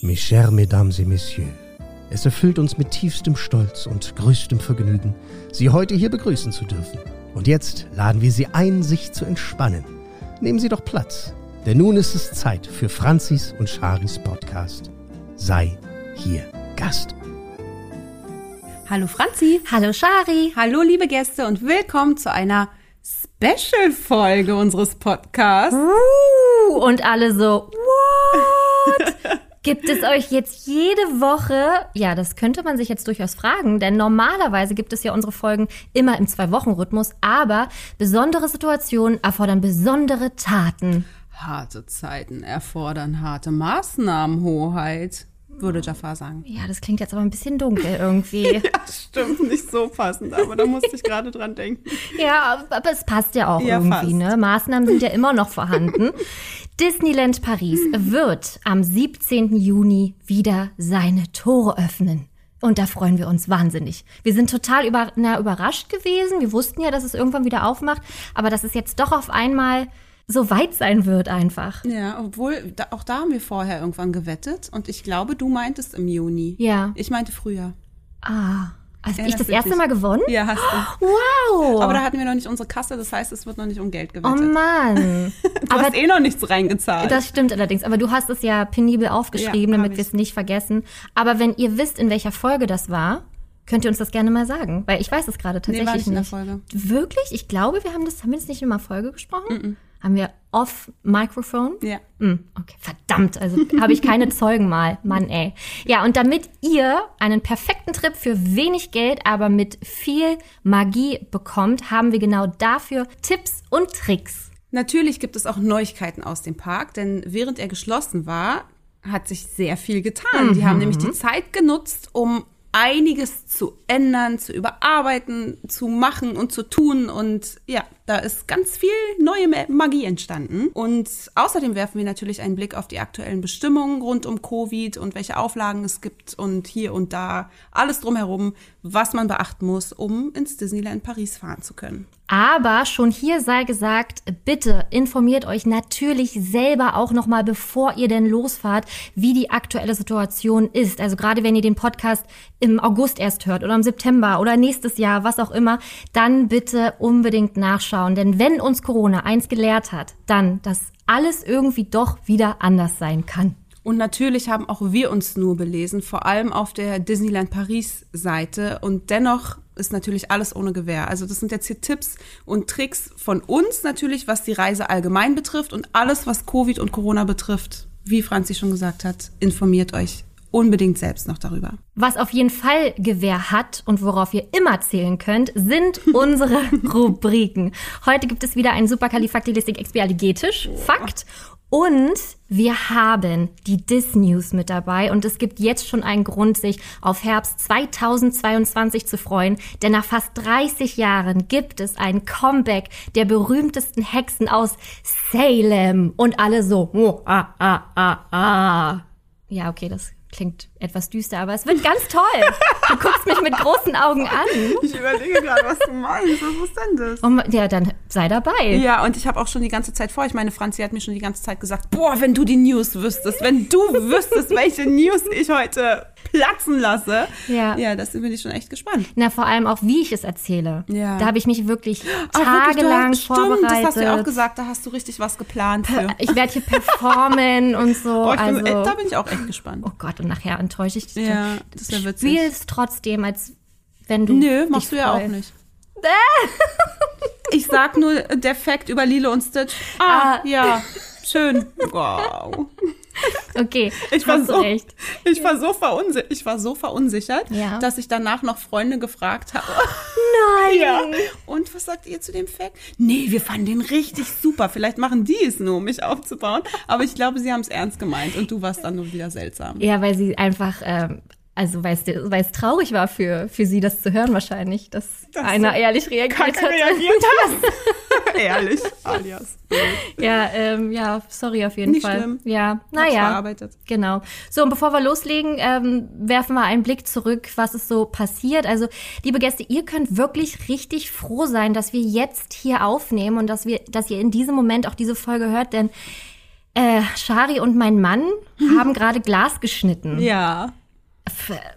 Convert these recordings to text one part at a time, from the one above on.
Mes chers Mesdames et Messieurs, es erfüllt uns mit tiefstem Stolz und größtem Vergnügen, Sie heute hier begrüßen zu dürfen. Und jetzt laden wir Sie ein, sich zu entspannen. Nehmen Sie doch Platz, denn nun ist es Zeit für Franzis und Charis Podcast. Sei hier Gast. Hallo Franzi. Hallo Shari. Hallo liebe Gäste und willkommen zu einer Special-Folge unseres Podcasts. Uh, und alle so, what? Gibt es euch jetzt jede Woche? Ja, das könnte man sich jetzt durchaus fragen, denn normalerweise gibt es ja unsere Folgen immer im Zwei-Wochen-Rhythmus, aber besondere Situationen erfordern besondere Taten. Harte Zeiten erfordern harte Maßnahmen, Hoheit, würde Jafar sagen. Ja, das klingt jetzt aber ein bisschen dunkel irgendwie. ja, stimmt, nicht so passend, aber da musste ich gerade dran denken. Ja, aber es passt ja auch Ja, irgendwie, fast. ne? Maßnahmen sind ja immer noch vorhanden. Disneyland Paris wird am 17. Juni wieder seine Tore öffnen. Und da freuen wir uns wahnsinnig. Wir sind total über, na, überrascht gewesen. Wir wussten ja, dass es irgendwann wieder aufmacht, aber dass es jetzt doch auf einmal so weit sein wird einfach. Ja, obwohl, da, auch da haben wir vorher irgendwann gewettet und ich glaube, du meintest im Juni. Ja. Ich meinte früher. Ah, also ich Erinnerst das du erste? Mal gewonnen? Ja, hast du. Wow. Aber da hatten wir noch nicht unsere Kasse, das heißt, es wird noch nicht um Geld oh gewettet. Mann. du hast eh noch nichts reingezahlt. Das stimmt allerdings, aber du hast es ja penibel aufgeschrieben, Ja, damit wir ich. es nicht vergessen. Aber wenn ihr wisst, in welcher Folge das war, könnt ihr uns das gerne mal sagen, weil ich weiß es gerade Nee, tatsächlich war nicht in der nicht. Folge. Wirklich? Ich glaube, wir haben das, haben wir das nicht in einer Folge gesprochen? Haben wir off Microphone? Ja. Hm, okay, verdammt, also habe ich keine Zeugen mal. Mann, ey. Ja, und damit ihr einen perfekten Trip für wenig Geld, aber mit viel Magie bekommt, haben wir genau dafür Tipps und Tricks. Natürlich gibt es auch Neuigkeiten aus dem Park, denn während er geschlossen war, hat sich sehr viel getan. Die haben nämlich die Zeit genutzt, um einiges zu ändern, zu überarbeiten, zu machen und zu tun. Und ja, da ist ganz viel neue Ma- Magie entstanden. Und außerdem werfen wir natürlich einen Blick auf die aktuellen Bestimmungen rund um Covid und welche Auflagen es gibt und hier und da alles drumherum, was man beachten muss, um ins Disneyland Paris fahren zu können. Aber schon hier sei gesagt, bitte informiert euch natürlich selber auch nochmal, bevor ihr denn losfahrt, wie die aktuelle Situation ist. Also gerade wenn ihr den Podcast im August erst hört oder im September oder nächstes Jahr, was auch immer, dann bitte unbedingt nachschauen. Denn wenn uns Corona eins gelehrt hat, dann, dass alles irgendwie doch wieder anders sein kann. Und natürlich haben auch wir uns nur belesen, vor allem auf der Disneyland Paris Seite. Und dennoch ist natürlich alles ohne Gewähr. Also das sind jetzt hier Tipps und Tricks von uns natürlich, was die Reise allgemein betrifft und alles, was Covid und Corona betrifft. Wie Franzi schon gesagt hat, informiert euch unbedingt selbst noch darüber. Was auf jeden Fall Gewähr hat und worauf ihr immer zählen könnt, sind unsere Rubriken. Heute gibt es wieder einen Superkalifaktilistik-Expialigetisch, Fakt. Und wir haben die Dis-News mit dabei und es gibt jetzt schon einen Grund, sich auf Herbst 2022 zu freuen, denn nach fast 30 Jahren gibt es ein Comeback der berühmtesten Hexen aus Salem und alle so, oh, ah, ah, ah, ah. Ja, okay, das klingt etwas düster, aber es wird ganz toll. Du guckst mich mit großen Augen an. Ich überlege gerade, was du meinst. Was ist denn das? Oh, ja, dann sei dabei. Ja, und ich habe auch schon die ganze Zeit vor. Ich meine, Franzi hat mir schon die ganze Zeit gesagt, boah, wenn du die News wüsstest, wenn du wüsstest, welche News ich heute platzen lasse. Ja. Ja, das bin ich schon echt gespannt. Na, vor allem auch, wie ich es erzähle. Ja. Da habe ich mich wirklich wirklich, tagelang hast- vorbereitet. Stimmt, das hast du ja auch gesagt, da hast du richtig was geplant für. Ich werde hier performen und so. Boah, ich also, bin, da bin ich auch echt gespannt. oh Gott, und nachher enttäusche ich dich. Ja, das wär Du witzig. spielst trotzdem, als wenn du. Nö, machst du ja auch nicht. Ich sag nur der Fact über Lilo und Stitch. Ah, Ah. ja, schön. Wow. Okay, Ich war, so, recht. ich, war so verunsi ich war so verunsichert, Ja. dass ich danach noch Freunde gefragt habe. Nein. Ja. Und was sagt ihr zu dem Fact? Nee, wir fanden den richtig super. Vielleicht machen die es nur, um mich aufzubauen. Aber ich glaube, sie haben es ernst gemeint und du warst dann nur wieder seltsam. Ja, weil sie einfach, ähm, also weil es, traurig war für, für sie, das zu hören wahrscheinlich, dass Dass einer ehrlich reagiert hat. reagiert hast. Ehrlich, alias. Ja, ähm, ja, sorry auf jeden Nicht Fall. schlimm. Ja, naja. verarbeitet. Genau. So, und bevor wir loslegen, ähm, werfen wir einen Blick zurück, was ist so passiert. Also, liebe Gäste, ihr könnt wirklich richtig froh sein, dass wir jetzt hier aufnehmen und dass wir, dass ihr in diesem Moment auch diese Folge hört, denn Äh, Shari und mein Mann haben gerade Glas geschnitten. Ja.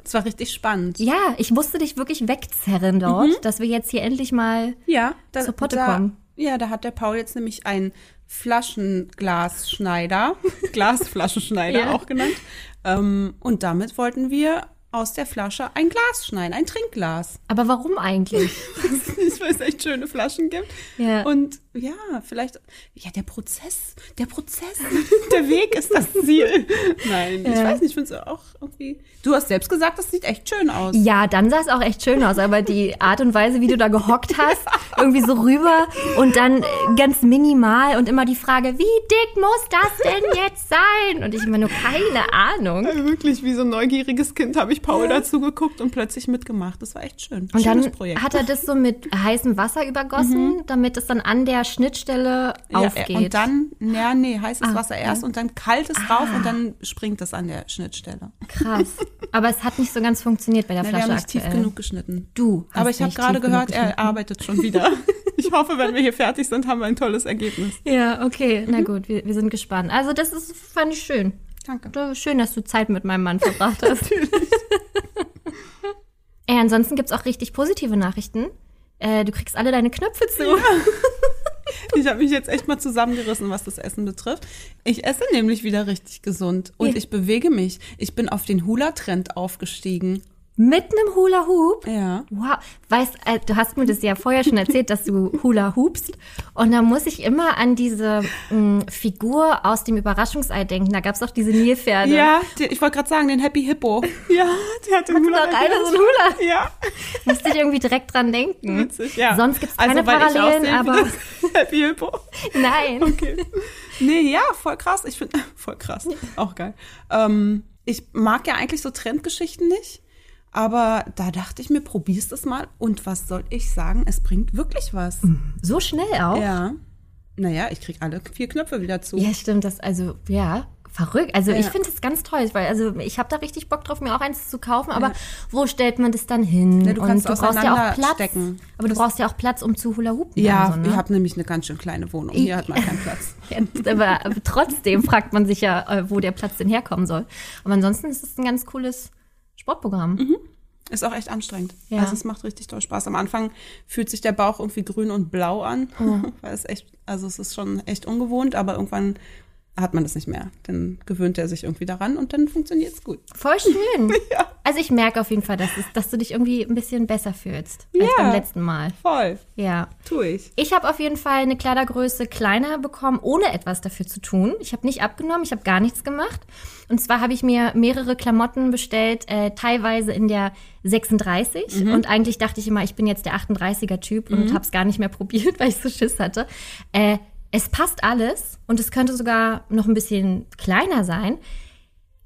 Es war richtig spannend. Ja, ich musste dich wirklich wegzerren dort, Mhm. dass wir jetzt hier endlich mal. Ja, da, Zur Potte da, kommen. Ja, da hat der Paul jetzt nämlich einen Flaschenglasschneider, Glasflaschenschneider Ja. auch genannt. Ähm, und damit wollten wir aus der Flasche ein Glas schneiden, ein Trinkglas. Aber warum eigentlich? Ich weiß, es echt schöne Flaschen gibt. Ja. Und ja, vielleicht, ja, der Prozess, der Prozess, der Weg ist das Ziel. Nein, ich Ja. weiß nicht, ich finde es auch irgendwie. Du hast selbst gesagt, das sieht echt schön aus. Ja, dann sah es auch echt schön aus, aber die Art und Weise, wie du da gehockt hast, irgendwie so rüber und dann äh, ganz minimal und immer die Frage, wie dick muss das denn jetzt sein? Und ich immer nur keine Ahnung. Wirklich, wie so ein neugieriges Kind habe ich Paul dazu geguckt und plötzlich mitgemacht. Das war echt schön. Und Schönes dann Projekt. hat er das so mit heißem Wasser übergossen, damit es dann an der Schnittstelle Ja, aufgeht. Ah. und dann, ja, nee, heißes Wasser erst und dann kaltes drauf und dann springt das an der Schnittstelle. Krass. Aber es hat nicht so ganz funktioniert bei der Ja, wir Flasche haben nicht tief aktuell. genug geschnitten. Du hast Aber ich habe gerade tief gehört, er arbeitet schon wieder. Ich hoffe, wenn wir hier fertig sind, haben wir ein tolles Ergebnis. Ja, okay. Na gut, wir, wir sind gespannt. Also das ist, fand ich schön. Danke. Schön, dass du Zeit mit meinem Mann verbracht hast. Ey, ansonsten gibt's auch richtig positive Nachrichten. Äh, du kriegst alle deine Knöpfe zu. Ich habe mich jetzt echt mal zusammengerissen, was das Essen betrifft. Ich esse nämlich wieder richtig gesund und ich bewege mich. Ich bin auf den Hula-Trend aufgestiegen. Mit einem Hula Hoop. Ja. Wow, weißt, äh, du hast mir das ja vorher schon erzählt, dass du Hula hoopst. Und da muss ich immer an diese mh, Figur aus dem Überraschungsei denken. Da gab's doch diese Nilpferde. Ja, die, ich wollte gerade sagen, den Happy Hippo. Ja, der hat den Hat doch einer so ein Hula. Ja, Musste ich irgendwie direkt dran denken. witzig, ja. Sonst gibt's keine also, weil ich Parallelen, aber Happy Hippo. nein. Okay. Nee, ja, voll krass. Ich finde, voll krass. Auch geil. Ähm, ich mag ja eigentlich so Trendgeschichten nicht. Aber da dachte ich mir, probier's das mal. Und was soll ich sagen? Es bringt wirklich was. So schnell auch? Ja. Naja, ich krieg alle vier Knöpfe wieder zu. Ja, stimmt, das also ja, verrückt. Also ich Ja. finde es ganz toll, weil also ich habe da richtig Bock drauf, mir auch eins zu kaufen, aber wo stellt man das dann hin? Ja, du kannst Und du brauchst ja auch Platz. auseinanderstecken. Aber du brauchst ja auch Platz, um zu Hula Hoopen. Ja, so, ne? ihr habt nämlich eine ganz schön kleine Wohnung. Hier hat man keinen Platz. Ja, aber, aber trotzdem fragt man sich ja, äh, wo der Platz denn herkommen soll. Aber ansonsten ist es ein ganz cooles Sportprogramm. Mhm. Ist auch echt anstrengend. Ja. Also es macht richtig doll Spaß. Am Anfang fühlt sich der Bauch irgendwie grün und blau an. Weil es echt, also es ist schon echt ungewohnt, aber irgendwann hat man das nicht mehr. Dann gewöhnt er sich irgendwie daran und dann funktioniert es gut. Voll schön. Ja. Also ich merke auf jeden Fall, dass, es, dass du dich irgendwie ein bisschen besser fühlst als Ja. beim letzten Mal. Voll. Ja. Tue ich. Ich habe auf jeden Fall eine Kleidergröße kleiner bekommen, ohne etwas dafür zu tun. Ich habe nicht abgenommen, ich habe gar nichts gemacht. Und zwar habe ich mir mehrere Klamotten bestellt, äh, teilweise in der 36. Und eigentlich dachte ich immer, ich bin jetzt der 38er-Typ und habe es gar nicht mehr probiert, weil ich so Schiss hatte. Äh, es passt alles und es könnte sogar noch ein bisschen kleiner sein.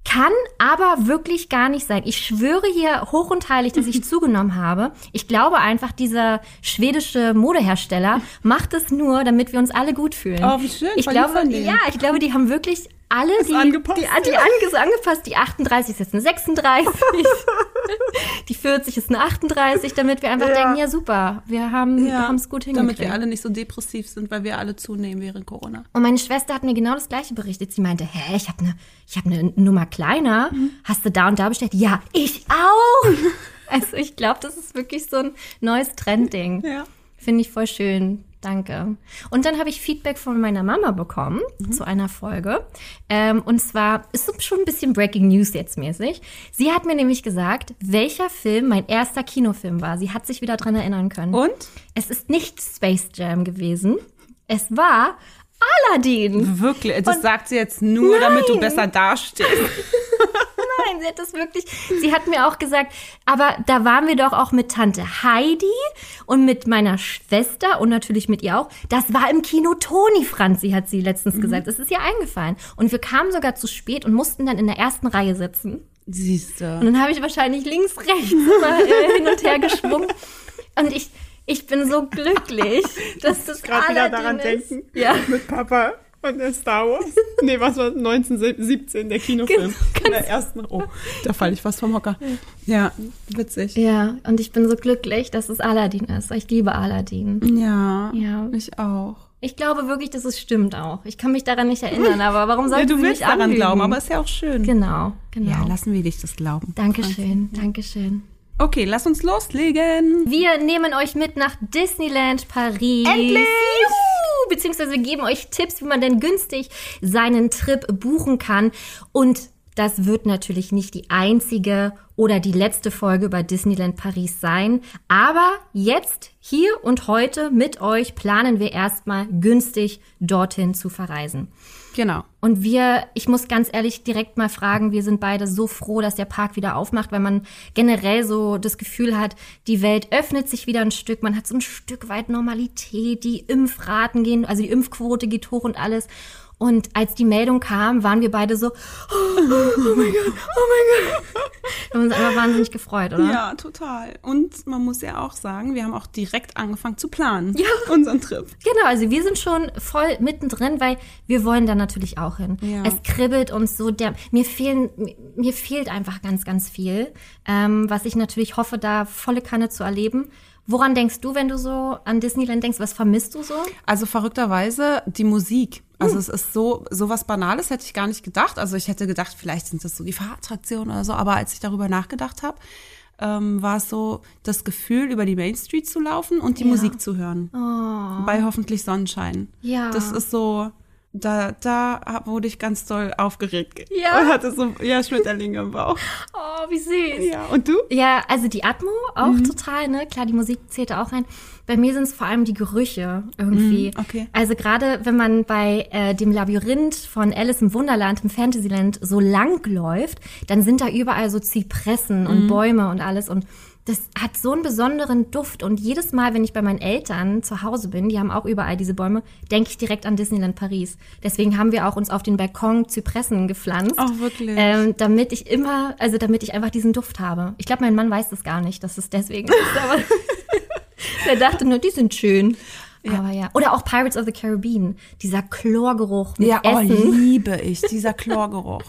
Kann aber wirklich gar nicht sein. Ich schwöre hier hoch und heilig, dass ich zugenommen habe. Ich glaube einfach, dieser schwedische Modehersteller macht es nur, damit wir uns alle gut fühlen. Oh, wie schön, Ich glaube, ja, ich glaube, die haben wirklich alle die, angepasst, die, die ange angepasst. Die 38 ist jetzt eine 36. die 40 ist eine 38, damit wir einfach denken, ja super, wir haben haben es gut hingekriegt. Damit wir alle nicht so depressiv sind, weil wir alle zunehmen während Corona. Und meine Schwester hat mir genau das gleiche berichtet. Sie meinte, hä, ich habe eine ich habe eine Nummer kleiner. Hast du da und da bestellt? Ja, ich auch. also ich glaube, das ist wirklich so ein neues Trendding. Ja. Finde ich voll schön. Danke. Und dann habe ich Feedback von meiner Mama bekommen zu einer Folge. Ähm, und zwar ist es schon ein bisschen Breaking News jetzt mäßig. Sie hat mir nämlich gesagt, welcher Film mein erster Kinofilm war. Sie hat sich wieder dran erinnern können. Und? Es ist nicht Space Jam gewesen. Es war Aladdin. Wirklich, das Und- sagt sie jetzt nur, damit du Nein. besser dastehst. Nein, sie hat das wirklich. Sie hat mir auch gesagt, aber da waren wir doch auch mit Tante Heidi und mit meiner Schwester und natürlich mit ihr auch. Das war im Kino Toni Franzi, hat sie letztens gesagt. Das ist ihr eingefallen. Und wir kamen sogar zu spät und mussten dann in der ersten Reihe sitzen. Siehst Und du. dann habe ich wahrscheinlich links, rechts immer äh, hin und her geschwungen. Und ich, ich bin so glücklich, dass das grad wieder daran ist. denken. Ja. Mit Papa und der Star Wars. Nee, was war 1917, der Kinofilm. Genau, In der ersten. Oh, da falle ich fast vom Hocker. Ja, witzig. Ja, und ich bin so glücklich, dass es Aladdin ist. Ich liebe Aladdin. Ja, Ja. ich auch. Ich glaube wirklich, dass es stimmt auch. Ich kann mich daran nicht erinnern, aber warum Ja, sollten du willst mich daran anlügen? glauben, aber ist ja auch schön. Genau, genau. Ja, lassen wir dich das glauben. Dankeschön, Dankeschön. Okay, lass uns loslegen. Wir nehmen euch mit nach Disneyland Paris. Endlich! Juhu! Beziehungsweise wir geben euch Tipps, wie man denn günstig seinen Trip buchen kann. Und das wird natürlich nicht die einzige oder die letzte Folge über Disneyland Paris sein. Aber jetzt, hier und heute mit euch planen wir erstmal günstig dorthin zu verreisen. Genau. Und wir, ich muss ganz ehrlich direkt mal fragen, wir sind beide so froh, dass der Park wieder aufmacht, weil man generell so das Gefühl hat, die Welt öffnet sich wieder ein Stück, man hat so ein Stück weit Normalität, die Impfraten gehen, also die Impfquote geht hoch und alles. Und als die Meldung kam, waren wir beide so, oh, oh mein Gott, oh mein Gott. Wir haben uns einfach wahnsinnig gefreut, oder? Ja, total. Und man muss ja auch sagen, wir haben auch direkt angefangen zu planen. Ja. Unseren Trip. Genau, also wir sind schon voll mittendrin, weil wir wollen da natürlich auch hin. Ja. Es kribbelt uns so, der, mir fehlen, mir fehlt einfach ganz, ganz viel, ähm, was ich natürlich hoffe, da volle Kanne zu erleben. Woran denkst du, wenn du so an Disneyland denkst? Was vermisst du so? Also verrückterweise die Musik. Also es ist so so was Banales hätte ich gar nicht gedacht. Also ich hätte gedacht, vielleicht sind das so die Fahrattraktionen oder so. Aber als ich darüber nachgedacht habe, ähm, war es so das Gefühl, über die Main Street zu laufen und die Ja. Musik zu hören. Bei hoffentlich Sonnenschein. Ja. Das ist so. Da, da wurde ich ganz doll aufgeregt. Ja. Und hatte so, ja, Schmetterlinge im Bauch. Oh, wie süß. Ja, und du? Ja, also die Atmo auch total, ne? Klar, die Musik zählt da auch rein. Bei mir sind es vor allem die Gerüche irgendwie. Mm, okay. Also gerade wenn man bei äh, dem Labyrinth von Alice im Wunderland im Fantasyland so lang läuft, dann sind da überall so Zypressen und Bäume und alles und das hat so einen besonderen Duft und jedes Mal, wenn ich bei meinen Eltern zu Hause bin, die haben auch überall diese Bäume, denke ich direkt an Disneyland Paris. Deswegen haben wir auch uns auf den Balkon Zypressen gepflanzt. Ach, wirklich? Ähm, damit ich immer, also damit ich einfach diesen Duft habe. Ich glaube, mein Mann weiß das gar nicht, dass es deswegen ist, aber der dachte nur, die sind schön. Aber ja. Oder auch Pirates of the Caribbean. Dieser Chlorgeruch mit Ja, oh, Essen. liebe ich, dieser Chlorgeruch.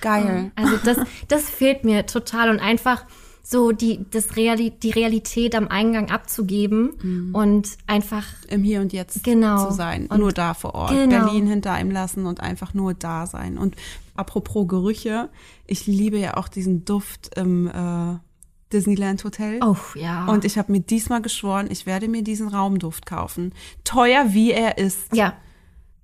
Geil. Also das, das fehlt mir total und einfach so die, das Reali die Realität am Eingang abzugeben und einfach Im Hier und Jetzt Genau. zu sein. Und- nur da vor Ort. Genau. Berlin hinter einem lassen und einfach nur da sein. Und apropos Gerüche, ich liebe ja auch diesen Duft im äh, Disneyland Hotel. Oh, ja. Und ich habe mir diesmal geschworen, ich werde mir diesen Raumduft kaufen. Teuer wie er ist. ja,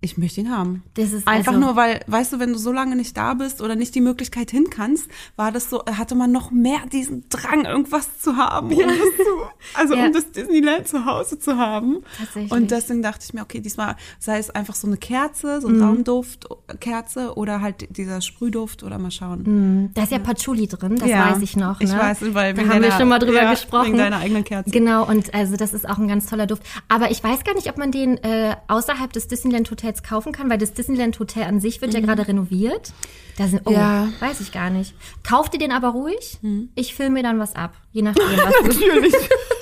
Ich möchte ihn haben. Das ist einfach also- nur, weil, weißt du, wenn du so lange nicht da bist oder nicht die Möglichkeit hin kannst, war das so, hatte man noch mehr diesen Drang, irgendwas zu haben. Um das zu, also Ja. um das Disneyland zu Hause zu haben. Tatsächlich. Und deswegen dachte ich mir, okay, diesmal sei es einfach so eine Kerze, Mhm. so ein Raumduft, Kerze oder halt dieser Sprühduft oder mal schauen. da ist ja Patchouli drin, das Ja, weiß ich noch. Ne? ich weiß, weil da wegen haben wir deiner- schon mal drüber ja, gesprochen. wegen deiner eigenen Kerze. Genau, und also das ist auch ein ganz toller Duft. Aber ich weiß gar nicht, ob man den äh, außerhalb des Disneyland Hotels kaufen kann, weil das Disneyland Hotel an sich wird ja gerade renoviert. Da sind, oh, Mhm. Ja. weiß ich gar nicht. Kauft ihr den aber ruhig? Ich filme mir dann was ab, je nachdem, was du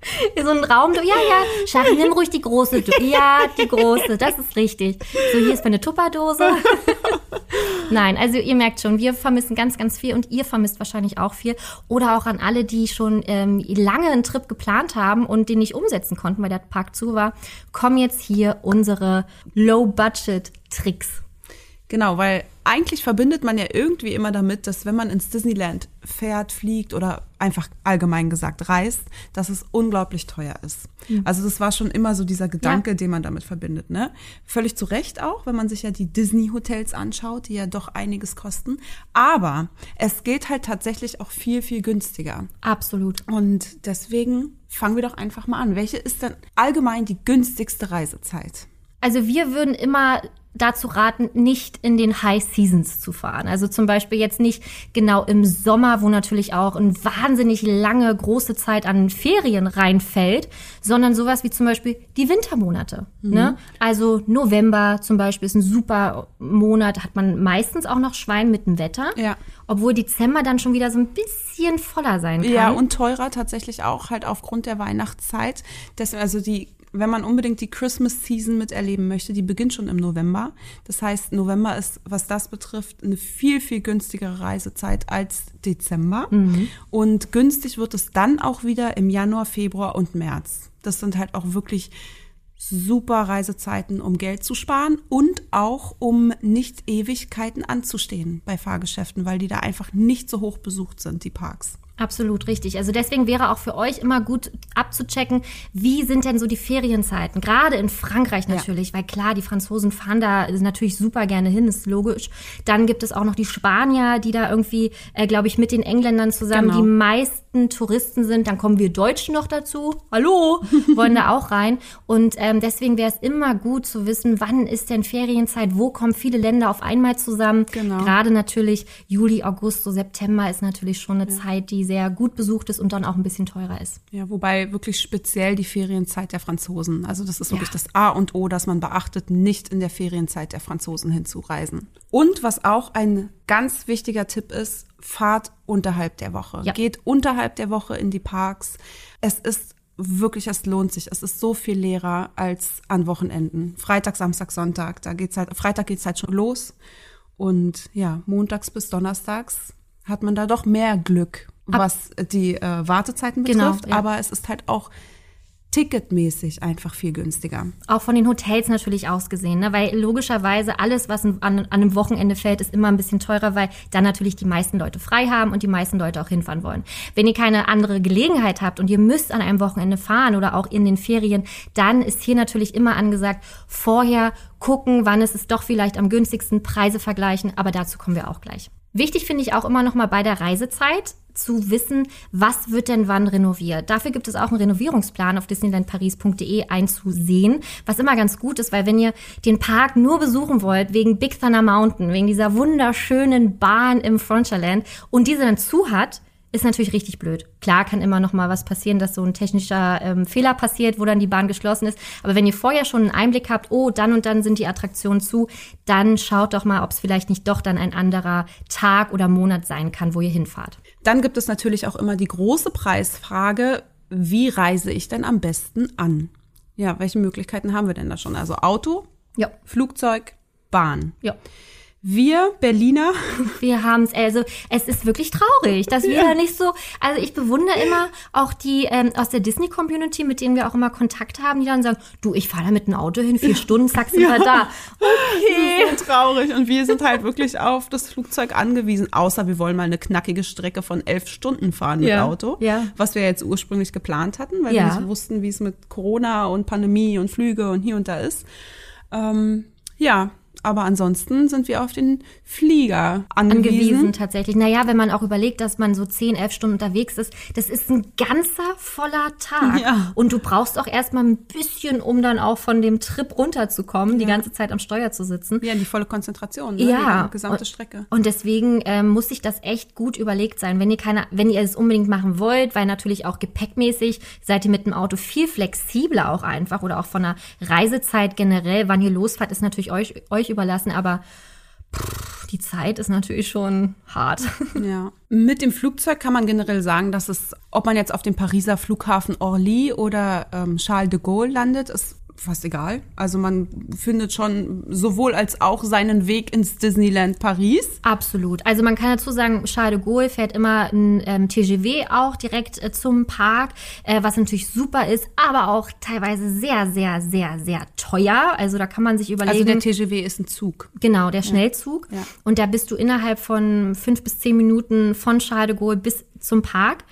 Natürlich. so ein Raum. Ja, ja, Shari, nimm ruhig die große. Du- Ja, die große, das ist richtig. So, hier ist meine Tupperdose. Nein, also ihr merkt schon, wir vermissen ganz, ganz viel und ihr vermisst wahrscheinlich auch viel. Oder auch an alle, die schon ähm, lange einen Trip geplant haben und den nicht umsetzen konnten, weil der Park zu war, kommen jetzt hier unsere Low-Budget-Tricks. Genau, weil eigentlich verbindet man ja irgendwie immer damit, dass wenn man ins Disneyland fährt, fliegt oder einfach allgemein gesagt reist, dass es unglaublich teuer ist. Also das war schon immer so dieser Gedanke, Ja. den man damit verbindet, ne? Völlig zu Recht auch, wenn man sich ja die Disney-Hotels anschaut, die ja doch einiges kosten. Aber es geht halt tatsächlich auch viel, viel günstiger. Absolut. Und deswegen fangen wir doch einfach mal an. Welche ist denn allgemein die günstigste Reisezeit? Also wir würden immer dazu raten, nicht in den High Seasons zu fahren. Also zum Beispiel jetzt nicht genau im Sommer, wo natürlich auch eine wahnsinnig lange, große Zeit an Ferien reinfällt, sondern sowas wie zum Beispiel die Wintermonate. Ne? Also November zum Beispiel ist ein super Monat, hat man meistens auch noch Schwein mit dem Wetter. Ja. Obwohl Dezember dann schon wieder so ein bisschen voller sein kann. Ja, und teurer tatsächlich auch halt aufgrund der Weihnachtszeit. Deswegen, also die, wenn man unbedingt die Christmas Season miterleben möchte, die beginnt schon im November. Das heißt, November ist, was das betrifft, eine viel, viel günstigere Reisezeit als Dezember. Und günstig wird es dann auch wieder im Januar, Februar und März. Das sind halt auch wirklich super Reisezeiten, um Geld zu sparen und auch um nicht Ewigkeiten anzustehen bei Fahrgeschäften, weil die da einfach nicht so hoch besucht sind, die Parks. Absolut richtig. Also deswegen wäre auch für euch immer gut abzuchecken, wie sind denn so die Ferienzeiten? Gerade in Frankreich natürlich, ja. weil klar, die Franzosen fahren da natürlich super gerne hin, ist logisch. Dann gibt es auch noch die Spanier, die da irgendwie, äh, glaube ich, mit den Engländern zusammen genau. die meisten Touristen sind. Dann kommen wir Deutschen noch dazu. Hallo, wollen da auch rein. Und ähm, deswegen wäre es immer gut zu wissen, wann ist denn Ferienzeit? Wo kommen viele Länder auf einmal zusammen? Genau. Gerade natürlich Juli, August, so September ist natürlich schon eine ja. Zeit, die sehr gut besucht ist und dann auch ein bisschen teurer ist. Ja, wobei wirklich speziell die Ferienzeit der Franzosen. Also das ist wirklich ja. das A und O, dass man beachtet, nicht in der Ferienzeit der Franzosen hinzureisen. Und was auch ein ganz wichtiger Tipp ist, fahrt unterhalb der Woche. Ja. Geht unterhalb der Woche in die Parks. Es ist wirklich, es lohnt sich. Es ist so viel leerer als an Wochenenden. Freitag, Samstag, Sonntag, da geht's halt, Freitag geht's halt schon los. Und ja, montags bis donnerstags hat man da doch mehr Glück was die äh, Wartezeiten genau, betrifft, genau, ja. aber es ist halt auch ticketmäßig einfach viel günstiger. Auch von den Hotels natürlich ausgesehen, ne? weil logischerweise alles, was an, an einem Wochenende fällt, ist immer ein bisschen teurer, weil dann natürlich die meisten Leute frei haben und die meisten Leute auch hinfahren wollen. Wenn ihr keine andere Gelegenheit habt und ihr müsst an einem Wochenende fahren oder auch in den Ferien, dann ist hier natürlich immer angesagt, vorher gucken, wann ist es doch vielleicht am günstigsten, Preise vergleichen, aber dazu kommen wir auch gleich. Wichtig finde ich auch immer noch mal bei der Reisezeit zu wissen, was wird denn wann renoviert. Dafür gibt es auch einen Renovierungsplan auf disneylandparis.de einzusehen, was immer ganz gut ist, weil wenn ihr den Park nur besuchen wollt wegen Big Thunder Mountain, wegen dieser wunderschönen Bahn im Frontierland und diese dann zu hat, ist natürlich richtig blöd. Klar kann immer noch mal was passieren, dass so ein technischer ähm, Fehler passiert, wo dann die Bahn geschlossen ist. Aber wenn ihr vorher schon einen Einblick habt, oh, dann und dann sind die Attraktionen zu, dann schaut doch mal, ob es vielleicht nicht doch dann ein anderer Tag oder Monat sein kann, wo ihr hinfahrt. Dann gibt es natürlich auch immer die große Preisfrage, wie reise ich denn am besten an? Ja, welche Möglichkeiten haben wir denn da schon? Also Auto, ja. Flugzeug, Bahn. Ja. Wir Berliner. Wir haben es, also es ist wirklich traurig, dass wir ja. da nicht so, also ich bewundere immer auch die ähm, aus der Disney-Community, mit denen wir auch immer Kontakt haben, die dann sagen, du, ich fahre da mit dem Auto hin, vier ja. Stunden, zack, sind ja. wir da. Okay. Das ist so traurig und wir sind halt wirklich auf das Flugzeug angewiesen, außer wir wollen mal eine knackige Strecke von elf Stunden fahren mit Auto, ja. was wir jetzt ursprünglich geplant hatten, weil wir nicht wussten, wie es mit Corona und Pandemie und Flüge und hier und da ist. Ähm, ja, aber ansonsten sind wir auf den Flieger angewiesen. Angewiesen tatsächlich. Naja, wenn man auch überlegt, dass man so 10, 11 Stunden unterwegs ist, das ist ein ganzer voller Tag. Ja. Und du brauchst auch erstmal ein bisschen, um dann auch von dem Trip runterzukommen, ja. die ganze Zeit am Steuer zu sitzen. Ja, die volle Konzentration, ne? ja. die gesamte Strecke. Und deswegen ähm, muss sich das echt gut überlegt sein. Wenn ihr keine, wenn ihr es unbedingt machen wollt, weil natürlich auch gepäckmäßig seid ihr mit dem Auto viel flexibler auch einfach oder auch von der Reisezeit generell, wann ihr losfahrt, ist natürlich euch, euch überlassen, aber pff, die Zeit ist natürlich schon hart. Ja. Mit dem Flugzeug kann man generell sagen, dass es, ob man jetzt auf dem Pariser Flughafen Orly oder ähm, Charles de Gaulle landet, ist fast egal. Also man findet schon sowohl als auch seinen Weg ins Disneyland Paris. Absolut. Also man kann dazu sagen, Charles de Gaulle fährt immer ein ähm, TGV auch direkt äh, zum Park, äh, was natürlich super ist, aber auch teilweise sehr, sehr, sehr, sehr teuer. Also da kann man sich überlegen. Also der TGV ist ein Zug. Genau, der Schnellzug. Ja. Ja. Und da bist du innerhalb von fünf bis zehn Minuten von Charles de Gaulle bis zum Park.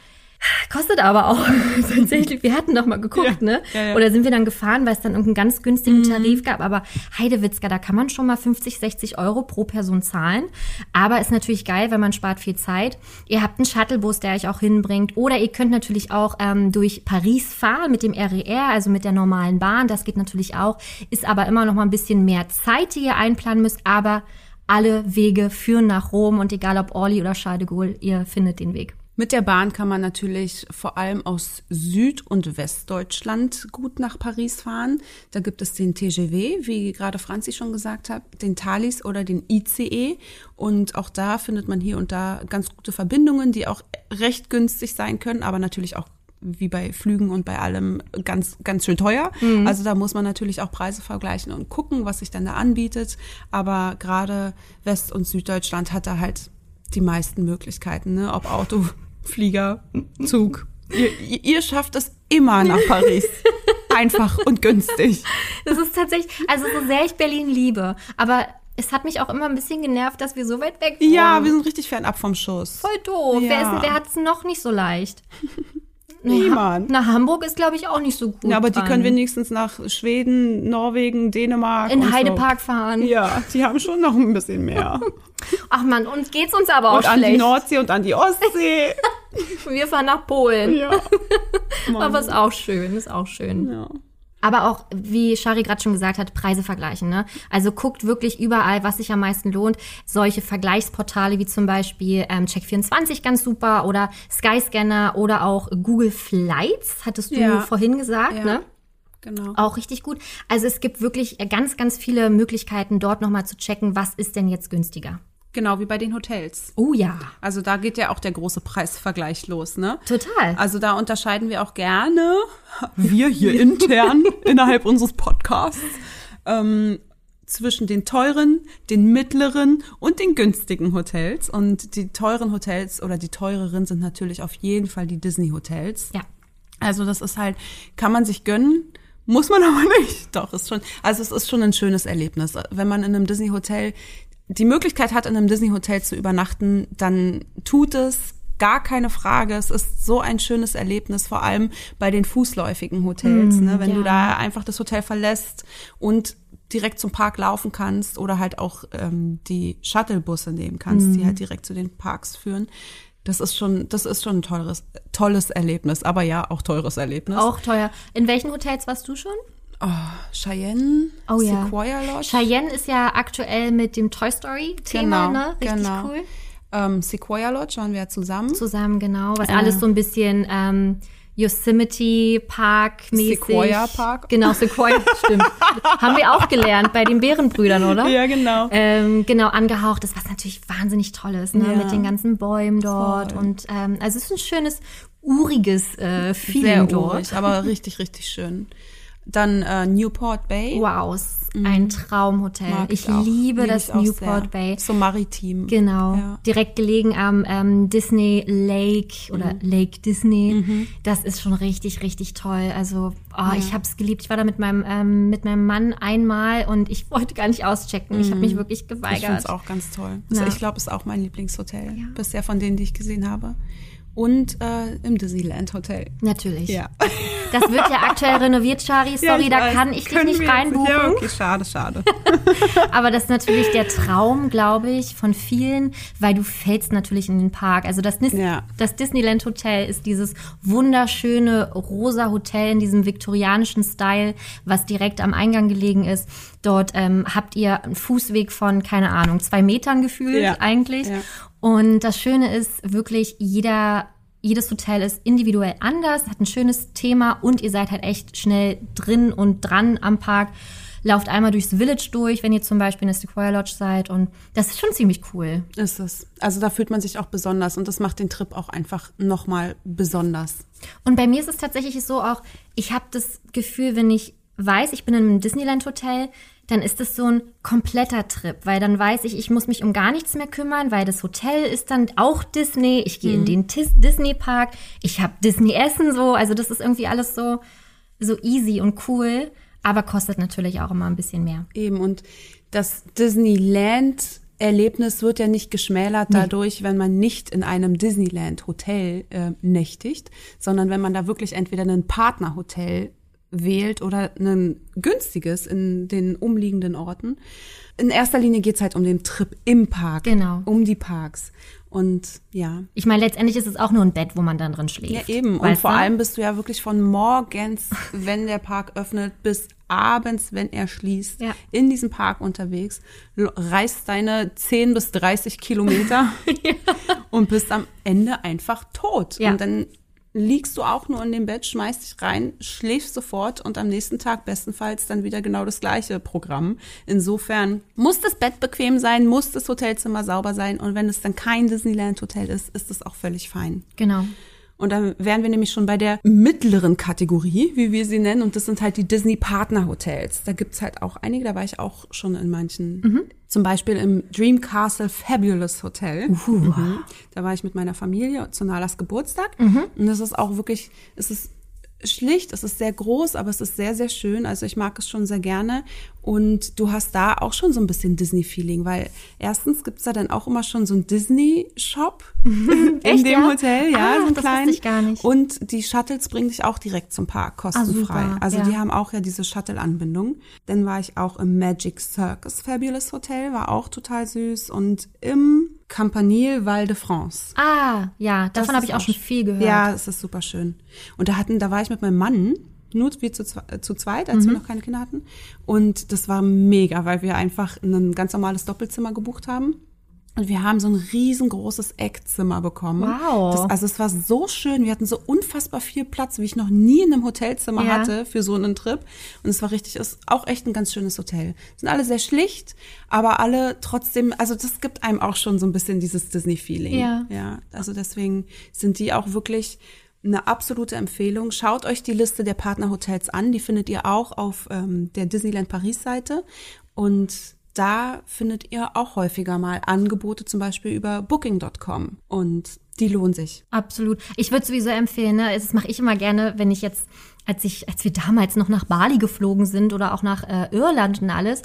Kostet aber auch tatsächlich, wir hatten doch mal geguckt, ja, ne? Ja, ja. Oder sind wir dann gefahren, weil es dann irgendeinen ganz günstigen mhm. Tarif gab. Aber Heidewitzka, da kann man schon mal 50, 60 Euro pro Person zahlen. Aber ist natürlich geil, weil man spart viel Zeit. Ihr habt einen Shuttlebus, der euch auch hinbringt. Oder ihr könnt natürlich auch ähm, durch Paris fahren mit dem RER, e also mit der normalen Bahn. Das geht natürlich auch. Ist aber immer noch mal ein bisschen mehr Zeit, die ihr einplanen müsst. Aber alle Wege führen nach Rom und egal ob Orly oder Charles de Gaulle, ihr findet den Weg. Mit der Bahn kann man natürlich vor allem aus Süd- und Westdeutschland gut nach Paris fahren. Da gibt es den TGV, wie gerade Franzi schon gesagt hat, den Thalys oder den ICE. Und auch da findet man hier und da ganz gute Verbindungen, die auch recht günstig sein können, aber natürlich auch wie bei Flügen und bei allem ganz, ganz schön teuer. Mhm. Also da muss man natürlich auch Preise vergleichen und gucken, was sich dann da anbietet. Aber gerade West- und Süddeutschland hat da halt die meisten Möglichkeiten, ne? ob Auto, Flieger, Zug. Ihr, ihr schafft es immer nach Paris. einfach und günstig. Das ist tatsächlich, also so sehr ich Berlin liebe, aber es hat mich auch immer ein bisschen genervt, dass wir so weit weg wohnen. Ja, wir sind richtig fernab vom Schuss. voll doof. Ja. Wer, ist, wer hat es noch nicht so leicht? Niemand. Na, Hamburg ist, glaube ich, auch nicht so gut. Ja, aber die dran. können wenigstens nach Schweden, Norwegen, Dänemark. in Heidepark fahren. So. Ja, die haben schon noch ein bisschen mehr. Ach man, uns geht's uns aber auch und an die schlecht. Nordsee und an die Ostsee. Wir fahren nach Polen. ja. Aber ist auch schön, ist auch schön. ja. Aber auch, wie Shari gerade schon gesagt hat, Preise vergleichen. Ne? Also guckt wirklich überall, was sich am meisten lohnt. Solche Vergleichsportale wie zum Beispiel ähm, Check24 ganz super oder Skyscanner oder auch Google Flights, hattest du Ja. vorhin gesagt. Ja. Ne? Genau. Auch richtig gut. Also es gibt wirklich ganz, ganz viele Möglichkeiten, dort nochmal zu checken, was ist denn jetzt günstiger. Genau wie bei den Hotels. Oh ja, Also da geht ja auch der große Preisvergleich los, ne? total. Also da unterscheiden wir auch gerne, wir hier intern innerhalb unseres Podcasts, ähm, zwischen den teuren, den mittleren und den günstigen Hotels. Und die teuren Hotels oder die teureren sind natürlich auf jeden Fall die Disney-Hotels. ja. Also das ist halt, kann man sich gönnen, muss man aber nicht. Doch, ist schon, also es ist schon ein schönes Erlebnis. Wenn man in einem Disney-Hotel die Möglichkeit hat, in einem Disney-Hotel zu übernachten, dann tut es. Gar keine Frage. Es ist so ein schönes Erlebnis, vor allem bei den fußläufigen Hotels, ne? wenn ja. du da einfach das Hotel verlässt und direkt zum Park laufen kannst oder halt auch ähm, die Shuttlebusse nehmen kannst, die halt direkt zu den Parks führen. Das ist schon, das ist schon ein tolles, tolles Erlebnis, aber ja, auch teures Erlebnis. Auch teuer. In welchen Hotels warst du schon? Oh, Cheyenne, Oh ja. Sequoia Lodge. Cheyenne ist ja aktuell mit dem Toy Story Thema, Genau, ne? Richtig genau. cool. ähm, Sequoia Lodge waren wir ja zusammen. Zusammen, genau. Was Ja. alles so ein bisschen ähm, Yosemite Park mäßig. Sequoia Park. Genau, Sequoia, stimmt. Haben wir auch gelernt bei den Bärenbrüdern, oder? Ja, genau. Ähm, genau, angehaucht ist, was natürlich wahnsinnig toll ist, ne? Ja. mit den ganzen Bäumen dort. Voll. Und ähm, also es ist ein schönes, uriges äh, Feeling Sehr dort. urig, aber richtig, richtig schön. Dann äh, Newport Bay. Wow, ist ein Traumhotel. Mhm. Mag ich auch. liebe Lieb das Newport sehr. Bay. So maritim. Genau. Ja. Direkt gelegen am ähm, Disney Lake oder Mhm. Lake Disney. Das ist schon richtig, richtig toll. Also, oh, ich habe es geliebt. Ich war da mit meinem, ähm, mit meinem Mann einmal und ich wollte gar nicht auschecken. Ich habe mich wirklich Mhm. Ich finde geweigert. es auch ganz toll. Also Ja. Ich glaube, es ist auch mein Lieblingshotel. Bisher von denen, die ich gesehen habe. Und äh, im Disneyland Hotel. Natürlich. Ja. Das wird ja aktuell renoviert, Shari. Sorry, ich da weiß. kann ich dich Können nicht wir jetzt reinbuchen. Ja, okay, schade, schade. Aber das ist natürlich der Traum, glaube ich, von vielen, weil du fällst natürlich in den Park. Also das, Nis Ja. das Disneyland Hotel ist dieses wunderschöne rosa Hotel in diesem viktorianischen Style, was direkt am Eingang gelegen ist. Dort ähm, habt ihr einen Fußweg von, keine Ahnung, zwei Metern gefühlt Ja. eigentlich. Ja. Und das Schöne ist wirklich, jeder, jedes Hotel ist individuell anders, hat ein schönes Thema und ihr seid halt echt schnell drin und dran am Park. Lauft einmal durchs Village durch, wenn ihr zum Beispiel in der Sequoia Lodge seid. Und das ist schon ziemlich cool. Ist es. Also da fühlt man sich auch besonders und das macht den Trip auch einfach nochmal besonders. Und bei mir ist es tatsächlich so auch, ich habe das Gefühl, wenn ich weiß, ich bin in einem Disneyland-Hotel, dann ist es so ein kompletter Trip, weil dann weiß ich, ich muss mich um gar nichts mehr kümmern, weil das Hotel ist dann auch Disney, ich gehe in den Tis Disney-Park, ich habe Disney-Essen so, also das ist irgendwie alles so, so easy und cool, aber kostet natürlich auch immer ein bisschen mehr. Eben und das Disneyland Erlebnis wird ja nicht geschmälert dadurch, wenn man nicht in einem Disneyland Hotel äh, nächtigt, sondern wenn man da wirklich entweder ein Partnerhotel wählt oder ein günstiges in den umliegenden Orten. In erster Linie geht's halt um den Trip im Park, Genau. um die Parks. Und ja, Ich meine, letztendlich ist es auch nur ein Bett, wo man dann drin Ja, schläft. eben. Und vor du? allem bist du ja wirklich von morgens, wenn der Park öffnet, bis abends, wenn er schließt, Ja. in diesem Park unterwegs, reist deine 10 bis 30 Kilometer und bist am Ende einfach tot. Ja. Und dann liegst du auch nur in dem Bett, schmeißt dich rein, schläfst sofort und am nächsten Tag bestenfalls dann wieder genau das gleiche Programm. Insofern muss das Bett bequem sein, muss das Hotelzimmer sauber sein und wenn es dann kein Disneyland-Hotel ist, ist es auch völlig fein. Genau. Und dann wären wir nämlich schon bei der mittleren Kategorie, wie wir sie nennen. Und das sind halt die Disney-Partner-Hotels. Da gibt's halt auch einige, da war ich auch schon in manchen. Zum Beispiel im Dream Castle Fabulous Hotel. Mhm. Da war ich mit meiner Familie zu Nalas Geburtstag. Und das ist auch wirklich, es ist schlicht, es ist sehr groß, aber es ist sehr, sehr schön. Also ich mag es schon sehr gerne. Und du hast da auch schon so ein bisschen Disney-Feeling, weil erstens gibt's da dann auch immer schon so einen Disney-Shop in Echt, dem ja? Hotel, ja, Ah, so das kleinen. ich gar nicht. Und die Shuttles bringen dich auch direkt zum Park, kostenfrei. super, also ja. die haben auch ja diese Shuttle-Anbindung. Dann war ich auch im Magic Circus Fabulous Hotel, war auch total süß. Und im Campanile Val de France. Ah, ja, davon Das habe ich auch schon viel gehört. Ja, es ist super schön. Und da hatten, da war ich mit meinem Mann, nur wir zu, äh, zu zweit, als Mhm. wir noch keine Kinder hatten. Und das war mega, weil wir einfach ein ganz normales Doppelzimmer gebucht haben. Und wir haben so ein riesengroßes Eckzimmer bekommen. Wow. Das, also es war so schön. Wir hatten so unfassbar viel Platz, wie ich noch nie in einem Hotelzimmer Ja. hatte für so einen Trip. Und es war richtig, ist auch echt ein ganz schönes Hotel. Sind alle sehr schlicht, aber alle trotzdem, also das gibt einem auch schon so ein bisschen dieses Disney-Feeling. Ja. Ja, also deswegen sind die auch wirklich eine absolute Empfehlung. Schaut euch die Liste der Partnerhotels an. Die findet ihr auch auf ähm, der Disneyland Paris Seite. Und da findet ihr auch häufiger mal Angebote, zum Beispiel über Booking.com. Und die lohnen sich. Absolut. Ich würde sowieso empfehlen, ne, das mache ich immer gerne, wenn ich jetzt, als ich, als wir damals noch nach Bali geflogen sind oder auch nach äh, Irland und alles,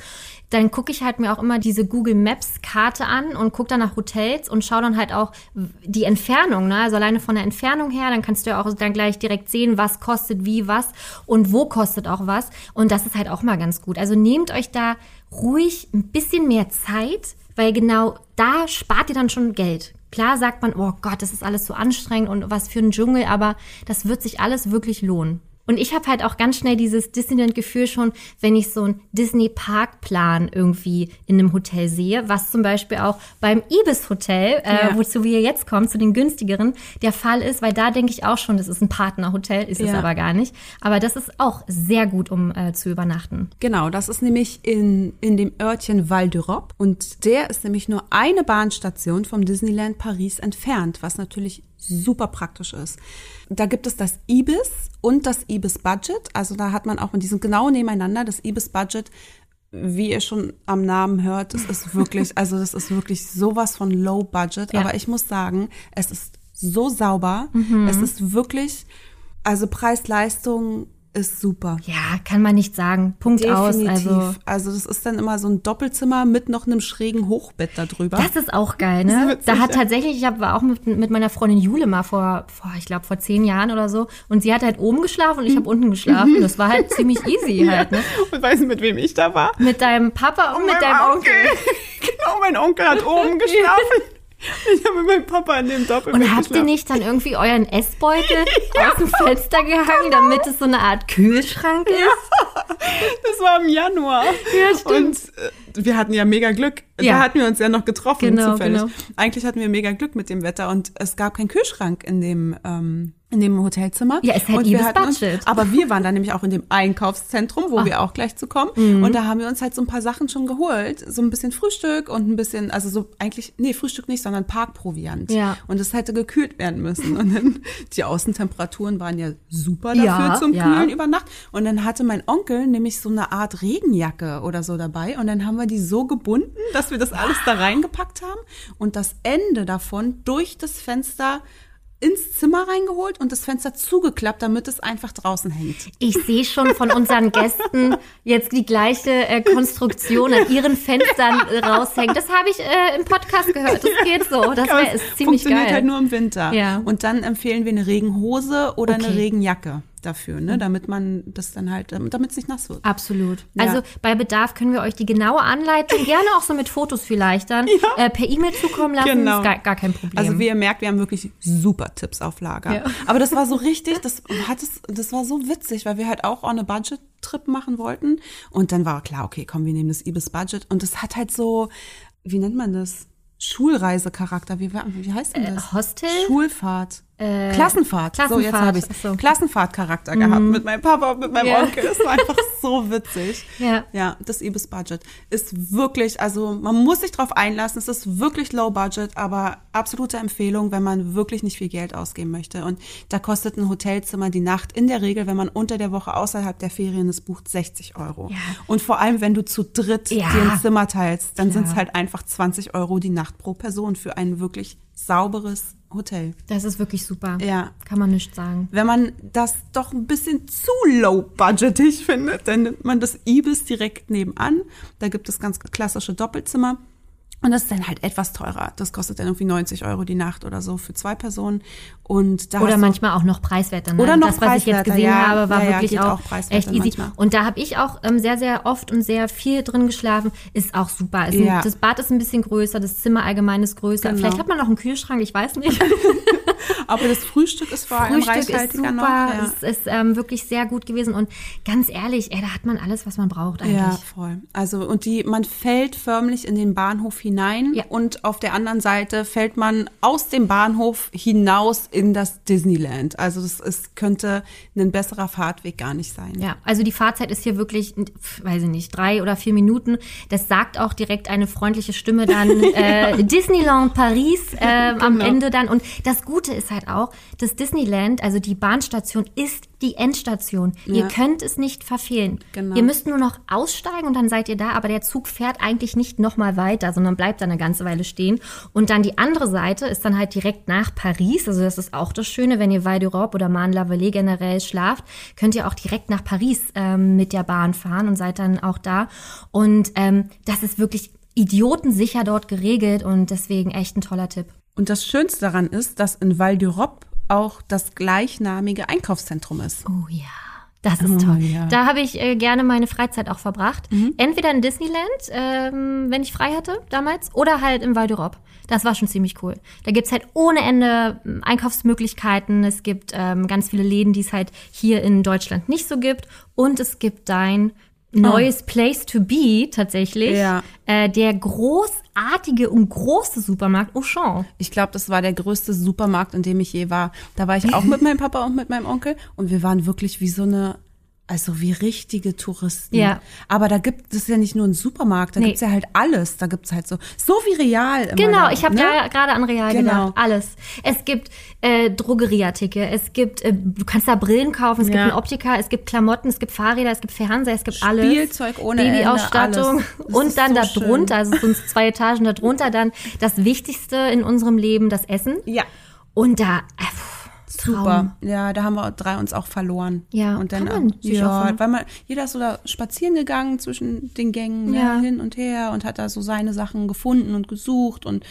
dann gucke ich halt mir auch immer diese Google Maps Karte an und gucke dann nach Hotels und schaue dann halt auch die Entfernung, ne? Also alleine von der Entfernung her, dann kannst du ja auch dann gleich direkt sehen, was kostet wie was und wo kostet auch was. Und das ist halt auch mal ganz gut. Also nehmt euch da ruhig ein bisschen mehr Zeit, weil genau da spart ihr dann schon Geld. Klar sagt man, oh Gott, das ist alles so anstrengend und was für ein Dschungel, aber das wird sich alles wirklich lohnen. Und ich habe halt auch ganz schnell dieses Disneyland-Gefühl schon, wenn ich so einen Disney-Parkplan irgendwie in einem Hotel sehe, was zum Beispiel auch beim Ibis-Hotel, äh, Ja. wozu wir jetzt kommen, zu den günstigeren, der Fall ist, weil da denke ich auch schon, das ist ein Partnerhotel, ist es Ja. aber gar nicht. Aber das ist auch sehr gut, um äh, zu übernachten. Genau, das ist nämlich in, in dem Örtchen Val d'Europe. Und der ist nämlich nur eine Bahnstation vom Disneyland Paris entfernt, was natürlich super praktisch ist. Da gibt es das Ibis und das Ibis Budget. Also da hat man auch, und die sind genau nebeneinander, das Ibis Budget wie ihr schon am Namen hört, es ist wirklich, also das ist wirklich sowas von Low Budget. Ja. Aber ich muss sagen, es ist so sauber. Mhm. Es ist wirklich, also Preis-Leistung ist super. Ja, kann man nicht sagen. Punkt aus. Definitiv. Also Also, das ist dann immer so ein Doppelzimmer mit noch einem schrägen Hochbett da drüber. Das ist auch geil, ne? Da hat tatsächlich, ich war auch mit, mit meiner Freundin Jule mal vor, vor ich glaube, vor zehn Jahren oder so. Und sie hat halt oben geschlafen und ich habe unten geschlafen. Das war halt ziemlich easy halt, ne? Und weißt du, mit wem ich da war? Mit deinem Papa und mit meinem deinem Onkel. genau, mein Onkel hat oben geschlafen. Ich habe mit meinem Papa an dem Doppelbett Und habt ihr nicht dann irgendwie euren Essbeutel aus dem Fenster gehangen, damit es so eine Art Kühlschrank ist? Das war im Januar. Ja, stimmt. Und äh, wir hatten ja mega Glück. Ja. Da hatten wir uns ja noch getroffen, Genau, zufällig. genau. Eigentlich hatten wir mega Glück mit dem Wetter und es gab keinen Kühlschrank in dem, ähm, in dem Hotelzimmer. Ja, ist halt und wir hatten uns. Aber wir waren dann nämlich auch in dem Einkaufszentrum, wo Ah. wir auch gleich zu kommen. Mhm. Und da haben wir uns halt so ein paar Sachen schon geholt. So ein bisschen Frühstück und ein bisschen, also so eigentlich, nee, Frühstück nicht, sondern Parkproviant. Ja. Und es hätte gekühlt werden müssen. Und dann, die Außentemperaturen waren ja super dafür Ja, zum ja. Kühlen über Nacht. Und dann hatte mein Onkel nämlich so eine Art Regenjacke oder so dabei. Und dann haben wir die so gebunden, dass wir das alles da reingepackt haben und das Ende davon durch das Fenster ins Zimmer reingeholt und das Fenster zugeklappt, damit es einfach draußen hängt. Ich sehe schon von unseren Gästen jetzt die gleiche äh, Konstruktion an ihren Fenstern äh, raushängen. Das habe ich äh, im Podcast gehört. Das geht so. Das wär, ist ziemlich funktioniert geil. halt nur im Winter. Ja. Und dann empfehlen wir eine Regenhose oder eine Okay. Regenjacke dafür, ne, damit man das dann halt, damit es nicht nass wird. Absolut. Ja. Also bei Bedarf können wir euch die genaue Anleitung, gerne auch so mit Fotos vielleicht dann, äh, per E-Mail zukommen lassen. Genau. Ist gar, gar kein Problem. Also wie ihr merkt, wir haben wirklich super Tipps auf Lager. Ja. Aber das war so richtig, das hat es, das war so witzig, weil wir halt auch on a Budget Trip machen wollten. Und dann war klar, okay, komm, wir nehmen das Ibis Budget. Und das hat halt so, wie nennt man das? Schulreisecharakter. Wie, wie heißt denn das? Äh, Hostel? Schulfahrt. Klassenfahrt. So, jetzt Klassenfahrt, habe ich so. Klassenfahrtcharakter gehabt mit meinem Papa und mit meinem Ja. Onkel. Das war einfach so witzig. Ja. Ja, das Ibis Budget ist wirklich, also man muss sich drauf einlassen. Es ist wirklich low budget, aber absolute Empfehlung, wenn man wirklich nicht viel Geld ausgeben möchte. Und da kostet ein Hotelzimmer die Nacht in der Regel, wenn man unter der Woche außerhalb der Ferien ist, bucht 60 Euro. Ja. Und vor allem, wenn du zu dritt Ja. dir ein Zimmer teilst, dann Klar. sind es halt einfach 20 Euro die Nacht pro Person für ein wirklich sauberes Hotel. Das ist wirklich super. Ja. Kann man nicht sagen. Wenn man das doch ein bisschen zu low-budgetig findet, dann nimmt man das Ibis direkt nebenan. Da gibt es ganz klassische Doppelzimmer. Und das ist dann halt etwas teurer. Das kostet dann irgendwie 90 Euro die Nacht oder so für zwei Personen. Und da Oder manchmal auch noch preiswerter. Ne? Oder noch das, was ich jetzt gesehen ja. habe, war Ja, ja, wirklich auch, auch preiswerter echt easy. manchmal. Und da habe ich auch ähm, sehr, sehr oft und sehr viel drin geschlafen. Ist auch super. Ist Ja. ein, das Bad ist ein bisschen größer, das Zimmer allgemein ist größer. Genau. Vielleicht hat man noch einen Kühlschrank, ich weiß nicht. Aber das Frühstück ist vor allem Frühstück ist reichhaltiger super, noch. Ja. es ist ähm, wirklich sehr gut gewesen. Und ganz ehrlich, ey, da hat man alles, was man braucht eigentlich. Ja, voll. Also und die, man fällt förmlich in den Bahnhof hinein Ja. und auf der anderen Seite fällt man aus dem Bahnhof hinaus in das Disneyland. Also das ist, könnte ein besserer Fahrtweg gar nicht sein. Ja, also die Fahrzeit ist hier wirklich, weiß ich nicht, drei oder vier Minuten. Das sagt auch direkt eine freundliche Stimme dann äh, Disneyland Paris äh, am Genau. Ende dann. Und das Gute ist halt auch, das Disneyland, also die Bahnstation ist die Endstation. Ihr Ja. könnt es nicht verfehlen. Genau. Ihr müsst nur noch aussteigen und dann seid ihr da, aber der Zug fährt eigentlich nicht nochmal weiter, sondern bleibt dann eine ganze Weile stehen. Und dann die andere Seite ist dann halt direkt nach Paris. Also das ist auch das Schöne, wenn ihr Val d'Europe oder Marne-la-Vallée generell schlaft, könnt ihr auch direkt nach Paris ähm, mit der Bahn fahren und seid dann auch da. Und ähm, das ist wirklich idiotensicher dort geregelt und deswegen echt ein toller Tipp. Und das Schönste daran ist, dass in Val d'Europe auch das gleichnamige Einkaufszentrum ist. Oh ja. Das ist toll. ja. Da habe ich äh, gerne meine Freizeit auch verbracht. Entweder in Disneyland, ähm, wenn ich frei hatte damals, oder halt im Val d'Europe. Das war schon ziemlich cool. Da gibt's halt ohne Ende ähm, Einkaufsmöglichkeiten. Es gibt ähm, ganz viele Läden, die es halt hier in Deutschland nicht so gibt. Und es gibt dein neues Place to be tatsächlich. Ja. Äh, der großartige und große Supermarkt Auchan. Ich glaube, das war der größte Supermarkt, in dem ich je war. Da war ich auch mit meinem Papa und mit meinem Onkel und wir waren wirklich wie so eine, also wie richtige Touristen. Ja. Aber da gibt es ja nicht nur einen Supermarkt, da Nee. gibt's ja halt alles. Da gibt's halt so, so wie real. Immer Genau, da, ich habe ne? da gerade an Real Genau. gedacht. Alles. Es gibt äh, Drogerieartikel, es gibt, äh, du kannst da Brillen kaufen, es gibt Ja. einen Optiker, es gibt Klamotten, es gibt Fahrräder, es gibt Fernseher, es gibt alles. Spielzeug ohne Ende, Babyausstattung. Und dann so da schön. drunter, also es sind zwei Etagen da drunter, dann das Wichtigste in unserem Leben, das Essen. Ja. Und da, äh, Traum. Super. Ja, da haben wir drei uns auch verloren. Ja, und dann kann man ja, verloren. weil man jeder ist so da spazieren gegangen zwischen den Gängen Ja. ne, hin und her und hat da so seine Sachen gefunden und gesucht und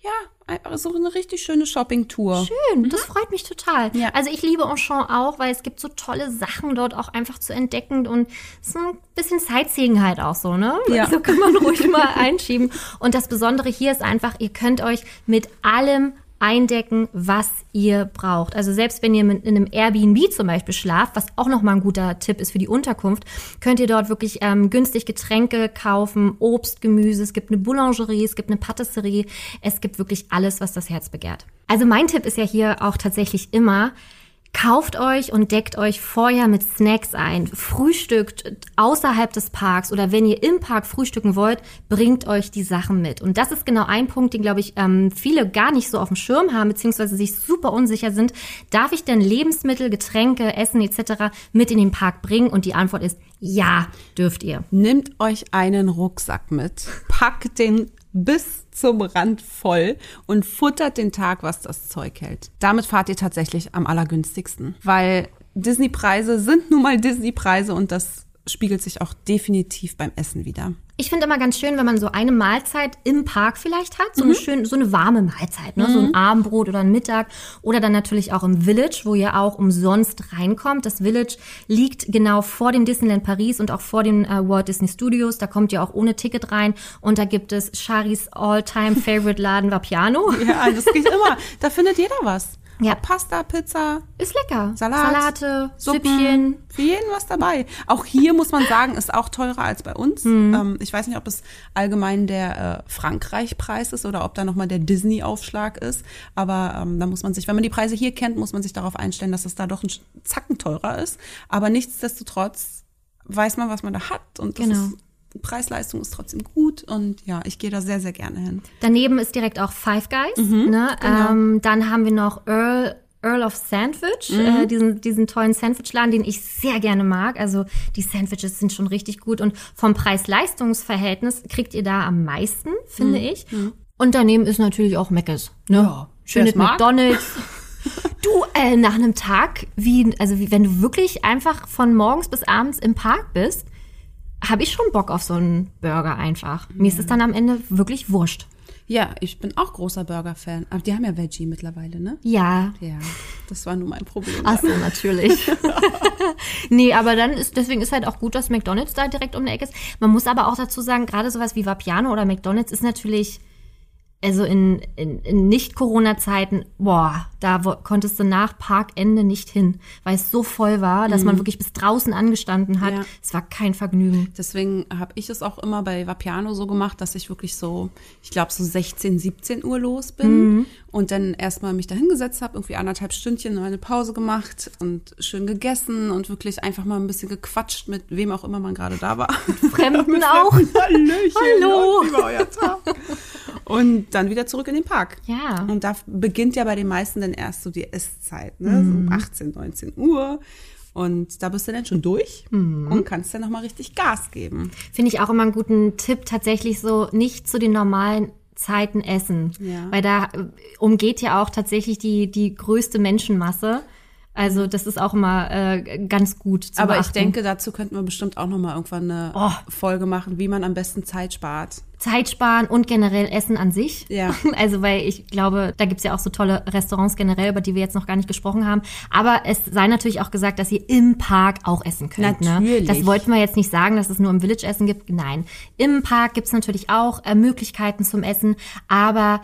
ja, einfach so eine richtig schöne Shopping-Tour. Schön, das freut mich total. Mhm. Ja. Also ich liebe Auchan auch, weil es gibt so tolle Sachen dort auch einfach zu entdecken und so ein bisschen Sightseeing halt auch so, ne? Ja. So kann man ruhig mal einschieben. Und das Besondere hier ist einfach, ihr könnt euch mit allem eindecken, was ihr braucht. Also selbst wenn ihr in einem Airbnb zum Beispiel schlaft, was auch nochmal ein guter Tipp ist für die Unterkunft, könnt ihr dort wirklich ähm, günstig Getränke kaufen, Obst, Gemüse, es gibt eine Boulangerie, es gibt eine Patisserie, es gibt wirklich alles, was das Herz begehrt. Also mein Tipp ist ja hier auch tatsächlich immer, Kauft euch und deckt euch vorher mit Snacks ein. Frühstückt außerhalb des Parks oder wenn ihr im Park frühstücken wollt, bringt euch die Sachen mit. Und das ist genau ein Punkt, den, glaube ich, ähm, viele gar nicht so auf dem Schirm haben, beziehungsweise sich super unsicher sind. Darf ich denn Lebensmittel, Getränke, Essen etc. mit in den Park bringen? Und die Antwort ist ja, dürft ihr. Nehmt euch einen Rucksack mit, packt den bis zum Rand voll und futtert den Tag, was das Zeug hält. Damit fahrt ihr tatsächlich am allergünstigsten, weil Disney-Preise sind nun mal Disney-Preise und das spiegelt sich auch definitiv beim Essen wieder. Ich finde immer ganz schön, wenn man so eine Mahlzeit im Park vielleicht hat, so eine schön, so eine warme Mahlzeit, ne? so ein Abendbrot oder ein Mittag oder dann natürlich auch im Village, wo ihr auch umsonst reinkommt. Das Village liegt genau vor dem Disneyland Paris und auch vor den äh, Walt Disney Studios. Da kommt ihr auch ohne Ticket rein und da gibt es Charis all-time favorite Laden Vapiano. Ja, das geht immer. Da findet jeder was. Ja. Pasta, Pizza, Ist lecker. Salat, Salate, Suppen, Süppchen. Für jeden was dabei. Auch hier muss man sagen, ist auch teurer als bei uns. Mhm. Ähm, ich weiß nicht, ob es allgemein der äh, Frankreich-Preis ist oder ob da nochmal der Disney-Aufschlag ist. Aber ähm, da muss man sich, wenn man die Preise hier kennt, muss man sich darauf einstellen, dass es da doch ein Zacken teurer ist. Aber nichtsdestotrotz weiß man, was man da hat. Und das Genau. ist, Preis-Leistung ist trotzdem gut. Und ja, ich gehe da sehr, sehr gerne hin. Daneben ist direkt auch Five Guys. Mhm, ne? genau. ähm, dann haben wir noch Earl, Earl of Sandwich, Mhm. äh, diesen, diesen tollen Sandwichladen, den ich sehr gerne mag. Also die Sandwiches sind schon richtig gut und vom Preis-Leistungs-Verhältnis kriegt ihr da am meisten, finde Mhm. ich. Und daneben ist natürlich auch Mc's. Ne? Ja. schönes. McDonalds. Du, äh, nach einem Tag, wie, also wie, wenn du wirklich einfach von morgens bis abends im Park bist, habe ich schon Bock auf so einen Burger einfach. Mir ist es dann am Ende wirklich wurscht. Ja, ich bin auch großer Burger-Fan. Aber die haben ja Veggie mittlerweile, ne? Ja, Ja, das war nur mein Problem. ach so, natürlich. nee, aber dann ist, deswegen ist halt auch gut, dass McDonalds da direkt um die Ecke ist. Man muss aber auch dazu sagen, gerade sowas wie Vapiano oder McDonalds ist natürlich, also in, in, in Nicht-Corona-Zeiten, boah, da wo, konntest du nach Parkende nicht hin, weil es so voll war, dass man wirklich bis draußen angestanden hat. Ja. Es war kein Vergnügen. Deswegen habe ich es auch immer bei Vapiano so gemacht, dass ich wirklich so, ich glaube, so 16, 17 Uhr los bin und dann erstmal mich da hingesetzt habe, irgendwie anderthalb Stündchen eine Pause gemacht und schön gegessen und wirklich einfach mal ein bisschen gequatscht mit wem auch immer man gerade da war. Fremden auch. Hallöchen. Hallo. und Dann wieder zurück in den Park. Ja. Und da beginnt ja bei den meisten dann erst so die Esszeit, ne? So 18, 19 Uhr. Und da bist du dann schon durch und kannst dann nochmal richtig Gas geben. Finde ich auch immer einen guten Tipp, tatsächlich so nicht zu den normalen Zeiten essen. Ja. Weil da äh, umgeht ja auch tatsächlich die, die größte Menschenmasse. Also das ist auch immer äh, ganz gut zu Aber ich beachten. denke, dazu könnten wir bestimmt auch nochmal irgendwann eine Oh. Folge machen, wie man am besten Zeit spart. Zeit sparen und generell Essen an sich. Ja. Also weil ich glaube, da gibt's ja auch so tolle Restaurants generell, über die wir jetzt noch gar nicht gesprochen haben. Aber es sei natürlich auch gesagt, dass ihr im Park auch essen könnt. Ne? Natürlich. Das wollten wir jetzt nicht sagen, dass es nur im Village Essen gibt. Nein, im Park gibt's natürlich auch äh, Möglichkeiten zum Essen. Aber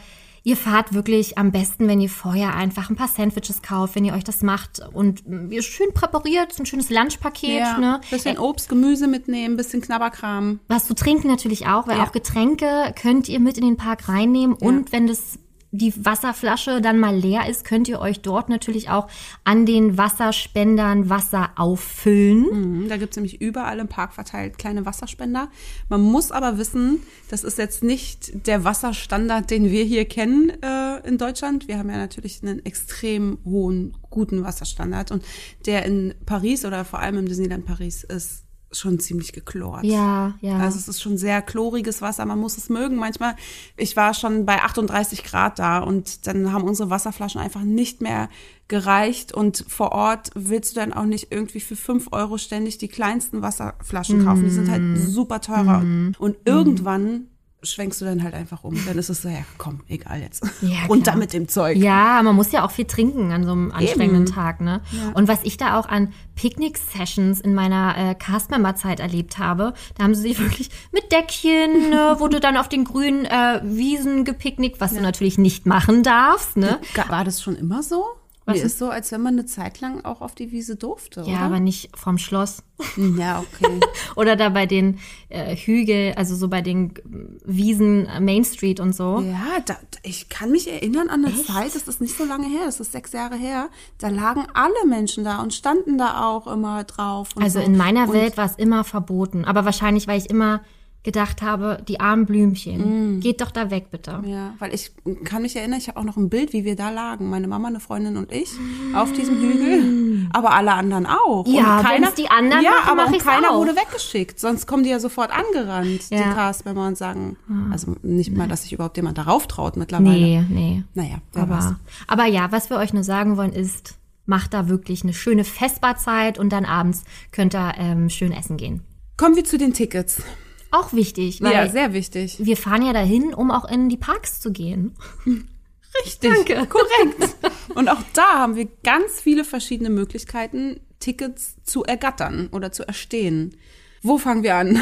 Ihr fahrt wirklich am besten, wenn ihr vorher einfach ein paar Sandwiches kauft, wenn ihr euch das macht und mm, ihr schön präpariert, so ein schönes Lunchpaket, ne? Bisschen Obst, Gemüse mitnehmen, bisschen Knabberkram. Was zu trinken natürlich auch, weil Ja. auch Getränke könnt ihr mit in den Park reinnehmen. Und wenn das die Wasserflasche dann mal leer ist, könnt ihr euch dort natürlich auch an den Wasserspendern Wasser auffüllen. Mhm, Da gibt's nämlich überall im Park verteilt kleine Wasserspender. Man muss aber wissen, das ist jetzt nicht der Wasserstandard, den wir hier kennen äh, in Deutschland. Wir haben ja natürlich einen extrem hohen, guten Wasserstandard. Und der in Paris oder vor allem im Disneyland Paris ist schon ziemlich geklort. Ja, ja. Also es ist schon sehr chloriges Wasser, man muss es mögen. Manchmal, ich war schon bei 38 Grad da und dann haben unsere Wasserflaschen einfach nicht mehr gereicht und vor Ort willst du dann auch nicht irgendwie für 5 Euro ständig die kleinsten Wasserflaschen kaufen. Die sind halt Mm. super teurer. Und irgendwann schwenkst du dann halt einfach um. Dann ist es so, ja komm, egal jetzt. Ja, Runter klar. mit dem Zeug. Ja, man muss ja auch viel trinken an so einem anstrengenden Eben. Tag, ne? Und was ich da auch an Picknick-Sessions in meiner äh, Castmember-Zeit erlebt habe, da haben sie sich wirklich mit Deckchen, ne, wo du dann auf den grünen äh, Wiesen gepicknickt, was du natürlich nicht machen darfst, ne? War das schon immer so? Was Mir ist- so, als wenn man eine Zeit lang auch auf die Wiese durfte, Ja, oder? aber nicht vom Schloss. Ja, okay. Oder da bei den äh, Hügel, also so bei den Wiesen äh, Main Street und so. Ja, da, ich kann mich erinnern an eine Zeit, das ist nicht so lange her, das ist sechs Jahre her. Da lagen alle Menschen da und standen da auch immer drauf. Also so. in meiner und Welt war es immer verboten. Aber wahrscheinlich, weil ich immer gedacht habe, die armen Blümchen, geht doch da weg, bitte. Ja, weil ich kann mich erinnern, ich habe auch noch ein Bild, wie wir da lagen. Meine Mama, eine Freundin und ich auf diesem Hügel. Aber alle anderen auch. Ja, und keiner, die anderen ja, machen, aber mach keiner auch. wurde weggeschickt. Sonst kommen die ja sofort angerannt, Ja. die Castmember, und sagen, also nicht mal, dass sich überhaupt jemand darauf traut mittlerweile. Nee, nee. Naja, wer weiß. Aber, aber ja, was wir euch nur sagen wollen ist, macht da wirklich eine schöne Festbarzeit und dann abends könnt ihr ähm, schön essen gehen. Kommen wir zu den Tickets. Auch wichtig, weil Ja, sehr wichtig. wir fahren ja dahin, um auch in die Parks zu gehen. Richtig, Danke. korrekt. Und auch da haben wir ganz viele verschiedene Möglichkeiten, Tickets zu ergattern oder zu erstehen. Wo fangen wir an?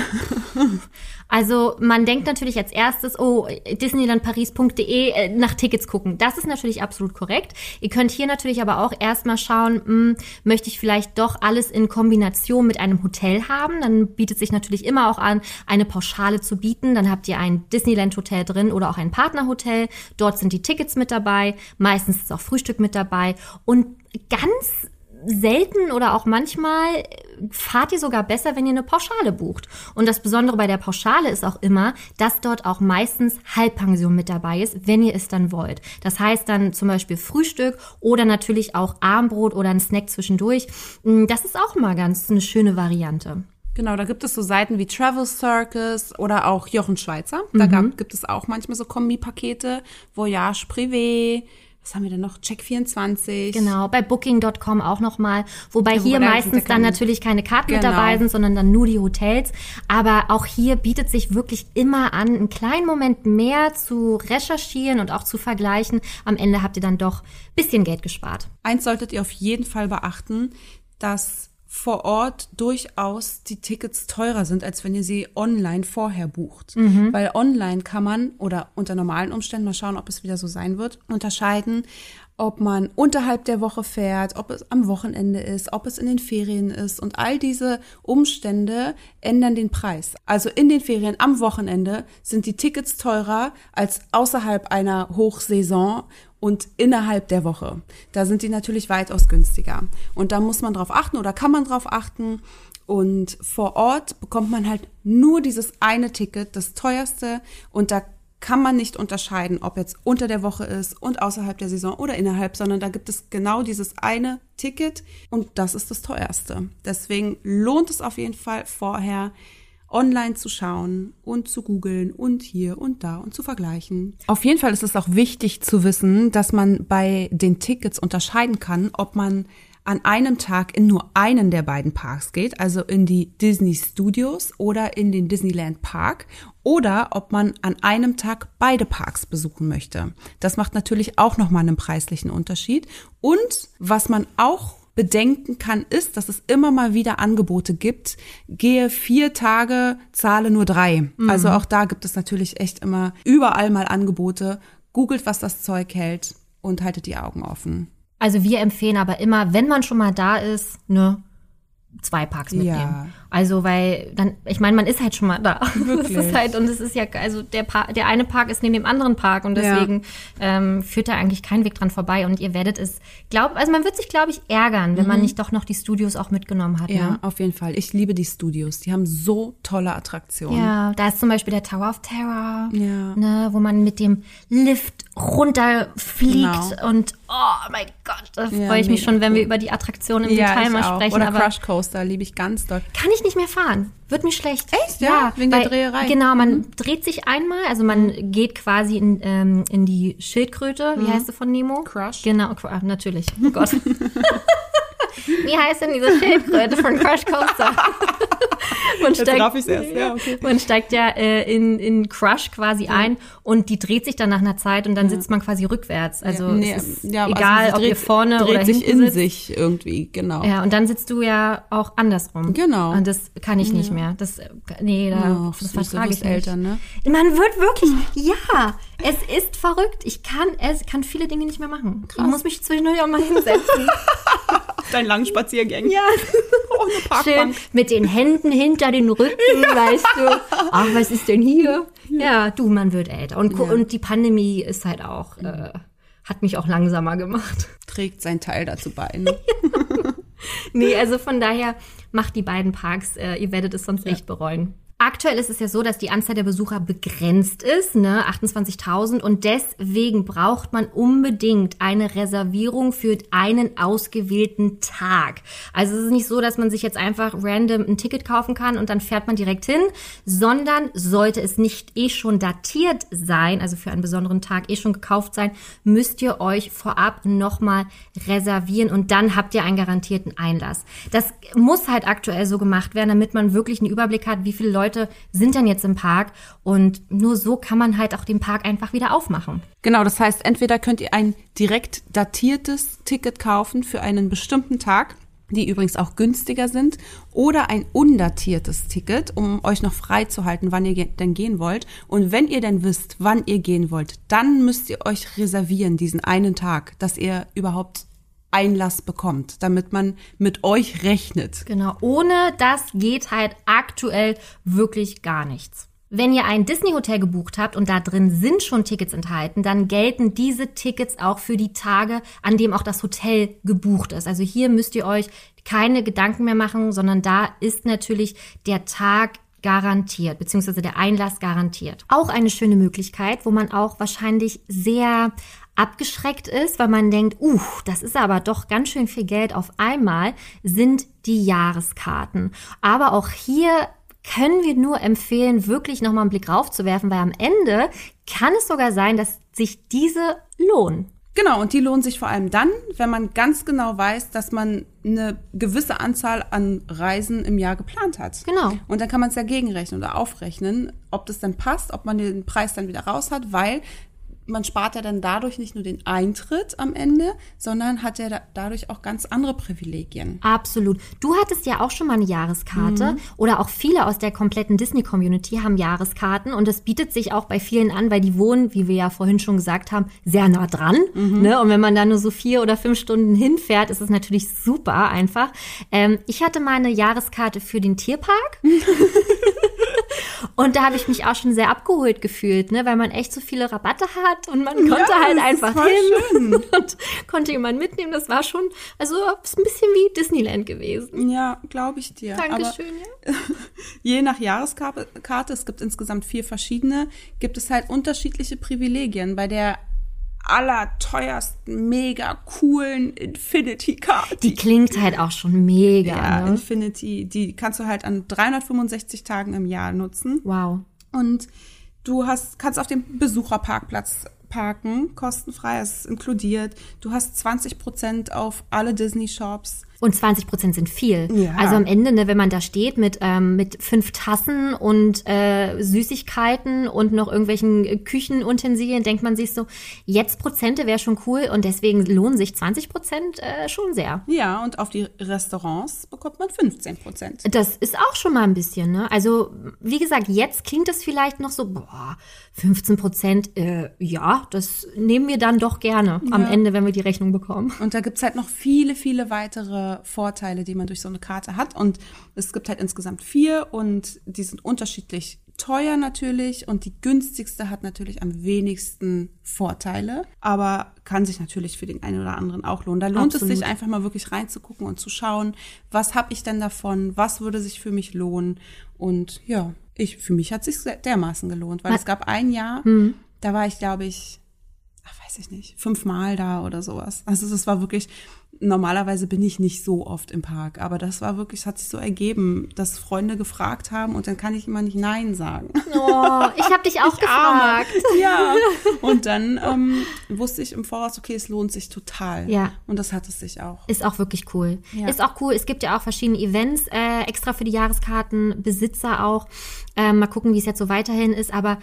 Also man denkt natürlich als erstes, oh, disneylandparis.de äh, nach Tickets gucken. Das ist natürlich absolut korrekt. Ihr könnt hier natürlich aber auch erstmal schauen, hm, möchte ich vielleicht doch alles in Kombination mit einem Hotel haben. Dann bietet sich natürlich immer auch an, eine Pauschale zu bieten. Dann habt ihr ein Disneyland-Hotel drin oder auch ein Partnerhotel. Dort sind die Tickets mit dabei. Meistens ist auch Frühstück mit dabei. Und ganz selten oder auch manchmal fahrt ihr sogar besser, wenn ihr eine Pauschale bucht. Und das Besondere bei der Pauschale ist auch immer, dass dort auch meistens Halbpension mit dabei ist, wenn ihr es dann wollt. Das heißt dann zum Beispiel Frühstück oder natürlich auch Armbrot oder ein Snack zwischendurch. Das ist auch mal ganz eine schöne Variante. Genau, da gibt es so Seiten wie Travel Circus oder auch Jochen Schweizer. Da gab, gibt es auch manchmal so Kombipakete, Voyage Privé, was haben wir denn noch? Check24. Genau, bei Booking.com auch nochmal. Wobei Ja, hier meistens dann natürlich keine Karten mit Genau. dabei sind, sondern dann nur die Hotels. Aber auch hier bietet sich wirklich immer an, einen kleinen Moment mehr zu recherchieren und auch zu vergleichen. Am Ende habt ihr dann doch ein bisschen Geld gespart. Eins solltet ihr auf jeden Fall beachten, dass vor Ort durchaus die Tickets teurer sind, als wenn ihr sie online vorher bucht. Weil online kann man oder unter normalen Umständen, mal schauen, ob es wieder so sein wird, unterscheiden, ob man unterhalb der Woche fährt, ob es am Wochenende ist, ob es in den Ferien ist. Und all diese Umstände ändern den Preis. Also in den Ferien am Wochenende sind die Tickets teurer als außerhalb einer Hochsaison und innerhalb der Woche. Da sind die natürlich weitaus günstiger. Und da muss man drauf achten oder kann man drauf achten. Und vor Ort bekommt man halt nur dieses eine Ticket, das teuerste. Und da kann man nicht unterscheiden, ob jetzt unter der Woche ist und außerhalb der Saison oder innerhalb, sondern da gibt es genau dieses eine Ticket und das ist das teuerste. Deswegen lohnt es auf jeden Fall vorher online zu schauen und zu googeln und hier und da und zu vergleichen. Auf jeden Fall ist es auch wichtig zu wissen, dass man bei den Tickets unterscheiden kann, ob man an einem Tag in nur einen der beiden Parks geht, also in die Disney Studios oder in den Disneyland Park, oder ob man an einem Tag beide Parks besuchen möchte. Das macht natürlich auch nochmal einen preislichen Unterschied. Und was man auch bedenken kann, ist, dass es immer mal wieder Angebote gibt. Gehe vier Tage, zahle nur drei. Also auch da gibt es natürlich echt immer überall mal Angebote. Googelt, was das Zeug hält und haltet die Augen offen. Also wir empfehlen aber immer, wenn man schon mal da ist, ne, zwei Parks mitnehmen. Ja. Also weil dann, ich meine, man ist halt schon mal da. Wirklich. Das ist halt und es ist ja, also der der eine Park ist neben dem anderen Park und Ja. deswegen ähm, führt da eigentlich kein Weg dran vorbei und ihr werdet es, glaub, also man wird sich, glaube ich, ärgern, wenn man nicht doch noch die Studios auch mitgenommen hat. Mhm. Ja, Ne? auf jeden Fall. Ich liebe die Studios. Die haben so tolle Attraktionen. Ja, da ist zum Beispiel der Tower of Terror, Ja. ne, wo man mit dem Lift runterfliegt Genau. und oh mein Gott, da Ja, freue ich mich schon, wenn wir über die Attraktionen im Ja, Detail mal sprechen. Oder Crush Coaster liebe ich ganz doll. kann ich nicht mehr fahren. Wird mir schlecht. Echt, ja? Wegen der weil- Dreherei? Genau, man Mhm. dreht sich einmal, also man geht quasi in, ähm, in die Schildkröte. Wie heißt sie von Nemo? Mhm. Crush. Genau, ah, natürlich. Oh Gott. Wie heißt denn diese Schildkröte von Crush Coaster? man erst. Ja, okay. Man steigt ja äh, in, in Crush quasi ein und die dreht sich dann nach einer Zeit und dann sitzt man quasi rückwärts. Also Nee, es ist ja, also egal, ob dreht, ihr vorne dreht oder sich hinten in sitzt. sich irgendwie, genau. Ja, und dann sitzt du ja auch andersrum. Genau. Und das kann ich nicht mehr. Das, nee, da, Ach, das vertrage ich nicht. älter, ne? Man wird wirklich, ja, es ist verrückt. Ich kann, es kann viele Dinge nicht mehr machen. Ich muss mich zwischendurch auch mal hinsetzen. Deinen langen Spaziergängen. ja, Ohne schön mit den Händen hinter den Rücken, weißt du. Ach, was ist denn hier? Ja, du, man wird älter. Und, Ja. und die Pandemie ist halt auch, äh, hat mich auch langsamer gemacht. Trägt sein Teil dazu bei. Ne? Nee, also von daher macht die beiden Parks, äh, ihr werdet es sonst echt bereuen. Aktuell ist es ja so, dass die Anzahl der Besucher begrenzt ist, ne, 28.000 und deswegen braucht man unbedingt eine Reservierung für einen ausgewählten Tag. Also es ist nicht so, dass man sich jetzt einfach random ein Ticket kaufen kann und dann fährt man direkt hin, sondern sollte es nicht eh schon datiert sein, also für einen besonderen Tag eh schon gekauft sein, müsst ihr euch vorab nochmal reservieren und dann habt ihr einen garantierten Einlass. Das muss halt aktuell so gemacht werden, damit man wirklich einen Überblick hat, wie viele Leute sind denn jetzt im Park und nur so kann man halt auch den Park einfach wieder aufmachen. Genau, das heißt, entweder könnt ihr ein direkt datiertes Ticket kaufen für einen bestimmten Tag, die übrigens auch günstiger sind, oder ein undatiertes Ticket, um euch noch frei zu halten, wann ihr ge- denn gehen wollt. Und wenn ihr denn wisst, wann ihr gehen wollt, dann müsst ihr euch reservieren, diesen einen Tag, dass ihr überhaupt Einlass bekommt, damit man mit euch rechnet. Genau, ohne das geht halt aktuell wirklich gar nichts. Wenn ihr ein Disney-Hotel gebucht habt und da drin sind schon Tickets enthalten, dann gelten diese Tickets auch für die Tage, an dem auch das Hotel gebucht ist. Also hier müsst ihr euch keine Gedanken mehr machen, sondern da ist natürlich der Tag garantiert, beziehungsweise der Einlass garantiert. Auch eine schöne Möglichkeit, wo man auch wahrscheinlich sehr abgeschreckt ist, weil man denkt, uh, das ist aber doch ganz schön viel Geld auf einmal, sind die Jahreskarten. Aber auch hier können wir nur empfehlen, wirklich nochmal einen Blick raufzuwerfen, weil am Ende kann es sogar sein, dass sich diese lohnen. Genau, und die lohnen sich vor allem dann, wenn man ganz genau weiß, dass man eine gewisse Anzahl an Reisen im Jahr geplant hat. Genau. Und dann kann man es ja gegenrechnen oder aufrechnen, ob das dann passt, ob man den Preis dann wieder raus hat, weil man spart ja dann dadurch nicht nur den Eintritt am Ende, sondern hat ja da, dadurch auch ganz andere Privilegien. Absolut. Du hattest ja auch schon mal eine Jahreskarte Mhm. oder auch viele aus der kompletten Disney-Community haben Jahreskarten und das bietet sich auch bei vielen an, weil die wohnen, wie wir ja vorhin schon gesagt haben, sehr nah dran. Mhm. Ne? Und wenn man da nur so vier oder fünf Stunden hinfährt, ist es natürlich super einfach. Ähm, ich hatte mal eine Jahreskarte für den Tierpark. Und da habe ich mich auch schon sehr abgeholt gefühlt, ne, weil man echt so viele Rabatte hat und man konnte Ja, halt einfach hin und konnte jemanden mitnehmen. Das war schon, also ist ein bisschen wie Disneyland gewesen. Ja, glaube ich dir. Aber Dankeschön. Ja. je nach Jahreskarte, Karte, es gibt insgesamt vier verschiedene, gibt es halt unterschiedliche Privilegien. Bei der allerteuersten, mega coolen Infinity-Karte. Die klingt halt auch schon mega. ja, ne? Infinity, die kannst du halt an 365 Tagen im Jahr nutzen. Wow. Und du hast, kannst auf dem Besucherparkplatz parken, kostenfrei, es ist inkludiert. Du hast 20 Prozent auf alle Disney-Shops. Und 20 Prozent sind viel. Ja. Also am Ende, ne, wenn man da steht mit, ähm, mit fünf Tassen und äh, Süßigkeiten und noch irgendwelchen äh, Küchenutensilien, denkt man sich so, jetzt Prozente wäre schon cool und deswegen lohnen sich 20 Prozent äh, schon sehr. Ja, und auf die Restaurants bekommt man 15 Prozent. Das ist auch schon mal ein bisschen, ne? Also, wie gesagt, jetzt klingt es vielleicht noch so, boah, 15 Prozent, äh, ja, das nehmen wir dann doch gerne am Ja. Ende, wenn wir die Rechnung bekommen. Und da gibt's halt noch viele, viele weitere Vorteile, die man durch so eine Karte hat. Und es gibt halt insgesamt vier und die sind unterschiedlich teuer natürlich und die günstigste hat natürlich am wenigsten Vorteile, aber kann sich natürlich für den einen oder anderen auch lohnen. Da lohnt es Absolut. sich einfach mal wirklich reinzugucken und zu schauen, was habe ich denn davon, was würde sich für mich lohnen und ja, ich für mich hat sich dermaßen gelohnt, weil Was- es gab ein Jahr, da war ich glaube ich ach, weiß ich nicht, fünfmal da oder sowas. Also das war wirklich, normalerweise bin ich nicht so oft im Park, aber das war wirklich, es hat sich so ergeben, dass Freunde gefragt haben und dann kann ich immer nicht Nein sagen. Oh, ich habe dich auch Arme. gefragt. Ja. Und dann ähm, wusste ich im Voraus, okay, es lohnt sich total. Ja. Und das hat es sich auch. Ist auch wirklich cool. Ja. Ist auch cool. Es gibt ja auch verschiedene Events äh, extra für die Jahreskarten, Besitzer auch. Ähm, mal gucken, wie es jetzt so weiterhin ist. Aber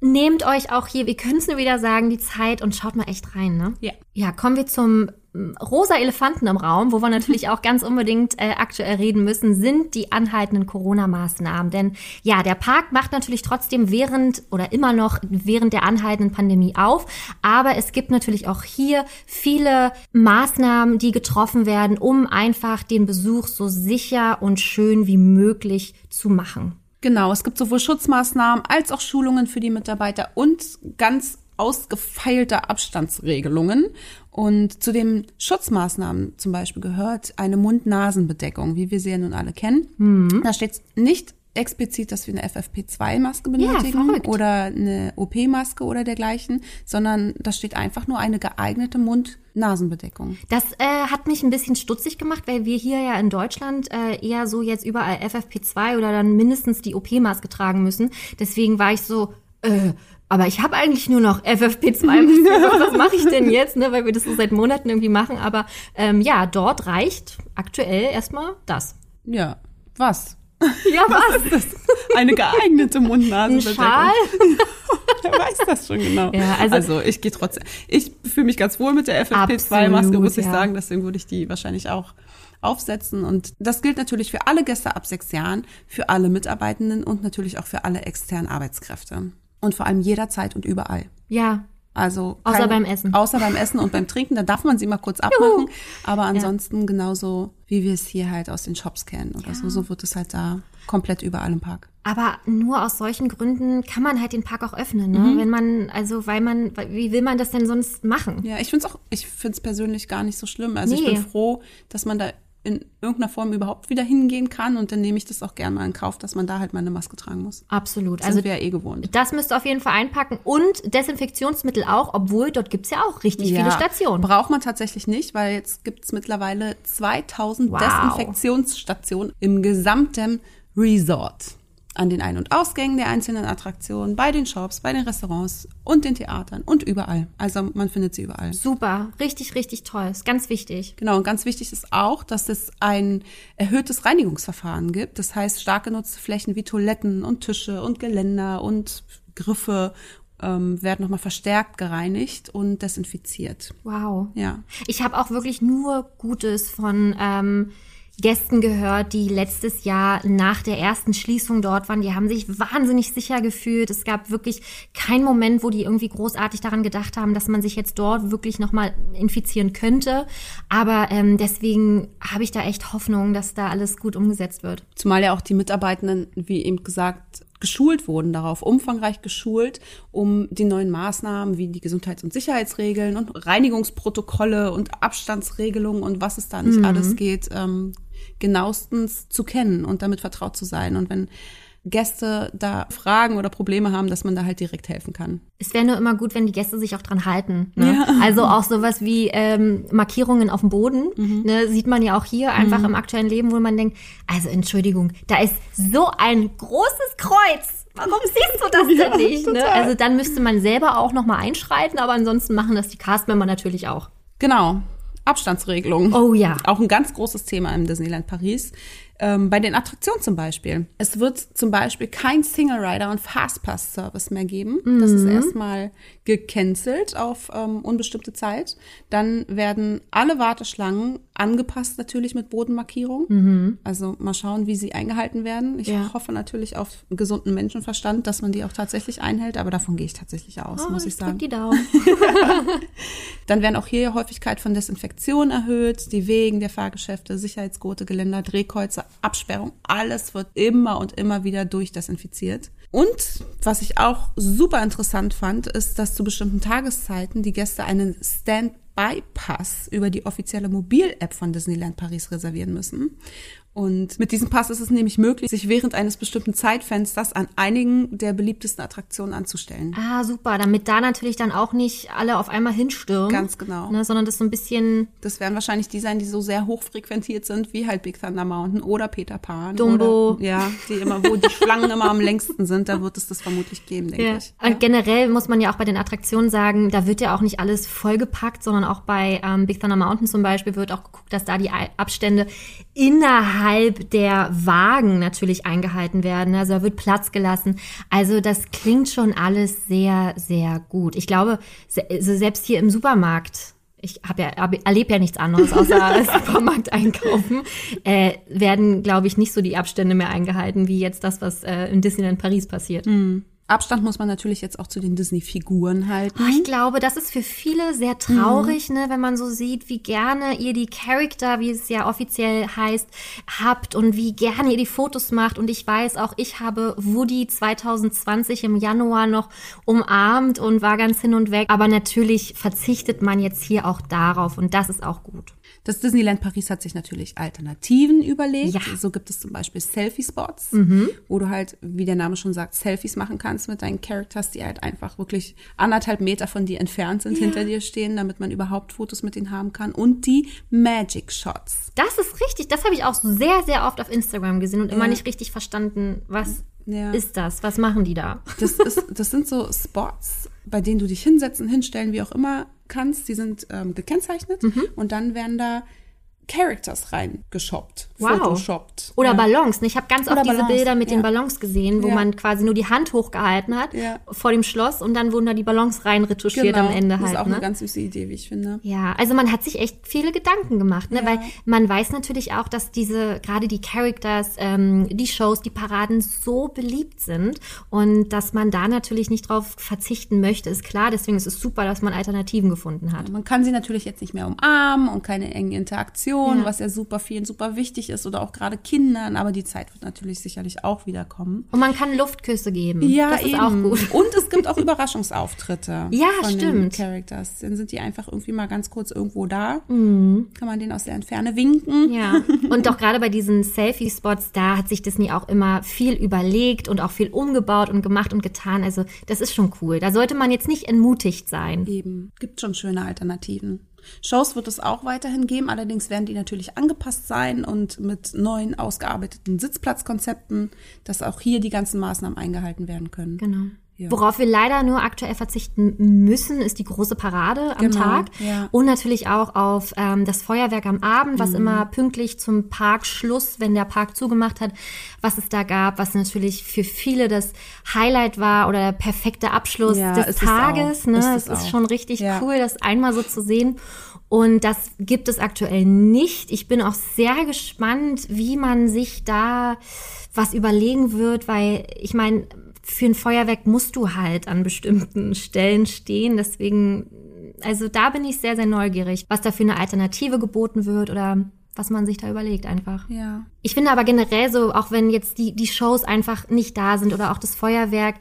nehmt euch auch hier, wir können es nur wieder sagen, die Zeit und schaut mal echt rein. Ne? Ja. Ja, kommen wir zum rosa Elefanten im Raum, wo wir natürlich auch ganz unbedingt äh, aktuell reden müssen, sind die anhaltenden Corona-Maßnahmen. Denn ja, der Park macht natürlich trotzdem während oder immer noch während der anhaltenden Pandemie auf. Aber es gibt natürlich auch hier viele Maßnahmen, die getroffen werden, um einfach den Besuch so sicher und schön wie möglich zu machen. Genau, es gibt sowohl Schutzmaßnahmen als auch Schulungen für die Mitarbeiter und ganz ausgefeilte Abstandsregelungen. Und zu den Schutzmaßnahmen zum Beispiel gehört eine Mund-Nasen-Bedeckung, wie wir sie ja nun alle kennen. Da steht nicht explizit, dass wir eine FFP2-Maske benötigen verrückt. oder eine OP-Maske oder dergleichen, sondern da steht einfach nur eine geeignete Mund-Nasen-Bedeckung. Das äh, hat mich ein bisschen stutzig gemacht, weil wir hier ja in Deutschland äh, eher so jetzt überall FFP2 oder dann mindestens die OP-Maske tragen müssen. Deswegen war ich so, äh, aber ich habe eigentlich nur noch FFP2. Was mache ich denn jetzt? Ne? Weil wir das so seit Monaten irgendwie machen. Aber ähm, ja, dort reicht aktuell erstmal das. Ja, was? Ja, was? Das ist eine geeignete Mund-Nasen-Bedeckung. Wer weiß das schon genau. Ja, also- also, ich gehe trotzdem. Ich fühle mich ganz wohl mit der FFP2-Maske, Absolut, muss ich ja. sagen. Deswegen würde ich die wahrscheinlich auch aufsetzen. Und das gilt natürlich für alle Gäste ab sechs Jahren, für alle Mitarbeitenden und natürlich auch für alle externen Arbeitskräfte. Und vor allem jederzeit und überall. Ja, Also Außer keine- beim Essen. Außer beim Essen und beim Trinken, da darf man sie mal kurz abmachen. Aber ansonsten genauso, wie wir es hier halt aus den Shops kennen oder so. So wird es halt da komplett überall im Park. Aber nur aus solchen Gründen kann man halt den Park auch öffnen, ne? Mhm. Wenn man, also weil man, wie will man das denn sonst machen? Ja, ich finde es auch, ich finde es persönlich gar nicht so schlimm. Also ich Nee. bin froh, dass man da in irgendeiner Form überhaupt wieder hingehen kann und dann nehme ich das auch gerne mal in Kauf, dass man da halt mal eine Maske tragen muss. Absolut. Das Also wir ja eh gewohnt. das müsst ihr auf jeden Fall einpacken und Desinfektionsmittel auch, obwohl dort gibt's ja auch richtig viele Stationen. Braucht man tatsächlich nicht, weil jetzt gibt es mittlerweile 2000 Wow. Desinfektionsstationen im gesamten Resort. An den Ein- und Ausgängen der einzelnen Attraktionen, bei den Shops, bei den Restaurants und den Theatern und überall. Also man findet sie überall. Super, richtig, richtig toll. Ist ganz wichtig. Genau, und ganz wichtig ist auch, dass es ein erhöhtes Reinigungsverfahren gibt. Das heißt, stark genutzte Flächen wie Toiletten und Tische und Geländer und Griffe ähm, werden nochmal verstärkt gereinigt und desinfiziert. Wow. Ja. Ich habe auch wirklich nur Gutes von ähm, Gästen gehört, die letztes Jahr nach der ersten Schließung dort waren. Die haben sich wahnsinnig sicher gefühlt. Es gab wirklich keinen Moment, wo die irgendwie großartig daran gedacht haben, dass man sich jetzt dort wirklich nochmal infizieren könnte. Aber ähm, deswegen habe ich da echt Hoffnung, dass da alles gut umgesetzt wird. Zumal ja auch die Mitarbeitenden, wie eben gesagt, geschult wurden darauf, umfangreich geschult, um die neuen Maßnahmen wie die Gesundheits- und Sicherheitsregeln und Reinigungsprotokolle und Abstandsregelungen und was es da nicht alles geht, ähm, genauestens zu kennen und damit vertraut zu sein. Und wenn Gäste da Fragen oder Probleme haben, dass man da halt direkt helfen kann. Es wäre nur immer gut, wenn die Gäste sich auch dran halten. Ne? Also auch sowas wie ähm, Markierungen auf dem Boden, ne, sieht man ja auch hier einfach im aktuellen Leben, wo man denkt, also Entschuldigung, da ist so ein großes Kreuz. Warum siehst du das denn nicht? Ne? Also dann müsste man selber auch nochmal einschreiten, aber ansonsten machen das die Castmember natürlich auch. Genau. Abstandsregelung. Oh ja. Auch ein ganz großes Thema im Disneyland Paris. Ähm, bei den Attraktionen zum Beispiel. Es wird zum Beispiel kein Single Rider und Fastpass Service mehr geben. Das ist erstmal gecancelt auf ähm, unbestimmte Zeit. Dann werden alle Warteschlangen angepasst natürlich mit Bodenmarkierung. Also mal schauen, wie sie eingehalten werden. Ich Ja. hoffe natürlich auf gesunden Menschenverstand, dass man die auch tatsächlich einhält, aber davon gehe ich tatsächlich aus, Oh, muss ich drück sagen. die Daumen. Dann werden auch hier Häufigkeit von Desinfektion erhöht, die Wegen der Fahrgeschäfte, Sicherheitsgurte, Geländer, Drehkreuze, Absperrung, alles wird immer und immer wieder durchdesinfiziert. Und was ich auch super interessant fand, ist, dass zu bestimmten Tageszeiten die Gäste einen Standby-Pass über die offizielle Mobil-App von Disneyland Paris reservieren müssen. Und mit diesem Pass ist es nämlich möglich, sich während eines bestimmten Zeitfensters an einigen der beliebtesten Attraktionen anzustellen. Ah, super, damit da natürlich dann auch nicht alle auf einmal hinstürmen. Ganz genau. Ne, sondern das so ein bisschen Das werden wahrscheinlich die sein, die so sehr hoch frequentiert sind, wie halt Big Thunder Mountain oder Peter Pan. Dumbo. Oder, ja, die immer, wo die Schlangen immer am längsten sind, da wird es das vermutlich geben, denke Ja. ich. Und generell muss man ja auch bei den Attraktionen sagen, da wird ja auch nicht alles vollgepackt, sondern auch bei ähm, Big Thunder Mountain zum Beispiel wird auch geguckt, dass da die Abstände innerhalb der Wagen natürlich eingehalten werden. Also da wird Platz gelassen. Also das klingt schon alles sehr, sehr gut. Ich glaube, also selbst hier im Supermarkt ich habe ja, erlebe ja nichts anderes außer Supermarkt einkaufen, äh, werden, glaube ich, nicht so die Abstände mehr eingehalten, wie jetzt das, was äh, in Disneyland Paris passiert. Abstand muss man natürlich jetzt auch zu den Disney-Figuren halten. Oh, ich glaube, das ist für viele sehr traurig, ne, wenn man so sieht, wie gerne ihr die Charakter, wie es ja offiziell heißt, habt und wie gerne ihr die Fotos macht. Und ich weiß auch, ich habe Woody 2020 im Januar noch umarmt und war ganz hin und weg. Aber natürlich verzichtet man jetzt hier auch darauf und das ist auch gut. Das Disneyland Paris hat sich natürlich Alternativen überlegt. Ja. So gibt es zum Beispiel Selfie-Spots, wo du halt, wie der Name schon sagt, Selfies machen kannst mit deinen Characters, die halt einfach wirklich anderthalb Meter von dir entfernt sind, hinter dir stehen, damit man überhaupt Fotos mit denen haben kann. Und die Magic Shots. Das ist richtig. Das habe ich auch sehr, sehr oft auf Instagram gesehen und immer Ja. nicht richtig verstanden, was Ja. ist das? Was machen die da? Das, ist, das sind so Spots, bei denen du dich hinsetzen, hinstellen, wie auch immer kannst. Die sind ähm, gekennzeichnet und dann werden da Characters reingeshoppt, Wow. photoshoppt. Oder ja. Ballons. ne? Ich habe ganz Oder oft diese Bilder mit den ja. Ballons gesehen, wo Ja. man quasi nur die Hand hochgehalten hat vor dem Schloss und dann wurden da die Ballons reinretuschiert am Ende Genau. das halt. ist auch ne? eine ganz süße Idee, wie ich finde. Ja, also man hat sich echt viele Gedanken gemacht, ne? Weil man weiß natürlich auch, dass diese, gerade die Characters, ähm, die Shows, die Paraden so beliebt sind und dass man da natürlich nicht drauf verzichten möchte, ist klar. Deswegen ist es super, dass man Alternativen gefunden hat. Man kann sie natürlich jetzt nicht mehr umarmen und keine engen Interaktionen, Ja. was ja super vielen super wichtig ist oder auch gerade Kindern, aber die Zeit wird natürlich sicherlich auch wieder kommen. Und man kann Luftküsse geben. das ist auch gut. Und es gibt auch Überraschungsauftritte Ja, von den stimmt. Characters. Dann sind die einfach irgendwie mal ganz kurz irgendwo da. Kann man denen aus der Entferne winken. Mhm. Ja, und doch gerade bei diesen Selfie-Spots, da hat sich Disney auch immer viel überlegt und auch viel umgebaut und gemacht und getan. Also das ist schon cool. Da sollte man jetzt nicht entmutigt sein. Eben. Gibt schon schöne Alternativen. Shows wird es auch weiterhin geben, allerdings werden die natürlich angepasst sein und mit neuen ausgearbeiteten Sitzplatzkonzepten, dass auch hier die ganzen Maßnahmen eingehalten werden können. Genau. Ja. Worauf wir leider nur aktuell verzichten müssen, ist die große Parade am Genau, Tag. ja. Mhm. Und natürlich auch auf ähm, das Feuerwerk am Abend, was immer pünktlich zum Parkschluss, wenn der Park zugemacht hat, was es da gab, was natürlich für viele das Highlight war oder der perfekte Abschluss Ja, des es Tages. auch. Ne? Ist es es ist auch. schon richtig cool, das einmal so zu sehen. Und das gibt es aktuell nicht. Ich bin auch sehr gespannt, wie man sich da was überlegen wird, weil ich meine, für ein Feuerwerk musst du halt an bestimmten Stellen stehen. Deswegen, also da bin ich sehr, sehr neugierig, was da für eine Alternative geboten wird oder was man sich da überlegt einfach. Ja. Ich finde aber generell so, auch wenn jetzt die, die Shows einfach nicht da sind oder auch das Feuerwerk,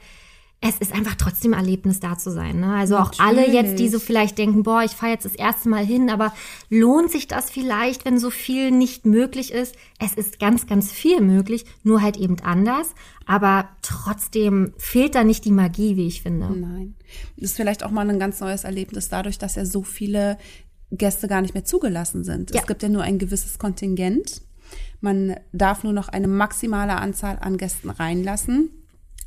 es ist einfach trotzdem ein Erlebnis da zu sein. Ne? Also auch alle Natürlich. jetzt, die so vielleicht denken, boah, ich fahre jetzt das erste Mal hin, aber lohnt sich das vielleicht, wenn so viel nicht möglich ist? Es ist ganz, ganz viel möglich, nur halt eben anders. Aber trotzdem fehlt da nicht die Magie, wie ich finde. Nein. Das ist vielleicht auch mal ein ganz neues Erlebnis dadurch, dass ja so viele Gäste gar nicht mehr zugelassen sind. Ja. Es gibt ja nur ein gewisses Kontingent. Man darf nur noch eine maximale Anzahl an Gästen reinlassen.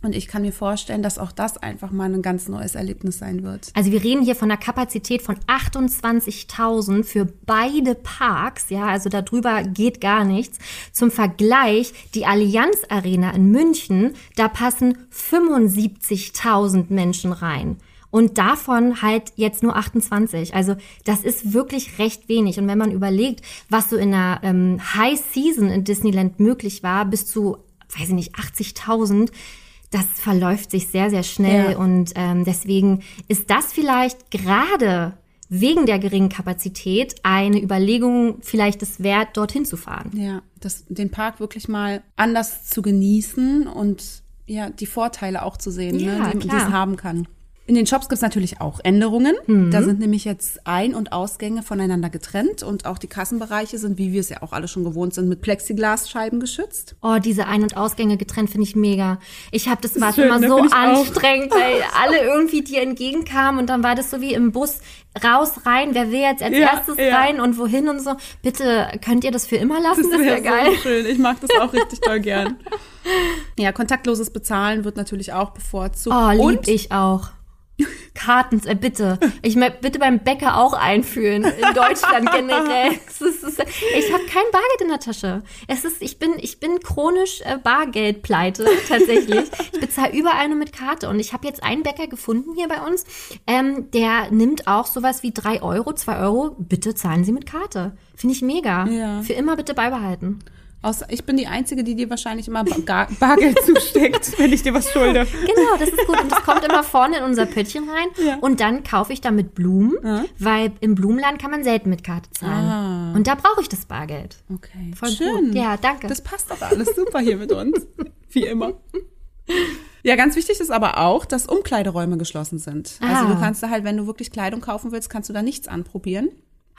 Und ich kann mir vorstellen, dass auch das einfach mal ein ganz neues Erlebnis sein wird. Also wir reden hier von einer Kapazität von 28.000 für beide Parks, ja, also darüber geht gar nichts. Zum Vergleich, die Allianz Arena in München, da passen 75.000 Menschen rein. Und davon halt jetzt nur 28. Also das ist wirklich recht wenig. Und wenn man überlegt, was so in der ähm, High Season in Disneyland möglich war, bis zu, weiß ich nicht, 80.000, das verläuft sich sehr, sehr schnell. Ja. Und ähm, deswegen ist das vielleicht gerade wegen der geringen Kapazität eine Überlegung vielleicht es wert, dorthin zu fahren. Ja, das, den Park wirklich mal anders zu genießen und ja, die Vorteile auch zu sehen, Ja, ne, die, die es haben kann. In den Shops gibt's natürlich auch Änderungen. Mhm. Da sind nämlich jetzt Ein- und Ausgänge voneinander getrennt und auch die Kassenbereiche sind, wie wir es ja auch alle schon gewohnt sind, mit Plexiglasscheiben geschützt. Oh, diese Ein- und Ausgänge getrennt finde ich mega. Ich habe das war immer ne? so auch. anstrengend, weil alle irgendwie dir entgegenkamen und dann war das so wie im Bus raus, rein, wer will jetzt als Ja, erstes ja. rein und wohin und so. Bitte, könnt ihr das für immer lassen? Das, wäre wär geil. so schön. Ich mag das auch richtig toll gern. Ja, kontaktloses Bezahlen wird natürlich auch bevorzugt. Oh, lieb und ich auch. Karten, äh, bitte. Ich mein, bitte beim Bäcker auch einführen. In Deutschland generell. Ist, ich habe kein Bargeld in der Tasche. Es ist, ich bin, ich bin chronisch äh, Bargeldpleite tatsächlich. Ich bezahle überall nur mit Karte und ich habe jetzt einen Bäcker gefunden hier bei uns. Ähm, der nimmt auch sowas wie drei Euro, zwei Euro. Bitte zahlen Sie mit Karte. Finde ich mega. Ja. Für immer bitte beibehalten. Außer, ich bin die Einzige, die dir wahrscheinlich immer Bar Bargeld zusteckt, wenn ich dir was schulde. Genau, das ist gut. Und das kommt immer vorne in unser Pöttchen rein. Ja. Und dann kaufe ich damit Blumen, weil im Blumenladen kann man selten mit Karte zahlen. Ah. Und da brauche ich das Bargeld. Okay, Voll schön. gut. Ja, danke. Das passt doch alles super hier mit uns. Wie immer. Ja, ganz wichtig ist aber auch, dass Umkleideräume geschlossen sind. Also Ah. du kannst da halt, wenn du wirklich Kleidung kaufen willst, kannst du da nichts anprobieren.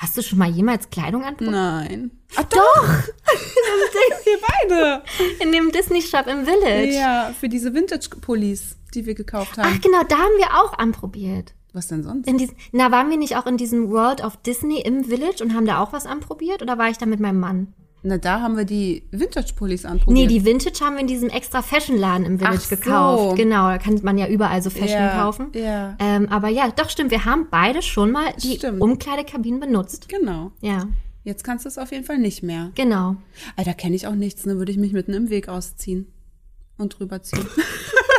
Hast du schon mal jemals Kleidung anprobiert? Nein. Ach doch! wir beide. In dem Disney Shop im Village. Ja, für diese Vintage-Pullis, die wir gekauft haben. Ach genau, da haben wir auch anprobiert. Was denn sonst? In diesem, na, waren wir nicht auch in diesem World of Disney im Village und haben da auch was anprobiert? Oder war ich da mit meinem Mann? Na, da haben wir die Vintage-Pullis Nee, anprobiert. die Vintage haben wir in diesem extra Fashion-Laden im Village Ach so. gekauft. Genau, da kann man ja überall so Fashion Ja, kaufen. ja. Ähm, aber ja, doch stimmt, wir haben beide schon mal die Stimmt. Umkleidekabinen benutzt. Genau. Ja, Jetzt kannst du es auf jeden Fall nicht mehr. genau. Alter, kenne ich auch nichts, ne? Würde ich mich mitten im Weg ausziehen und drüber ziehen.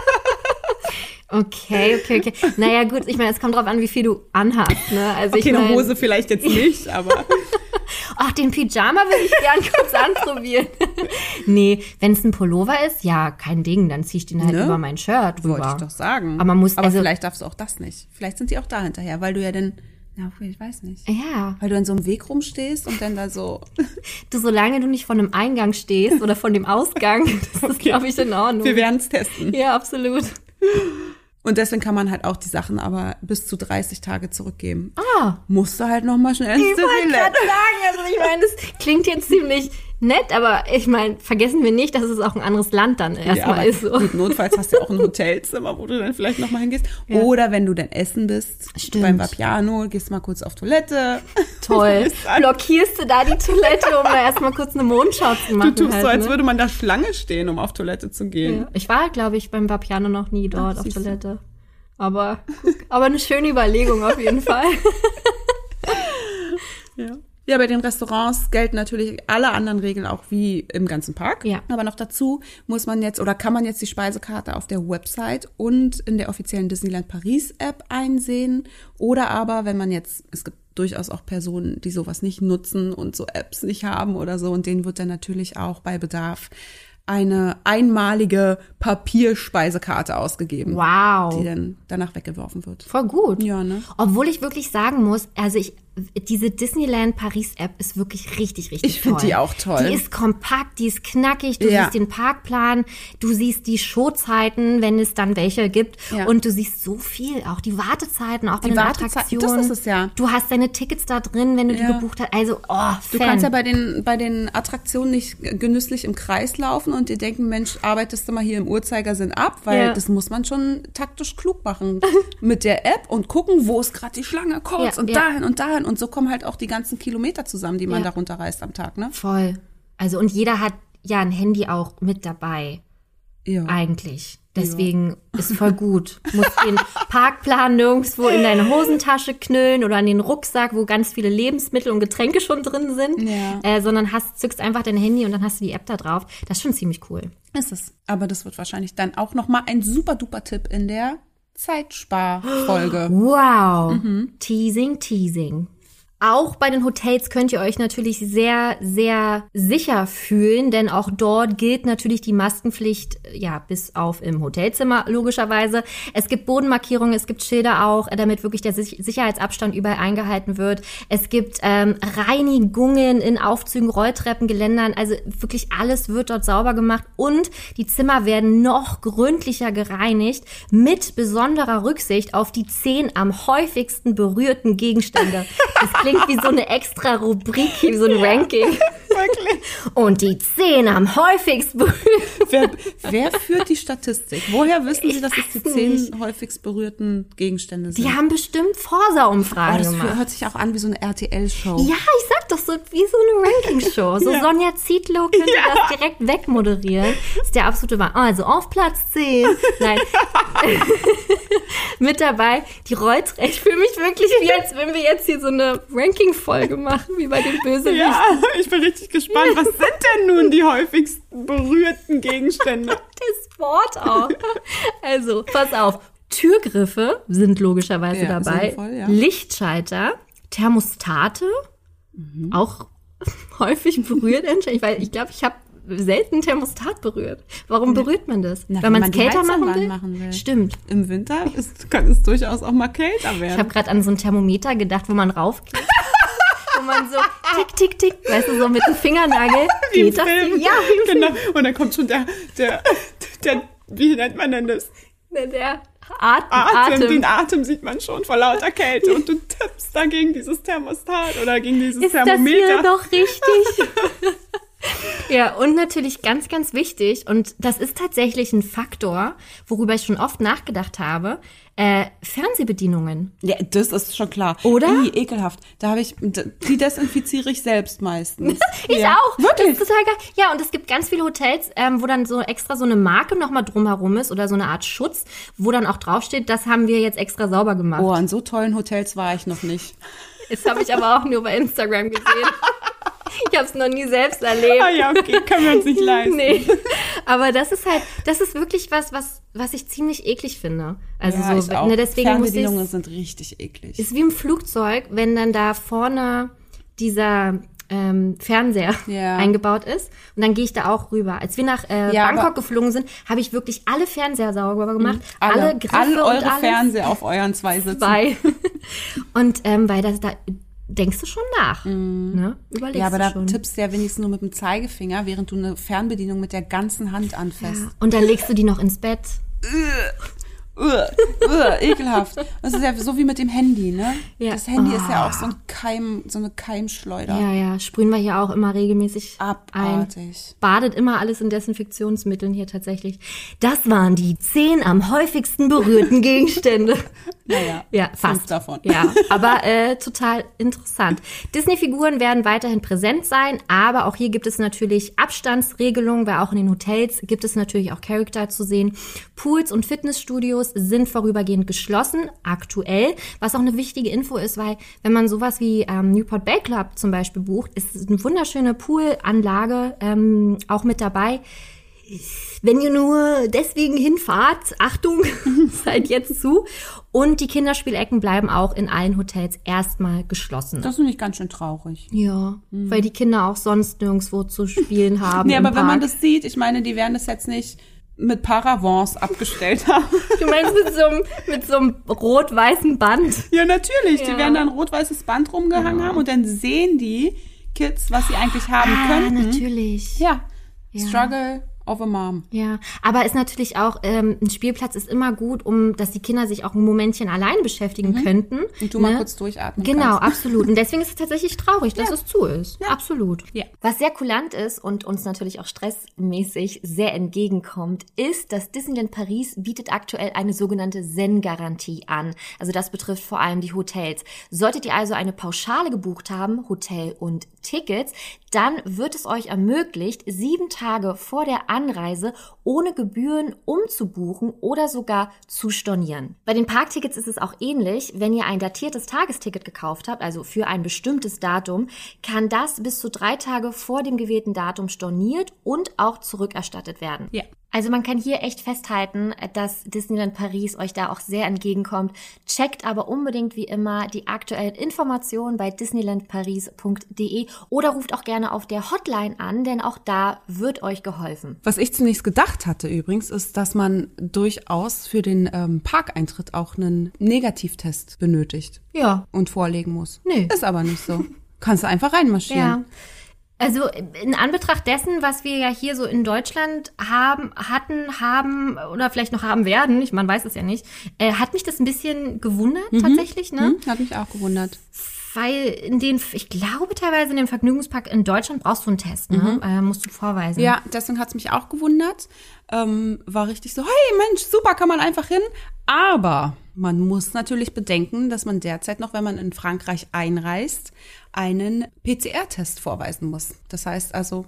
Okay, okay, okay. Naja, gut, ich meine, es kommt drauf an, wie viel du anhast, ne? Also ich Okay, eine mein, Hose vielleicht jetzt nicht, aber Ach, den Pyjama will ich gern kurz anprobieren. nee, wenn es ein Pullover ist, ja, kein Ding, dann zieh ich den halt Ne? über mein Shirt wollte drüber. ich doch sagen. Aber man muss- aber also- vielleicht darfst du auch das nicht. Vielleicht sind die auch da hinterher, weil du ja dann, na, ich weiß nicht. Ja, Weil du in so einem Weg rumstehst und dann da so. du, solange du nicht von einem Eingang stehst oder von dem Ausgang, das ist, glaube ich, in Ordnung. Wir werden es testen. ja, absolut. Und deswegen kann man halt auch die Sachen aber bis zu 30 Tage zurückgeben. Ah, Musst du halt noch mal schnell ins ich wollte gerade sagen, also ich meine, das klingt jetzt ziemlich nett, aber ich meine, vergessen wir nicht, dass es auch ein anderes Land dann erstmal aber ist. So. Gut, notfalls hast du auch ein Hotelzimmer, wo du dann vielleicht nochmal hingehst. Oder wenn du dann essen bist, Stimmt. beim Vapiano, gehst mal kurz auf Toilette. Toll. Du. Blockierst du da die Toilette, um da erstmal kurz eine Mondschau zu du machen? tust halt, so, als ne? würde man da Schlange stehen, um auf Toilette zu gehen. Ja. Ich war, glaube ich, beim Vapiano noch nie dort Ach, auf du. Toilette. Aber, aber eine schöne Überlegung auf jeden Fall. Ja. Ja, bei den Restaurants gelten natürlich alle anderen Regeln auch wie im ganzen Park. Ja. Aber noch dazu muss man jetzt oder kann man jetzt die Speisekarte auf der Website und in der offiziellen Disneyland Paris App einsehen. Oder aber, wenn man jetzt, es gibt durchaus auch Personen, die sowas nicht nutzen und so Apps nicht haben oder so, und denen wird dann natürlich auch bei Bedarf eine einmalige Papierspeisekarte ausgegeben, Wow. die dann danach weggeworfen wird. Voll gut. Ja, ne? Obwohl ich wirklich sagen muss, also ich, diese Disneyland Paris App ist wirklich richtig, richtig Ich toll. die auch toll. Die ist kompakt, die ist knackig, du Ja. siehst den Parkplan, du siehst die Showzeiten, wenn es dann welche gibt. Ja. Und du siehst so viel, auch die Wartezeiten, auch bei Die den Wartezei- Attraktionen. das ist es ja. Du hast deine Tickets da drin, wenn du die Ja. gebucht hast. Also, oh, Du Fan. kannst ja bei den, bei den Attraktionen nicht genüsslich im Kreis laufen und dir denken, Mensch, arbeitest du mal hier im Uhrzeigersinn ab, weil das muss man schon taktisch klug machen mit der App und gucken, wo ist gerade die Schlange, kurz und dahin und dahin und so kommen halt auch die ganzen Kilometer zusammen, die man Ja. darunter reist am Tag, ne? Voll. Also, und jeder hat ja ein Handy auch mit dabei. Ja. Eigentlich. Deswegen ist voll gut. Musst den Parkplan nirgendwo in deine Hosentasche knüllen oder an den Rucksack, wo ganz viele Lebensmittel und Getränke schon drin sind, Ja. äh, sondern hast, zückst einfach dein Handy und dann hast du die App da drauf. Das ist schon ziemlich cool. Ist es. Aber das wird wahrscheinlich dann auch nochmal ein super duper Tipp in der Zeitsparfolge. Wow. Teasing, teasing. Auch bei den Hotels könnt ihr euch natürlich sehr, sehr sicher fühlen, denn auch dort gilt natürlich die Maskenpflicht, ja, bis auf im Hotelzimmer logischerweise. Es gibt Bodenmarkierungen, es gibt Schilder auch, damit wirklich der Sich- Sicherheitsabstand überall eingehalten wird. Es gibt ähm, Reinigungen in Aufzügen, Rolltreppen, Geländern, also wirklich alles wird dort sauber gemacht und die Zimmer werden noch gründlicher gereinigt mit besonderer Rücksicht auf die zehn am häufigsten berührten Gegenstände. Klingt wie so eine extra Rubrik, wie so ein Ranking. Wirklich. Und die zehn am häufigsten berührten. Wer, wer führt die Statistik? Woher wissen Sie, dass es die zehn häufigst berührten Gegenstände sind? Die haben bestimmt Forsa-Umfragen Oh, das gemacht. hört sich auch an wie so eine RTL-Show. Ja, ich sag doch so, wie so eine Ranking-Show. So Ja. Sonja Zietlow könnte das direkt wegmoderieren. Das ist der absolute Wahnsinn. Also auf Platz 10. Nein. Mit dabei die Rolltreppe. Ich fühle mich wirklich wie, als wenn wir jetzt hier so eine Ranking-Folge machen, wie bei den Bösewichten. Ja, ich bin richtig gespannt. Was sind denn nun die häufigsten berührten Gegenstände? Das Wort auch. Also, pass auf. Türgriffe sind logischerweise Ja, dabei. sinnvoll, ja. Lichtschalter, Thermostate, Mhm. auch häufig berührt. Ich, weiß, ich glaube, ich habe selten Thermostat berührt. Warum berührt man das? Na, Weil wenn man es kälter machen will? anmachen will. Stimmt. Im Winter ist, kann es durchaus auch mal kälter Ich werden. habe gerade an so ein Thermometer gedacht, wo man raufklickt. wo man so tick, tick, tick, weißt du, so mit dem Fingernagel Wie geht das. Film. Ja, genau. Und dann kommt schon der, der, der, wie nennt man denn das? Film. Der Atem. Atem, Atem. den Atem sieht man schon vor lauter Kälte und du tippst da gegen dieses Thermostat oder gegen dieses Ist das Thermometer. hier noch richtig? ja, und natürlich ganz, ganz wichtig, und das ist tatsächlich ein Faktor, worüber ich schon oft nachgedacht habe, äh, Fernsehbedienungen. Ja, das ist schon klar. Oder? Ih, ekelhaft. Da habe ich, die desinfiziere ich selbst meistens. Ich ja. auch. Wirklich? Total geil. Ja, und es gibt ganz viele Hotels, ähm, wo dann so extra so eine Marke nochmal drumherum ist oder so eine Art Schutz, wo dann auch draufsteht, das haben wir jetzt extra sauber gemacht. Oh, an so tollen Hotels war ich noch nicht. Das habe ich aber auch nur bei Instagram gesehen. Ich habe es noch nie selbst erlebt. Ah ja, okay, können wir uns nicht leisten. Nee. Aber das ist halt, das ist wirklich was, was, was ich ziemlich eklig finde. Also ja, so, ne, deswegen muss Fernbedienungen sind richtig eklig. ist wie im Flugzeug, wenn dann da vorne dieser ähm, Fernseher Ja. eingebaut ist. Und dann gehe ich da auch rüber. Als wir nach äh, Ja, Bangkok geflogen sind, habe ich wirklich alle Fernseher sauber gemacht. alle, Alle, Griffe alle eure und alles Fernseher auf euren zwei Sitzen. bei. und ähm, weil das da denkst du schon nach. Ne? Überlegst. Ja, aber du da schon. tippst du ja wenigstens nur mit dem Zeigefinger, während du eine Fernbedienung mit der ganzen Hand anfasst. Und dann legst du die noch ins Bett. Uah, uah, ekelhaft. Das ist ja so wie mit dem Handy, ne? Ja. Das Handy ist ja Ah. auch so ein Keim, so eine Keimschleuder. Ja, ja, sprühen wir hier auch immer regelmäßig ein. Abartig. Badet immer alles in Desinfektionsmitteln hier tatsächlich. Das waren die zehn am häufigsten berührten Gegenstände. Naja, Ja, fünf fast. davon. Ja, aber äh, total interessant. Disney-Figuren werden weiterhin präsent sein, aber auch hier gibt es natürlich Abstandsregelungen, weil auch in den Hotels gibt es natürlich auch Charakter zu sehen. Pools und Fitnessstudios sind vorübergehend geschlossen, aktuell, was auch eine wichtige Info ist, weil wenn man sowas wie ähm, Newport Bay Club zum Beispiel bucht, ist eine wunderschöne Poolanlage ähm, auch mit dabei. Wenn ihr nur deswegen hinfahrt, Achtung, seid jetzt zu. Und die Kinderspielecken bleiben auch in allen Hotels erstmal geschlossen. Das finde ich ganz schön traurig. ja, weil die Kinder auch sonst nirgendwo zu spielen haben. Nee, aber wenn man Park. das sieht, ich meine, die werden das jetzt nicht mit Paravents abgestellt haben. Du meinst mit so einem, mit so einem rot-weißen Band? ja, natürlich. Ja. Die werden dann ein rot-weißes Band rumgehangen haben und dann sehen die Kids, was sie eigentlich haben Ah, könnten. natürlich. Ja. Struggle of a Mom. Ja, aber ist natürlich auch, ähm, ein Spielplatz ist immer gut, um, dass die Kinder sich auch ein Momentchen alleine beschäftigen könnten. Mhm. Und du mal ne? kurz durchatmen Genau, kannst. absolut. Und deswegen ist es tatsächlich traurig, dass es zu ist. Absolut. Ja. Was sehr kulant ist und uns natürlich auch stressmäßig sehr entgegenkommt, ist, dass Disneyland Paris bietet aktuell eine sogenannte Zen-Garantie an. Also das betrifft vor allem die Hotels. Solltet ihr also eine Pauschale gebucht haben, Hotel und Tickets, dann wird es euch ermöglicht, sieben Tage vor der Anreise ohne Gebühren umzubuchen oder sogar zu stornieren. Bei den Parktickets ist es auch ähnlich. Wenn ihr ein datiertes Tagesticket gekauft habt, also für ein bestimmtes Datum, kann das bis zu drei Tage vor dem gewählten Datum storniert und auch zurückerstattet werden. Ja. Also man kann hier echt festhalten, dass Disneyland Paris euch da auch sehr entgegenkommt. Checkt aber unbedingt wie immer die aktuellen Informationen bei disneylandparis.de oder ruft auch gerne auf der Hotline an, denn auch da wird euch geholfen. Was ich zunächst gedacht hatte übrigens, ist, dass man durchaus für den ähm, Parkeintritt auch einen Negativtest benötigt Ja. und vorlegen muss. Nö. Ist aber nicht so. Kannst du einfach reinmarschieren. Ja. Also in Anbetracht dessen, was wir ja hier so in Deutschland haben, hatten, haben oder vielleicht noch haben werden, ich man weiß es ja nicht, äh, hat mich das ein bisschen gewundert tatsächlich, ne? Hm, hat mich auch gewundert. Weil in den, ich glaube teilweise in dem Vergnügungspark in Deutschland brauchst du einen Test, ne? Äh, musst du vorweisen. Ja, deswegen hat's mich auch gewundert. Ähm, war richtig so, hey Mensch, super, kann man einfach hin. Aber man muss natürlich bedenken, dass man derzeit noch, wenn man in Frankreich einreist, einen PCR-Test vorweisen muss. Das heißt also,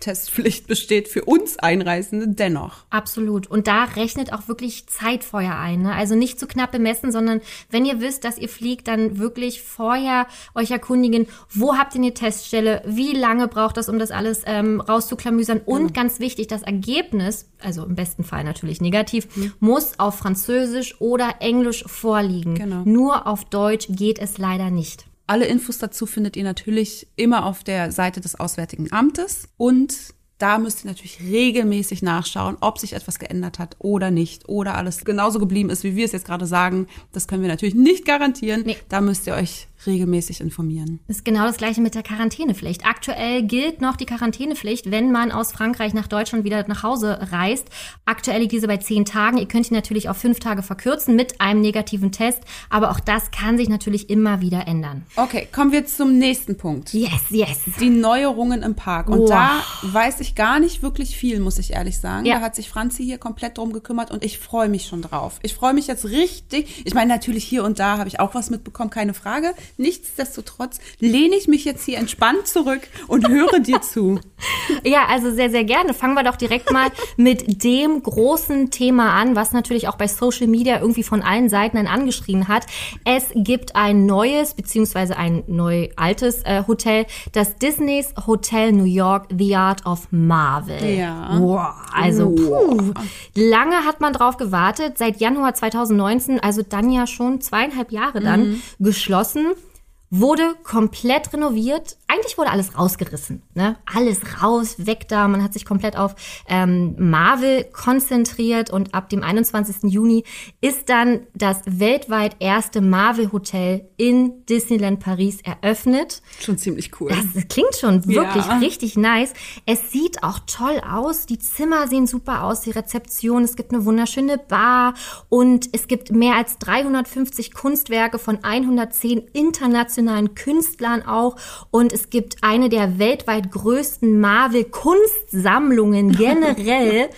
Testpflicht besteht für uns Einreisende dennoch. Absolut. Und da rechnet auch wirklich Zeitfeuer ein. Ne? Also nicht zu knapp bemessen, sondern wenn ihr wisst, dass ihr fliegt, dann wirklich vorher euch erkundigen, wo habt ihr eine Teststelle, wie lange braucht das, um das alles ähm, rauszuklamüsern. Und ganz wichtig, das Ergebnis, also im besten Fall natürlich negativ, muss auf Französisch oder Englisch vorliegen. Genau. Nur auf Deutsch geht es leider nicht. Alle Infos dazu findet ihr natürlich immer auf der Seite des Auswärtigen Amtes und da müsst ihr natürlich regelmäßig nachschauen, ob sich etwas geändert hat oder nicht oder alles genauso geblieben ist, wie wir es jetzt gerade sagen. Das können wir natürlich nicht garantieren. Nee. Da müsst ihr euch regelmäßig informieren. Das ist genau das gleiche mit der Quarantänepflicht. Aktuell gilt noch die Quarantänepflicht, wenn man aus Frankreich nach Deutschland wieder nach Hause reist. Aktuell liegt diese bei zehn Tagen. Ihr könnt ihn natürlich auf fünf Tage verkürzen mit einem negativen Test. Aber auch das kann sich natürlich immer wieder ändern. Okay, kommen wir zum nächsten Punkt. Yes, yes. Die Neuerungen im Park. Und Boah. da weiß ich gar nicht wirklich viel, muss ich ehrlich sagen. Ja. Da hat sich Franzi hier komplett drum gekümmert und ich freue mich schon drauf. Ich freue mich jetzt richtig. Ich meine, natürlich hier und da habe ich auch was mitbekommen, keine Frage. Nichtsdestotrotz lehne ich mich jetzt hier entspannt zurück und höre dir zu. Ja, also sehr, sehr gerne. Fangen wir doch direkt mal mit dem großen Thema an, was natürlich auch bei Social Media irgendwie von allen Seiten ein angeschrien hat. Es gibt ein neues, beziehungsweise ein neu altes äh, Hotel, das Disneys Hotel New York The Art of Marvel. Ja. Wow, also puh. Lange hat man drauf gewartet. Seit Januar 2019, also dann ja schon zweieinhalb Jahre dann, geschlossen. Wurde komplett renoviert. Eigentlich wurde alles rausgerissen. Ne? Alles raus, weg da. Man hat sich komplett auf ähm, Marvel konzentriert und ab dem 21. Juni ist dann das weltweit erste Marvel-Hotel in Disneyland Paris eröffnet. Schon ziemlich cool. Das klingt schon wirklich Ja. richtig nice. Es sieht auch toll aus. Die Zimmer sehen super aus. Die Rezeption. Es gibt eine wunderschöne Bar und es gibt mehr als 350 Kunstwerke von 110 internationalen Künstlern auch. Und es gibt eine der weltweit größten Marvel-Kunstsammlungen generell.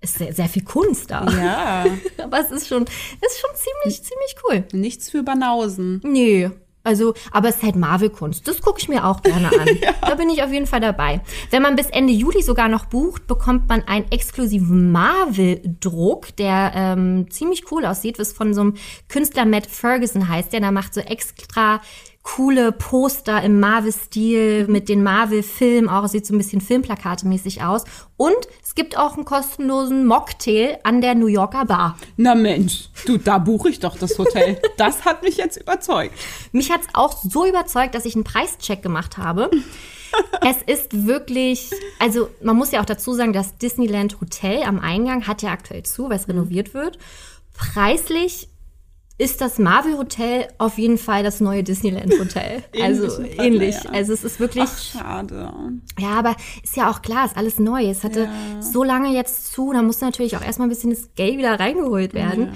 ist sehr, sehr viel Kunst da. Ja, Aber es ist schon, ist schon ziemlich, ziemlich cool. nichts für Banausen. Nee. Also, aber es ist halt Marvel-Kunst. Das gucke ich mir auch gerne an. Da bin ich auf jeden Fall dabei. Wenn man bis Ende Juli sogar noch bucht, bekommt man einen exklusiven Marvel-Druck, der ähm, ziemlich cool aussieht, was von so einem Künstler Matt Ferguson heißt. Der da macht so extra coole Poster im Marvel-Stil mit den Marvel-Filmen auch. Es sieht so ein bisschen Filmplakate-mäßig aus. Und es gibt auch einen kostenlosen Mocktail an der New Yorker Bar. Na Mensch, du, da buche ich doch das Hotel. Das hat mich jetzt überzeugt. Mich hat's auch so überzeugt, dass ich einen Preischeck gemacht habe. es ist wirklich, also man muss ja auch dazu sagen, das Disneyland Hotel am Eingang hat ja aktuell zu, weil es renoviert wird. Preislich ist das Marvel Hotel auf jeden Fall das neue Disneyland Hotel. also Partner, ähnlich. ja. Also es ist wirklich, Ach, schade. ja, aber ist ja auch klar, ist alles neu. Es hatte Ja. so lange jetzt zu, da muss natürlich auch erstmal ein bisschen das Geld wieder reingeholt werden.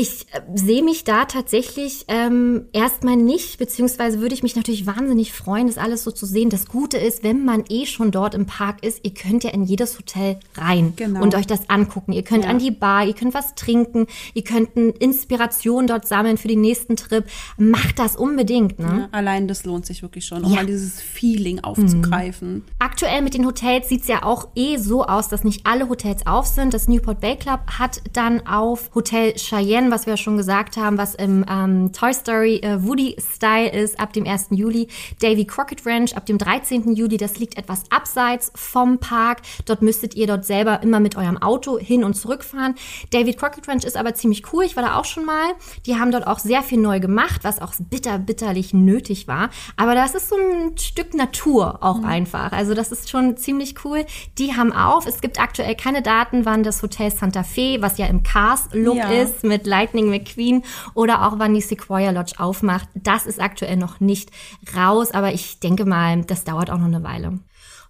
Ich äh, sehe mich da tatsächlich ähm, erstmal nicht, beziehungsweise würde ich mich natürlich wahnsinnig freuen, das alles so zu sehen. Das Gute ist, wenn man eh schon dort im Park ist, ihr könnt ja in jedes Hotel rein Genau. und euch das angucken. Ihr könnt Ja. an die Bar, ihr könnt was trinken, ihr könnt Inspiration dort sammeln für den nächsten Trip. Macht das unbedingt, ne? Ja, allein das lohnt sich wirklich schon, um Ja. mal dieses Feeling aufzugreifen. Aktuell mit den Hotels sieht's ja auch eh so aus, dass nicht alle Hotels auf sind. Das Newport Bay Club hat dann auf Hotel Cheyenne, was wir ja schon gesagt haben, was im ähm, Toy Story äh, Woody-Style ist, ab dem 1. Juli. Davy Crockett Ranch ab dem 13. Juli. Das liegt etwas abseits vom Park. Dort müsstet ihr dort selber immer mit eurem Auto hin und zurück fahren. David Crockett Ranch ist aber ziemlich cool. Ich war da auch schon mal. Die haben dort auch sehr viel neu gemacht, was auch bitter, bitterlich nötig war. Aber das ist so ein Stück Natur auch einfach. Also das ist schon ziemlich cool. Die haben auf. Es gibt aktuell keine Daten, wann das Hotel Santa Fe, was ja im Cars-Look Ja. ist, mit Lightning McQueen oder auch wann die Sequoia Lodge aufmacht. Das ist aktuell noch nicht raus, aber ich denke mal, das dauert auch noch eine Weile.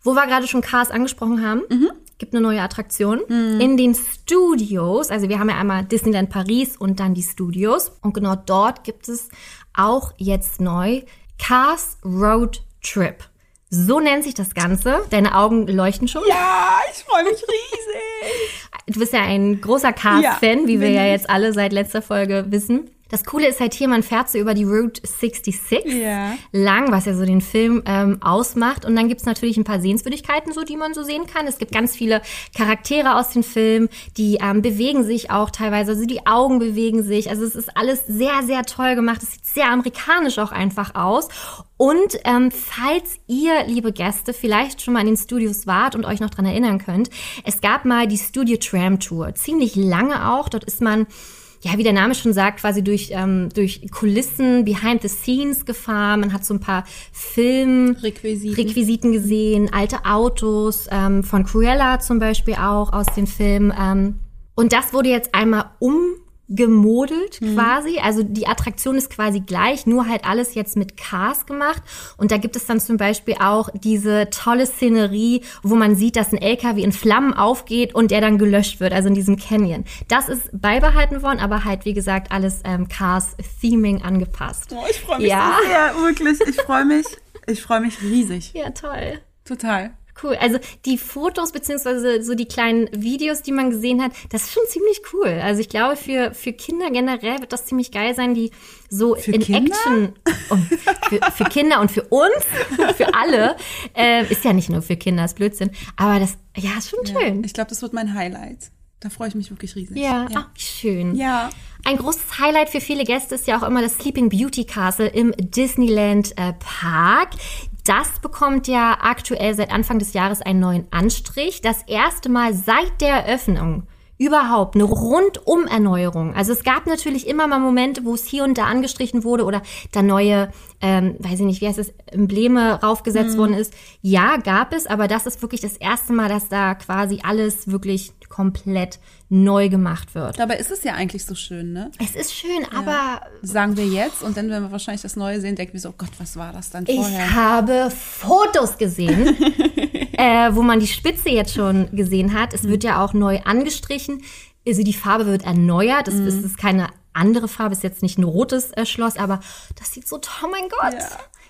Wo wir gerade schon Cars angesprochen haben, gibt eine neue Attraktion in den Studios. Also wir haben ja einmal Disneyland Paris und dann die Studios. Und genau dort gibt es auch jetzt neu Cars Road Trip. So nennt sich das Ganze. Deine Augen leuchten schon. Ja, ich freue mich riesig. Du bist ja ein großer Cars-Fan, Ja, wie wir ja jetzt alle seit letzter Folge wissen. Das Coole ist halt hier, man fährt so über die Route 66 Ja. lang, was ja so den Film ähm, ausmacht. Und dann gibt's natürlich ein paar Sehenswürdigkeiten, so die man so sehen kann. Es gibt ganz viele Charaktere aus den Filmen, die ähm, bewegen sich auch teilweise. Also die Augen bewegen sich. Also es ist alles sehr, sehr toll gemacht. Es sieht sehr amerikanisch auch einfach aus. Und ähm, falls ihr, liebe Gäste, vielleicht schon mal in den Studios wart und euch noch dran erinnern könnt, es gab mal die Studio Tram Tour. Ziemlich lange auch. Dort ist man ja, wie der Name schon sagt, quasi durch, ähm, durch Kulissen, behind the scenes gefahren. Man hat so ein paar Filmrequisiten Requisiten. gesehen, alte Autos, ähm, von Cruella zum Beispiel auch aus den Filmen. Ähm, und das wurde jetzt einmal umgemodelt quasi. Also die Attraktion ist quasi gleich, nur halt alles jetzt mit Cars gemacht. Und da gibt es dann zum Beispiel auch diese tolle Szenerie, wo man sieht, dass ein LKW in Flammen aufgeht und der dann gelöscht wird, also in diesem Canyon. Das ist beibehalten worden, aber halt, wie gesagt, alles ähm, Cars-Theming angepasst. Oh, ich freue mich Ja. so sehr, wirklich. Ich freue mich. Ich freue mich riesig. Ja, toll. Total. Cool. Also die Fotos beziehungsweise so die kleinen Videos, die man gesehen hat, das ist schon ziemlich cool. Also ich glaube, für, für Kinder generell wird das ziemlich geil sein, die so Für in Kinder? Action. Für, für Kinder und für uns, für alle. Äh, ist ja nicht nur für Kinder, ist Blödsinn. Aber das, ja, ist schon schön. Ich glaube, das wird mein Highlight. Da freue ich mich wirklich riesig. Ja, Ja. Ach, schön. ja. Ein großes Highlight für viele Gäste ist ja auch immer das Sleeping Beauty Castle im Disneyland äh, Park. Das bekommt ja aktuell seit Anfang des Jahres einen neuen Anstrich. Das erste Mal seit der Eröffnung überhaupt eine Rundum-Erneuerung. Also es gab natürlich immer mal Momente, wo es hier und da angestrichen wurde oder da neue, ähm, weiß ich nicht, wie heißt es, Embleme raufgesetzt Mhm. worden ist. Ja, gab es, aber das ist wirklich das erste Mal, dass da quasi alles wirklich komplett neu gemacht wird. Dabei ist es ja eigentlich so schön, ne? Es ist schön, aber Sagen wir jetzt und dann, wenn wir wahrscheinlich das Neue sehen, denken wir so, oh Gott, was war das dann Ich vorher? habe Fotos gesehen, äh, wo man die Spitze jetzt schon gesehen hat. Es wird ja auch neu angestrichen. Also die Farbe wird erneuert. Es Mhm. ist, keine andere Farbe, es ist jetzt nicht ein rotes äh, Schloss, aber das sieht so toll, oh mein Gott. Ja.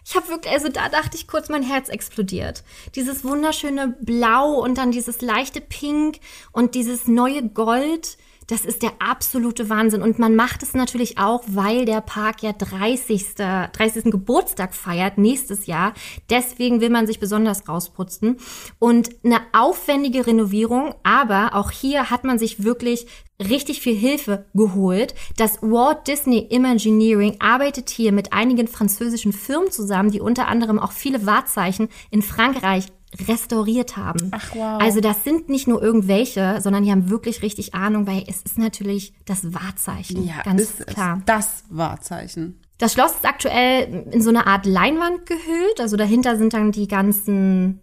Ich habe wirklich, also da dachte ich kurz, mein Herz explodiert. Dieses wunderschöne Blau und dann dieses leichte Pink und dieses neue Gold. Das ist der absolute Wahnsinn. Und man macht es natürlich auch, weil der Park ja 30. 30. Geburtstag feiert nächstes Jahr. Deswegen will man sich besonders rausputzen. Und eine aufwendige Renovierung, aber auch hier hat man sich wirklich richtig viel Hilfe geholt. Das Walt Disney Imagineering arbeitet hier mit einigen französischen Firmen zusammen, die unter anderem auch viele Wahrzeichen in Frankreich restauriert haben. Ach, wow. Also das sind nicht nur irgendwelche, sondern die haben wirklich richtig Ahnung, weil es ist natürlich das Wahrzeichen. Ja, ganz ist klar. Das Wahrzeichen. Das Schloss ist aktuell in so eine Art Leinwand gehüllt. Also dahinter sind dann die ganzen,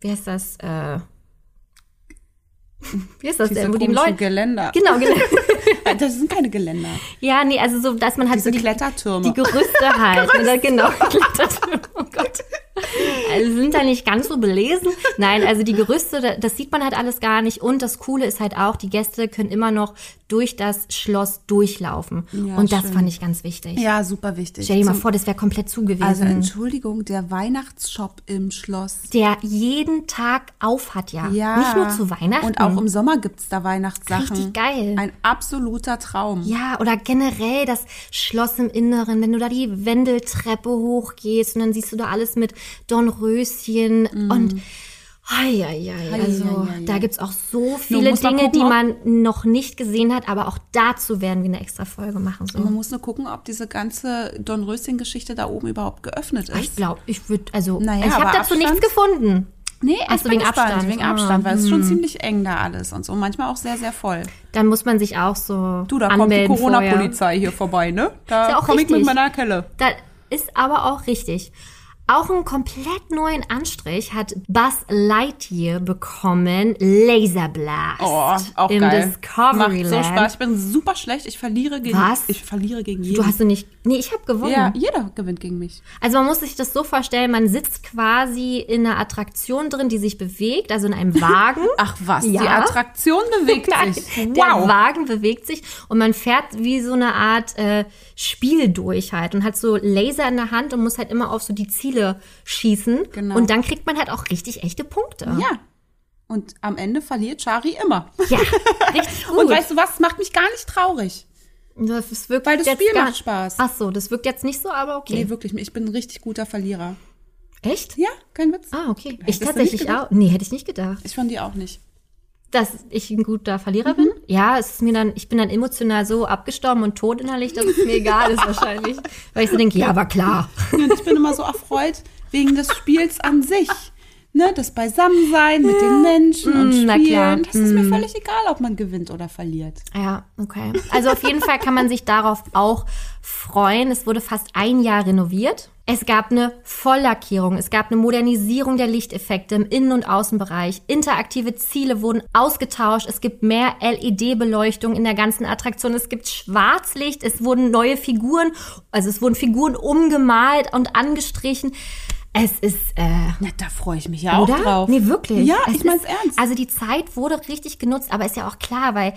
wie heißt das? Äh, wie ist das Diese denn? Wo die Leute. Geländer. Genau, genau. Das sind keine Geländer. Ja, nee, also so, dass man halt Diese so die, Klettertürme. die Gerüste halt. Gerüste. Genau, Klettertürme. Oh Gott. Also sind da nicht ganz so belesen. Nein, also die Gerüste, da- das sieht man halt alles gar nicht. Und das Coole ist halt auch, die Gäste können immer noch durch das Schloss durchlaufen. Ja, Und das schön. fand ich ganz wichtig. Ja, super wichtig. Stell dir mal vor, das wäre komplett zu gewesen. Also Entschuldigung, der Weihnachtsshop im Schloss. der jeden Tag auf hat, ja. Ja. Nicht nur zu Weihnachten. Und auch im Sommer gibt's da Weihnachtssachen. Richtig geil. Ein absoluter Traum. Ja, oder generell das Schloss im Inneren, wenn du da die Wendeltreppe hochgehst und dann siehst du da alles mit Dornröschen und Ei, ei, ei. Also Mm. ei, ei, da gibt's auch so viele Dinge, gucken, die man noch nicht gesehen hat, aber auch dazu werden wir eine extra Folge machen. So. Man muss nur gucken, ob diese ganze Dornröschen-Geschichte da oben überhaupt geöffnet ist. Ich glaube, ich würde, also Naja, ich habe dazu Abstand? nichts gefunden. Nee, Ach ich so, bin wegen gespannt, Abstand. Wegen Ah, Abstand, weil es ist schon ziemlich eng da alles und so. Manchmal auch sehr, sehr voll. Dann muss man sich auch so Du, da kommt die. Corona-Polizei hier vorbei, ne? Da ja komme ich mit meiner Kelle. Das ist aber auch richtig. Auch einen komplett neuen Anstrich hat Buzz Lightyear bekommen. Laser Blast. Oh, auch Im geil. Discovery Macht so Land. Spaß. Ich bin super schlecht. Ich verliere gegen Was? Ich verliere gegen jeden. Du hast du nicht. Nee, ich habe gewonnen. ja, jeder gewinnt gegen mich. Also man muss sich das so vorstellen, man sitzt quasi in einer Attraktion drin, die sich bewegt, also in einem Wagen. Ach was, Ja. die Attraktion bewegt sich. Der Wow. Wagen bewegt sich und man fährt wie so eine Art äh, Spiel durch halt und hat so Laser in der Hand und muss halt immer auf so die Ziele schießen. Genau. Und dann kriegt man halt auch richtig echte Punkte. Ja. Und am Ende verliert Chari immer. Ja, richtig gut. Und weißt du was? Es macht mich gar nicht traurig. Das wirklich Weil das Spiel gar- macht Spaß. Ach so, das wirkt jetzt nicht so, aber okay. Nee, wirklich. Ich bin ein richtig guter Verlierer. Echt? Ja, kein Witz. Ah, okay. Ich Hättest du tatsächlich nicht gedacht? auch. Nee, hätte ich nicht gedacht. Ich von dir auch nicht. Dass ich ein guter Verlierer Mhm. bin? Ja, es ist mir dann, ich bin dann emotional so abgestorben und tot innerlich, dass es mir egal ist wahrscheinlich. Weil ich so denke, ja, aber klar. Und ich bin immer so erfreut wegen des Spiels an sich. Ne, das Beisammensein mit den Menschen und Mm, na klar. Spielen. Das ist mir völlig egal, ob man gewinnt oder verliert. Ja, okay. Also auf jeden Fall kann man sich darauf auch freuen. Es wurde fast ein Jahr renoviert. Es gab eine Volllackierung, es gab eine Modernisierung der Lichteffekte im Innen- und Außenbereich. Interaktive Ziele wurden ausgetauscht. Es gibt mehr LED-Beleuchtung in der ganzen Attraktion. Es gibt Schwarzlicht. Es wurden neue Figuren, also es wurden Figuren umgemalt und angestrichen. Es ist äh, Na, da freue ich mich ja oder? auch drauf. Nee, wirklich. Ja, Es ich mein's ist- ernst. Also die Zeit wurde richtig genutzt, aber ist ja auch klar, weil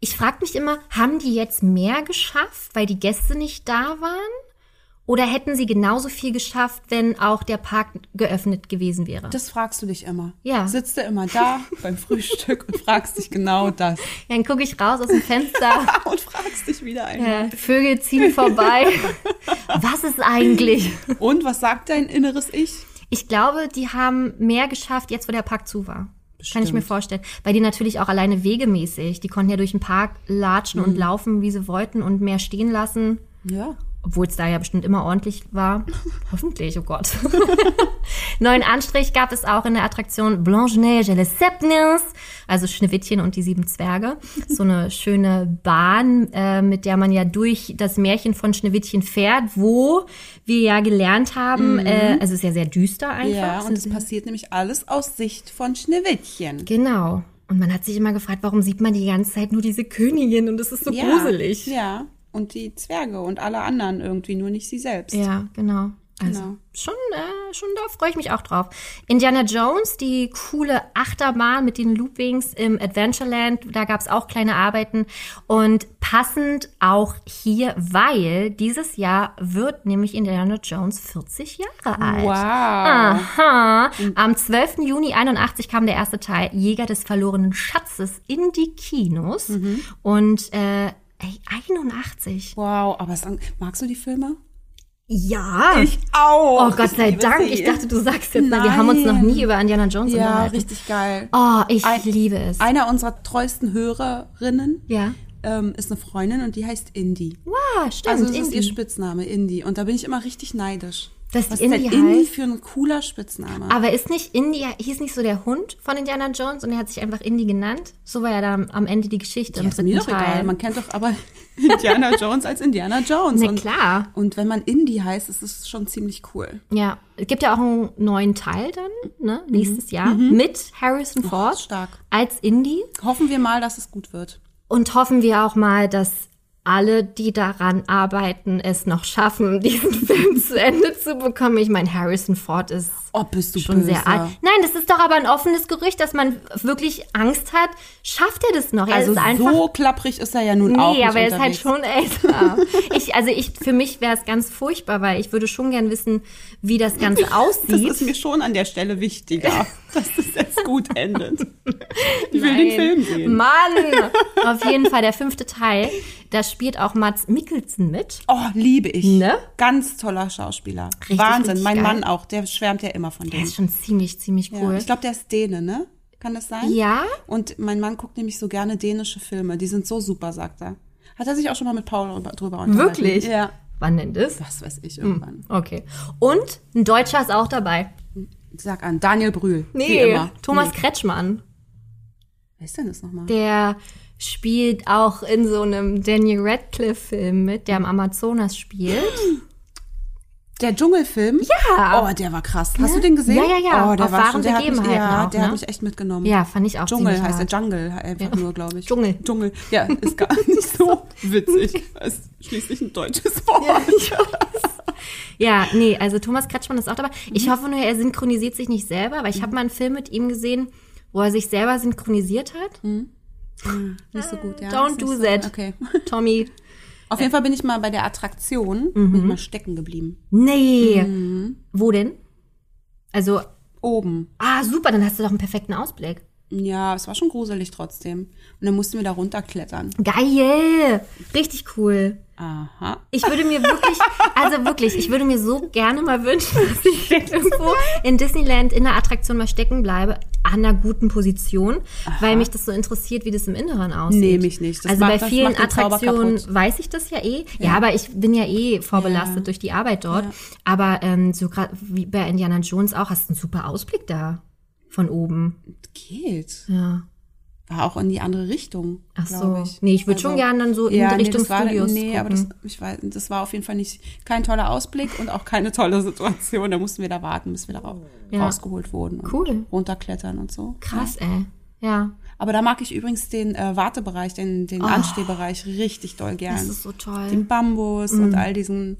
ich frage mich immer, haben die jetzt mehr geschafft, weil die Gäste nicht da waren? Oder hätten sie genauso viel geschafft, wenn auch der Park geöffnet gewesen wäre? Das fragst du dich immer. Ja. Sitzt du immer da beim Frühstück und fragst dich genau das. Dann gucke ich raus aus dem Fenster, Und fragst dich wieder einmal. äh, Vögel ziehen vorbei. Was ist eigentlich? Und was sagt dein inneres Ich? Ich glaube, die haben mehr geschafft, jetzt wo der Park zu war. Kann ich mir vorstellen. Weil die natürlich auch alleine wegemäßig, die konnten ja durch den Park latschen Mhm. und laufen, wie sie wollten und mehr stehen lassen. Ja. Obwohl es da ja bestimmt immer ordentlich war. Hoffentlich, oh Gott. Neuen Anstrich gab es auch in der Attraktion Blanche-Neige et les Sept Nains, also Schneewittchen und die sieben Zwerge. So eine schöne Bahn, äh, mit der man ja durch das Märchen von Schneewittchen fährt, wo wir ja gelernt haben, äh, also es ist ja sehr düster einfach. Ja, und es passiert nämlich alles aus Sicht von Schneewittchen. Genau. Und man hat sich immer gefragt, warum sieht man die ganze Zeit nur diese Königin und es ist so ja, gruselig. Ja, und die Zwerge und alle anderen irgendwie, nur nicht sie selbst. Ja, genau. Also Genau. schon, äh, schon da freue ich mich auch drauf. Indiana Jones, die coole Achterbahn mit den Loopings im Adventureland, da gab es auch kleine Arbeiten. Und passend auch hier, weil dieses Jahr wird nämlich Indiana Jones 40 Jahre alt. Wow. Aha. Am 12. Juni 81 kam der erste Teil Jäger des verlorenen Schatzes in die Kinos. Mhm. Und äh, ey, 81. Wow, aber sang- magst du die Filme? Ja. auch. Oh Gott sei Dank. Ich dachte, du sagst jetzt, na, wir haben uns noch Nein. nie über Indiana Jones Ja, unterhalten. richtig geil. Oh, ich Ein- liebe es. Einer unserer treuesten Hörerinnen Ja. ähm, ist eine Freundin und die heißt Indy. Wow, stimmt. Also das ist Indy. ihr Spitzname, Indy. Und da bin ich immer richtig neidisch. Dass Was ist denn Indy Indy heißt? für ein cooler Spitzname? Aber ist nicht Indy, hieß nicht so der Hund von Indiana Jones und er hat sich einfach Indy genannt? So war ja dann am Ende die Geschichte ja, im ist mir doch Teil. egal. Man kennt doch aber Indiana Jones als Indiana Jones. Na und, klar. Und wenn man Indy heißt, ist es schon ziemlich cool. Ja, es gibt ja auch einen neuen Teil dann, ne, nächstes Jahr mit Harrison Ford Mhm. stark. als Indy. Hoffen wir mal, dass es gut wird. Und hoffen wir auch mal, dass alle, die daran arbeiten, es noch schaffen, diesen Film zu Ende zu bekommen. Ich meine, Harrison Ford ist Oh, schon böse. sehr alt. Nein, das ist doch aber ein offenes Gerücht, dass man wirklich Angst hat. Schafft er das noch? Er Also einfach so klapprig ist er ja nun auch Nee, aber er ist halt schon älter. ich, also ich, für mich wäre es ganz furchtbar, weil ich würde schon gern wissen, wie das Ganze Das aussieht. ist mir schon an der Stelle wichtiger, dass das jetzt gut endet. Ich will den Film sehen. Mann! Auf jeden Fall der fünfte Teil. Da spielt auch Mats Mikkelsen mit. Oh, liebe ich. Ne? Ganz toller Schauspieler. Richtig, Wahnsinn. richtig mein geil. Mann auch, der schwärmt ja immer von Der dem. ist schon ziemlich, ziemlich Ja. cool. Ich glaube, der ist Däne, ne? Kann das sein? Ja? Und mein Mann guckt nämlich so gerne dänische Filme. Die sind so super, sagt er. Hat er sich auch schon mal mit Paul drüber- unterhalten? Wirklich? Ja. Wann denn das? Was weiß ich irgendwann. Okay. Und ein Deutscher ist auch dabei. Sag an, Daniel Brühl. Immer. Thomas Nee. Kretschmann. Wer ist denn das nochmal? Der spielt auch in so einem Daniel Radcliffe-Film mit, der am Amazonas spielt. Der Dschungelfilm? Ja. Oh, der war krass. Hast du den gesehen? Ja, ja, ja. Oh, der Auf war schon, wahren der hat mich, ja, auch, der ne? hat mich echt mitgenommen. Ja, fand ich auch Dschungel heißt der. Jungle einfach nur, glaube ich. Dschungel. Dschungel. Ja, ist gar nicht so witzig. Das ist schließlich ein deutsches Wort. Ja, nee, also Thomas Kretschmann ist auch dabei. Mhm. Ich hoffe nur, er synchronisiert sich nicht selber, weil ich habe mal einen Film mit ihm gesehen, wo er sich selber synchronisiert hat. Nicht so gut, ja. Don't do so- that. Okay. Tommy. Auf jeden Fall bin ich mal bei der Attraktion bin ich mal stecken geblieben. Nee. Mhm. Wo denn? Also, Oben. ah, super, dann hast du doch einen perfekten Ausblick. Ja, es war schon gruselig trotzdem. Und dann mussten wir da runterklettern. Geil! Richtig cool. Aha. Ich würde mir wirklich, also wirklich, ich würde mir so gerne mal wünschen, dass ich irgendwo in Disneyland in der Attraktion mal stecken bleibe, an einer guten Position, weil mich das so interessiert, wie das im Inneren aussieht. Nee, mich nicht. Das also macht- bei vielen Attraktionen weiß ich das ja eh. Ja, aber ich bin ja eh vorbelastet Ja. durch die Arbeit dort. Ja. Aber ähm, so gerade wie bei Indiana Jones auch, hast du einen super Ausblick da von oben. Geht. Ja. War auch in die andere Richtung. Ach so. Ich. Nee, ich würd schon gern dann so in die Richtung das war, Studios Nee, aber das, gucken. ich weiß, das war auf jeden Fall nicht kein toller Ausblick und auch keine tolle Situation. Da mussten wir da warten, bis wir da Ja. rausgeholt wurden. Und Cool. Runterklettern und so. Krass, ey. Ja. Aber da mag ich übrigens den äh, Wartebereich, den, den Anstehbereich richtig doll gern. Oh. Das ist so toll. den Bambus und all diesen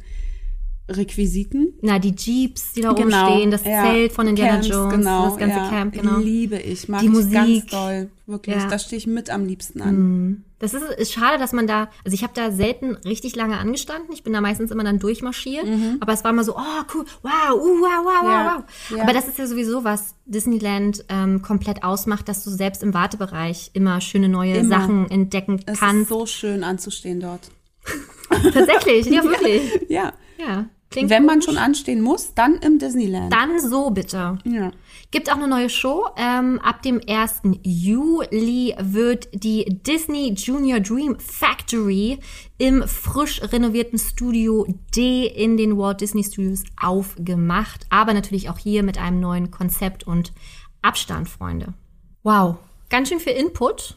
Requisiten. Na, die Jeeps, die da rumstehen, das Genau, ja. Zelt von Indiana Camps, Jones, genau, das ganze ja. Camp, genau. Liebe ich, mag Die ich Musik. ganz doll. Wirklich, Ja. da stehe ich mit am liebsten an. Das ist, ist schade, dass man da, also ich habe da selten richtig lange angestanden. Ich bin da meistens immer dann durchmarschiert. Aber es war immer so, oh cool, wow, uh, wow, wow, Mhm. Wow, wow. Aber das ist ja sowieso, was Disneyland ähm, komplett ausmacht, dass du selbst im Wartebereich immer schöne neue Immer. Sachen entdecken Es ist kannst. so schön anzustehen dort. Tatsächlich, ja wirklich. Ja. Ja. Klingt Wenn man komisch. schon anstehen muss, dann im Disneyland. Dann so bitte. ja. Gibt auch eine neue Show. Ähm, ab dem 1. Juli wird die Disney Junior Dream Factory im frisch renovierten Studio D in den Walt Disney Studios aufgemacht. Aber natürlich auch hier mit einem neuen Konzept und Abstand, Freunde. Wow, ganz schön viel Input.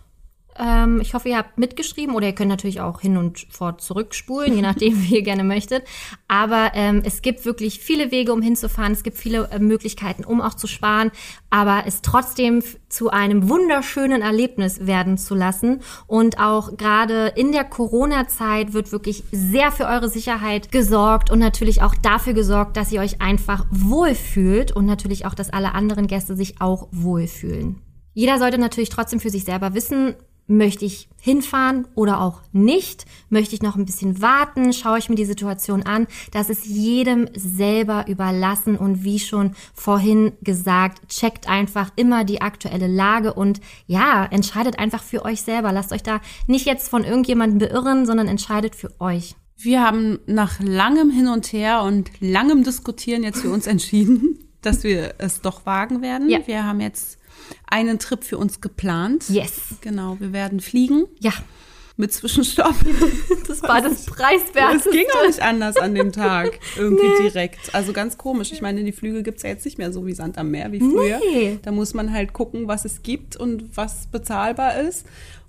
Ähm, ich hoffe, ihr habt mitgeschrieben oder ihr könnt natürlich auch hin und fort zurückspulen, je nachdem, wie ihr gerne möchtet. Aber ähm, es gibt wirklich viele Wege, um hinzufahren. Es gibt viele äh, Möglichkeiten, um auch zu sparen, aber es trotzdem zu einem wunderschönen Erlebnis werden zu lassen. Und auch gerade in der Corona-Zeit wird wirklich sehr für eure Sicherheit gesorgt und natürlich auch dafür gesorgt, dass ihr euch einfach wohlfühlt und natürlich auch, dass alle anderen Gäste sich auch wohlfühlen. Jeder sollte natürlich trotzdem für sich selber wissen, möchte ich hinfahren oder auch nicht? Möchte ich noch ein bisschen warten? Schaue ich mir die Situation an? Das ist jedem selber überlassen und wie schon vorhin gesagt, checkt einfach immer die aktuelle Lage und ja, entscheidet einfach für euch selber. Lasst euch da nicht jetzt von irgendjemandem beirren, sondern entscheidet für euch. Wir haben nach langem Hin und Her und langem Diskutieren jetzt für uns entschieden, dass wir es doch wagen werden. Ja. Wir haben jetzt einen Trip für uns geplant. Yes. Genau, wir werden fliegen Ja, mit Zwischenstopp. das war das Es preiswerteste. ging auch nicht anders an dem Tag. Irgendwie direkt. Also ganz komisch. Ich meine, die Flüge gibt's ja jetzt nicht mehr so wie Sand am Meer wie früher. Nee. Da muss man halt gucken, was es gibt und was bezahlbar ist.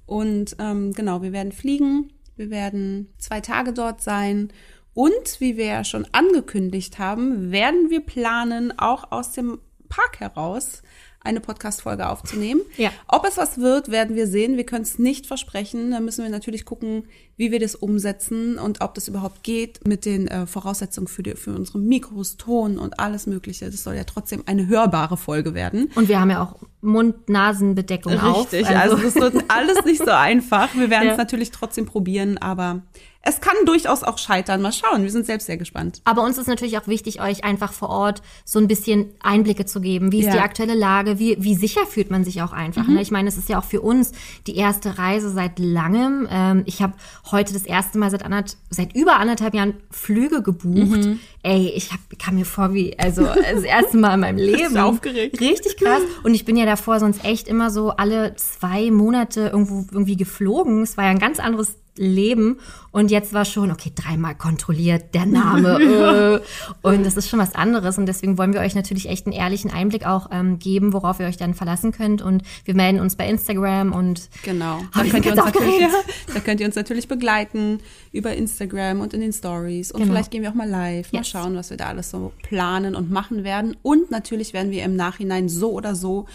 Und ähm, genau, wir werden fliegen. Wir werden zwei Tage dort sein. Und wie wir ja schon angekündigt haben, werden wir planen, auch aus dem Park heraus eine Podcast-Folge aufzunehmen. Ja. Ob es was wird, werden wir sehen. Wir können es nicht versprechen. Da müssen wir natürlich gucken, wie wir das umsetzen und ob das überhaupt geht mit den äh, Voraussetzungen für, die, für unsere Mikros, Ton und alles Mögliche. Das soll ja trotzdem eine hörbare Folge werden. Und wir haben ja auch Mund-Nasen-Bedeckung auf. Richtig, also das wird alles nicht so einfach. Wir werden Ja. es natürlich trotzdem probieren, aber es kann durchaus auch scheitern. Mal schauen, wir sind selbst sehr gespannt. Aber uns ist natürlich auch wichtig, euch einfach vor Ort so ein bisschen Einblicke zu geben. Wie ist Ja. die aktuelle Lage? Wie, wie sicher fühlt man sich auch einfach? Ne? Ich meine, es ist ja auch für uns die erste Reise seit langem. Ähm, ich habe heute das erste Mal seit, anderth seit über anderthalb Jahren Flüge gebucht. Ey, ich hab, kam mir vor wie, also das erste Mal in meinem Leben. aufgeregt. Richtig krass. Und ich bin ja davor sonst echt immer so alle zwei Monate irgendwo irgendwie geflogen. Es war ja ein ganz anderes Leben. Und jetzt war schon, okay, dreimal kontrolliert, der Name. äh. Und das ist schon was anderes. Und deswegen wollen wir euch natürlich echt einen ehrlichen Einblick auch ähm, geben, worauf ihr euch dann verlassen könnt. Und wir melden uns bei Instagram und Genau. Da könnt, ihr uns natürlich, da könnt ihr uns natürlich begleiten über Instagram und in den Stories. Und Genau. vielleicht gehen wir auch mal live, mal Yes. schauen, was wir da alles so planen und machen werden. Und natürlich werden wir im Nachhinein so oder so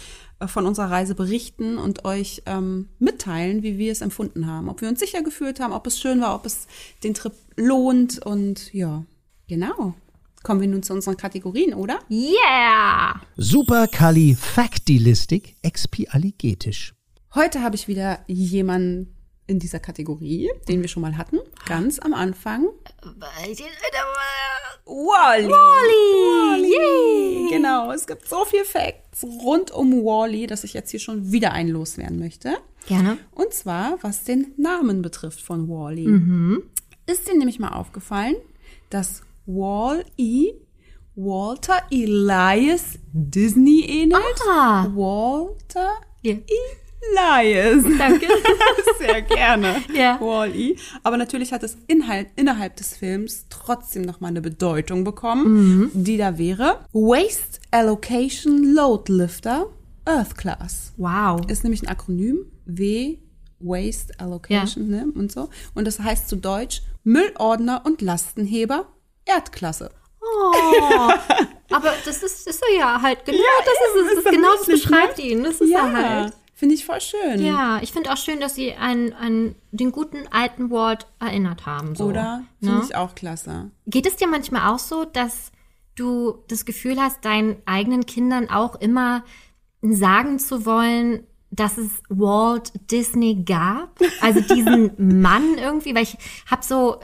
von unserer Reise berichten und euch ähm, mitteilen, wie wir es empfunden haben. Ob wir uns sicher gefühlt haben, ob es schön war, ob es den Trip lohnt. Und ja, genau. Kommen wir nun zu unseren Kategorien, oder? yeah! Superkalifaktilistik expialigetisch. Heute habe ich wieder jemanden in dieser Kategorie, den wir schon mal hatten, ganz am Anfang. Wally. Wally! Yay! Genau, es gibt so viel Facts rund um Wally, dass ich jetzt hier schon wieder einen loswerden möchte. Gerne. Und zwar, was den Namen betrifft von Wally. Ist dir nämlich mal aufgefallen, dass Wall-E Walter Elias Disney ähnelt? Ah. Walter Hier. Elias. Danke. Sehr gerne. Ja. Wall-E. Aber natürlich hat es inhalt, innerhalb des Films trotzdem nochmal eine Bedeutung bekommen, die da wäre Waste Allocation Load Lifter Earth Class. Wow. Ist nämlich ein Akronym. W Waste Allocation ne, und so. Und das heißt zu Deutsch Müllordner und Lastenheber Erdklasse. Oh, aber das ist, ist er ja halt genau, das ist es. Das, genau das ne? beschreibt ihn. Das ist er halt. Finde ich voll schön. Ja, ich finde auch schön, dass sie an, an den guten alten Walt erinnert haben. So, Oder? Finde Ne? ich auch klasse. Geht es dir manchmal auch so, dass du das Gefühl hast, deinen eigenen Kindern auch immer sagen zu wollen, dass es Walt Disney gab? Also diesen Mann irgendwie, weil ich habe so,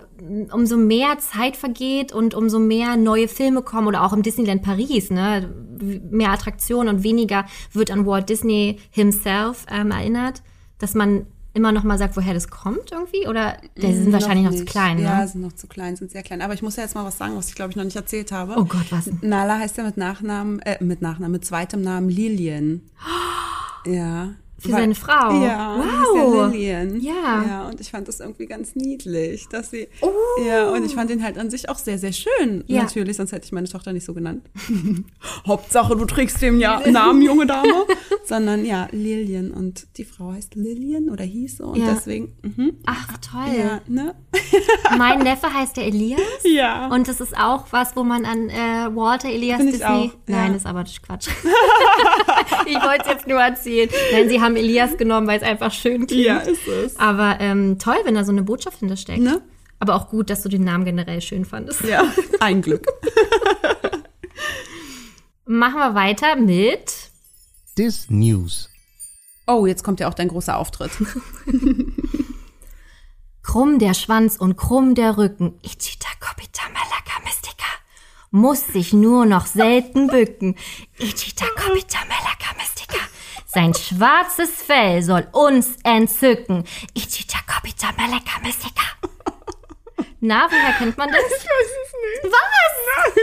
umso mehr Zeit vergeht und umso mehr neue Filme kommen oder auch im Disneyland Paris, ne, mehr Attraktionen und weniger wird an Walt Disney himself ähm, erinnert, dass man immer noch mal sagt, woher das kommt irgendwie? Oder die sind wahrscheinlich noch, nicht. zu klein, ne? Ja, sind noch zu klein, sind sehr klein. Aber ich muss ja jetzt mal was sagen, was ich glaube ich noch nicht erzählt habe. Oh Gott, was? Nala heißt ja mit Nachnamen, äh, mit Nachnamen, mit zweitem Namen Lilien. Ja. Für seine Frau? Ja, Wow. Lillian. Ja. Ja, und ich fand das irgendwie ganz niedlich, dass sie. Ja, und ich fand ihn halt an sich auch sehr, sehr schön. Ja. Natürlich, sonst hätte ich meine Tochter nicht so genannt. Hauptsache, du trägst dem ja Namen, junge Dame. Sondern ja, Lillian. Und die Frau heißt Lillian oder hieß so. Und Ja. deswegen, mhm. Ach, toll. ja, ne? Mein Neffe heißt der Elias. Ja. Und das ist auch was, wo man an äh, Walter Elias Find ich Disney. Nein, das ist aber Quatsch. ich wollte es jetzt nur erzählen. Nein, sie haben Elias genommen, weil es einfach schön klingt. Ja, ist es. Aber ähm, toll, wenn da so eine Botschaft hintersteckt. Ne? Aber auch gut, dass du den Namen generell schön fandest. Ja, ein Glück. Machen wir weiter mit. Dis News. Oh, jetzt kommt ja auch dein großer Auftritt. Krumm der Schwanz und krumm der Rücken. Ichita Kopita Malaka Mystica. Muss sich nur noch selten bücken. Ichita Kopita Malaka Mystica. Sein schwarzes Fell soll uns entzücken. Ichita Kopita Malaka Mystica. Na, woher kennt man das? Ich weiß es nicht. Was?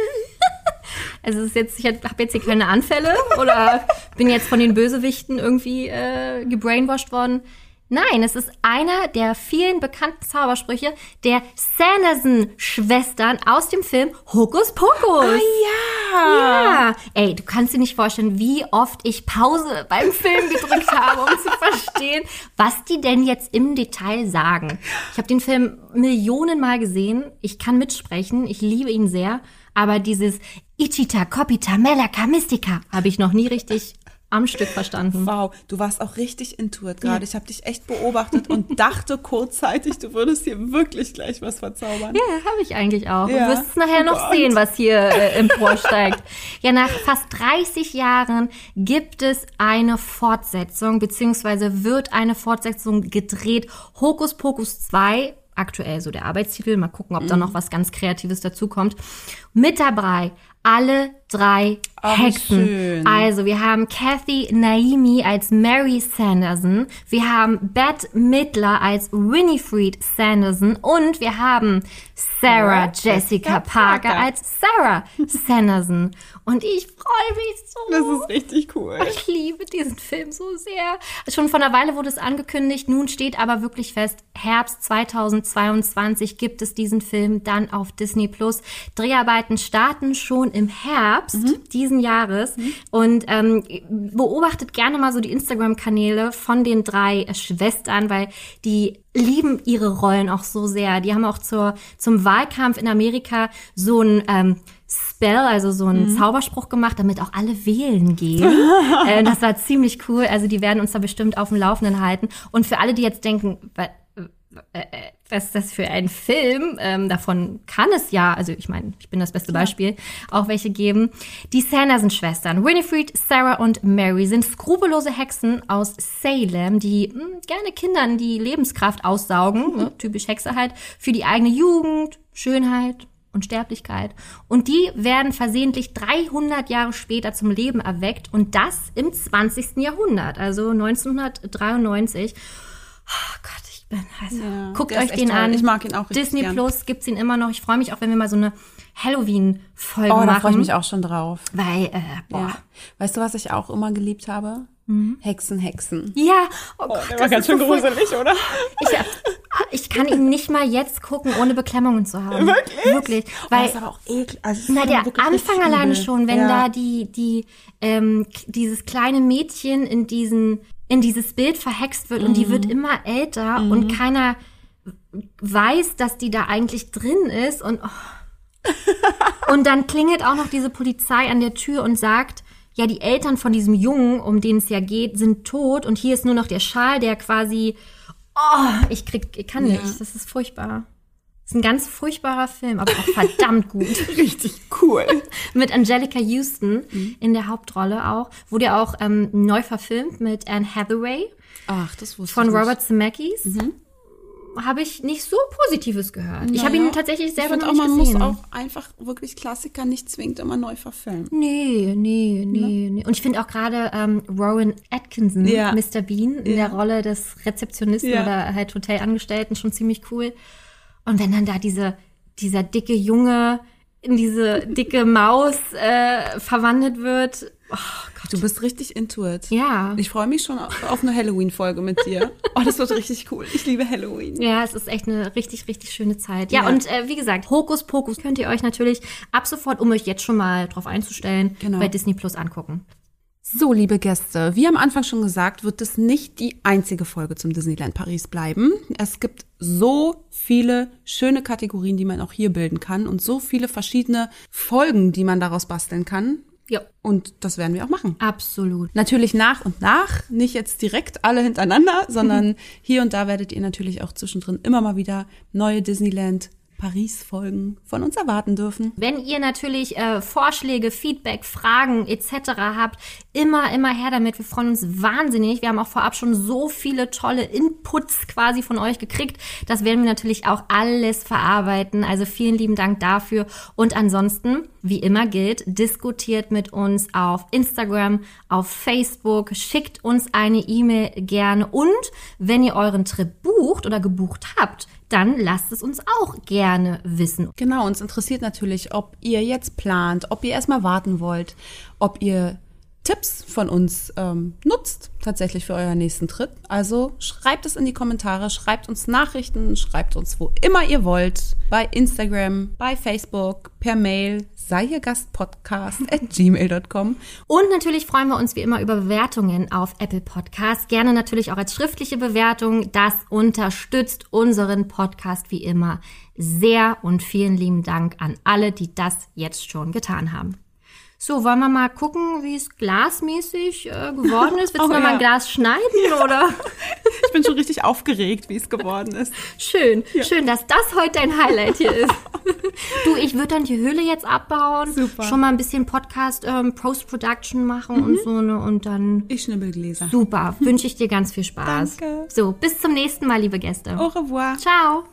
Also es ist jetzt, ich habe jetzt hier keine Anfälle oder bin jetzt von den Bösewichten irgendwie äh, gebrainwashed worden. Nein, es ist einer der vielen bekannten Zaubersprüche der Sanderson-Schwestern aus dem Film Hokus Pokus. Ja. Ey, du kannst dir nicht vorstellen, wie oft ich Pause beim Film gedrückt habe, um zu verstehen, was die denn jetzt im Detail sagen. Ich habe den Film Millionenmal gesehen. Ich kann mitsprechen. Ich liebe ihn sehr. Aber dieses Ichita, Kopita, Melaka, Mystica habe ich noch nie richtig am Stück verstanden. Wow, du warst auch richtig intuit gerade. Ich habe dich echt beobachtet und dachte kurzzeitig, du würdest hier wirklich gleich was verzaubern. Ja, habe ich eigentlich auch. Ja. Du wirst es nachher noch Gott. sehen, was hier äh, emporsteigt. ja, nach fast 30 Jahren gibt es eine Fortsetzung, beziehungsweise wird eine Fortsetzung gedreht. Hokus Pokus 2, aktuell so der Arbeitstitel. Mal gucken, ob da Mhm. noch was ganz Kreatives dazukommt. Mit dabei alle drei Oh, Hexen. schön. Also wir haben Kathy Naimi als Mary Sanderson, wir haben Bette Midler als Winifred Sanderson und wir haben Sarah Jessica Jessica Parker Parker. als Sarah Sanderson. Und ich freue mich so. Das ist richtig cool. Ich liebe diesen Film so sehr. Schon vor einer Weile wurde es angekündigt, nun steht aber wirklich fest, Herbst 2022 gibt es diesen Film dann auf Disney Plus. Dreharbeiten starten schon im Herbst diesen Jahres und ähm, beobachtet gerne mal so die Instagram-Kanäle von den drei Schwestern, weil die lieben ihre Rollen auch so sehr. Die haben auch zur, zum Wahlkampf in Amerika so ein ähm, Spell, also so einen Zauberspruch gemacht, damit auch alle wählen gehen. äh, das war ziemlich cool. Also die werden uns da bestimmt auf dem Laufenden halten. Und für alle, die jetzt denken, äh, äh, was ist das für ein Film? Ähm, davon kann es ja, also ich meine, ich bin das beste Beispiel, auch welche geben. Die Sanderson-Schwestern, Winifred, Sarah und Mary, sind skrupellose Hexen aus Salem, die mh, gerne Kindern die Lebenskraft aussaugen, ne, typisch Hexe halt, für die eigene Jugend, Schönheit und Sterblichkeit. Und die werden versehentlich 300 Jahre später zum Leben erweckt und das im 20. Jahrhundert, also 1993. Oh Gott, also, Ja, guckt der euch den toll. an. Ich mag ihn auch richtig Disney gern. Plus gibt's ihn immer noch. Ich freue mich auch, wenn wir mal so eine Halloween-Folge Oh, da machen. freue ich mich auch schon drauf. Weil, äh, boah. Ja. Weißt du, was ich auch immer geliebt habe? Hexen, Hexen. Ja, oh, Gott, das ist so furchtbar. oder? Ich, äh, ich kann ihn nicht mal jetzt gucken, ohne Beklemmungen zu haben. Wirklich? Wirklich. Weil, das ist aber auch eklig. Also, Na, der Anfang alleine schon, wenn ja. da die, die, ähm, dieses kleine Mädchen in diesen, in dieses Bild verhext wird und die wird immer älter und keiner weiß, dass die da eigentlich drin ist und, oh. und dann klingelt auch noch diese Polizei an der Tür und sagt, ja, die Eltern von diesem Jungen, um den es ja geht, sind tot und hier ist nur noch der Schal, der quasi, oh, ich krieg, ich kann nicht, das ist furchtbar. Ist ein ganz furchtbarer Film, aber auch verdammt gut richtig cool. mit Angelica Houston in der Hauptrolle auch. Wurde ja auch ähm, neu verfilmt mit Anne Hathaway Ach, das wusste von ich nicht. Robert Zemeckis. habe ich nicht so Positives gehört. ich habe ihn tatsächlich selber ich noch auch, nicht man gesehen. muss auch einfach wirklich Klassiker nicht zwingend immer neu verfilmen. Nee, nee, nee, nee. Und ich finde auch gerade ähm, Rowan Atkinson, Ja. Mr. Bean, in Ja. der Rolle des Rezeptionisten Ja. oder halt Hotelangestellten schon ziemlich cool. Und wenn dann da diese, dieser dicke Junge in diese dicke Maus äh, verwandelt wird. Oh Gott. Du bist richtig into it. Ja. Ich freue mich schon auf auf eine Halloween-Folge mit dir. Oh, das wird richtig cool. Ich liebe Halloween. Ja, es ist echt eine richtig, richtig schöne Zeit. Ja, Ja. und äh, wie gesagt, Hokus Pokus könnt ihr euch natürlich ab sofort, um euch jetzt schon mal drauf einzustellen, Genau. bei Disney Plus angucken. So, liebe Gäste, wie am Anfang schon gesagt, wird es nicht die einzige Folge zum Disneyland Paris bleiben. Es gibt so viele schöne Kategorien, die man auch hier bilden kann und so viele verschiedene Folgen, die man daraus basteln kann. Ja. Und das werden wir auch machen. Absolut. Natürlich nach und nach, nicht jetzt direkt alle hintereinander, sondern hier und da werdet ihr natürlich auch zwischendrin immer mal wieder neue Disneyland Paris Folgen von uns erwarten dürfen. Wenn ihr natürlich äh, Vorschläge, Feedback, Fragen etc. habt, immer, immer her damit. Wir freuen uns wahnsinnig. Wir haben auch vorab schon so viele tolle Inputs quasi von euch gekriegt. Das werden wir natürlich auch alles verarbeiten. Also vielen lieben Dank dafür. Und ansonsten, wie immer gilt, diskutiert mit uns auf Instagram, auf Facebook, schickt uns eine E-Mail gerne. Und wenn ihr euren Trip bucht oder gebucht habt, dann lasst es uns auch gerne wissen. Genau, uns interessiert natürlich, ob ihr jetzt plant, ob ihr erstmal warten wollt, ob ihr Tipps von uns ähm, nutzt tatsächlich für euren nächsten Trip. Also schreibt es in die Kommentare, schreibt uns Nachrichten, schreibt uns wo immer ihr wollt, bei Instagram, bei Facebook, per Mail, sei ihr Gastpodcast at gmail.com. Und natürlich freuen wir uns wie immer über Bewertungen auf Apple Podcasts. Gerne natürlich auch als schriftliche Bewertung. Das unterstützt unseren Podcast wie immer sehr. Und vielen lieben Dank an alle, die das jetzt schon getan haben. So, wollen wir mal gucken, wie es glasmäßig äh, geworden ist? Willst Oh, du mal ja. ein Glas schneiden oder? Ich bin schon richtig aufgeregt, wie es geworden ist. Schön, schön, dass das heute dein Highlight hier ist. du, ich würde dann die Höhle jetzt abbauen, Super. schon mal ein bisschen Podcast ähm, Post-Production machen und so ne und dann Ich schnibbel Gläser. Super, wünsche ich dir ganz viel Spaß. Danke. So, bis zum nächsten Mal, liebe Gäste. Au revoir. Ciao.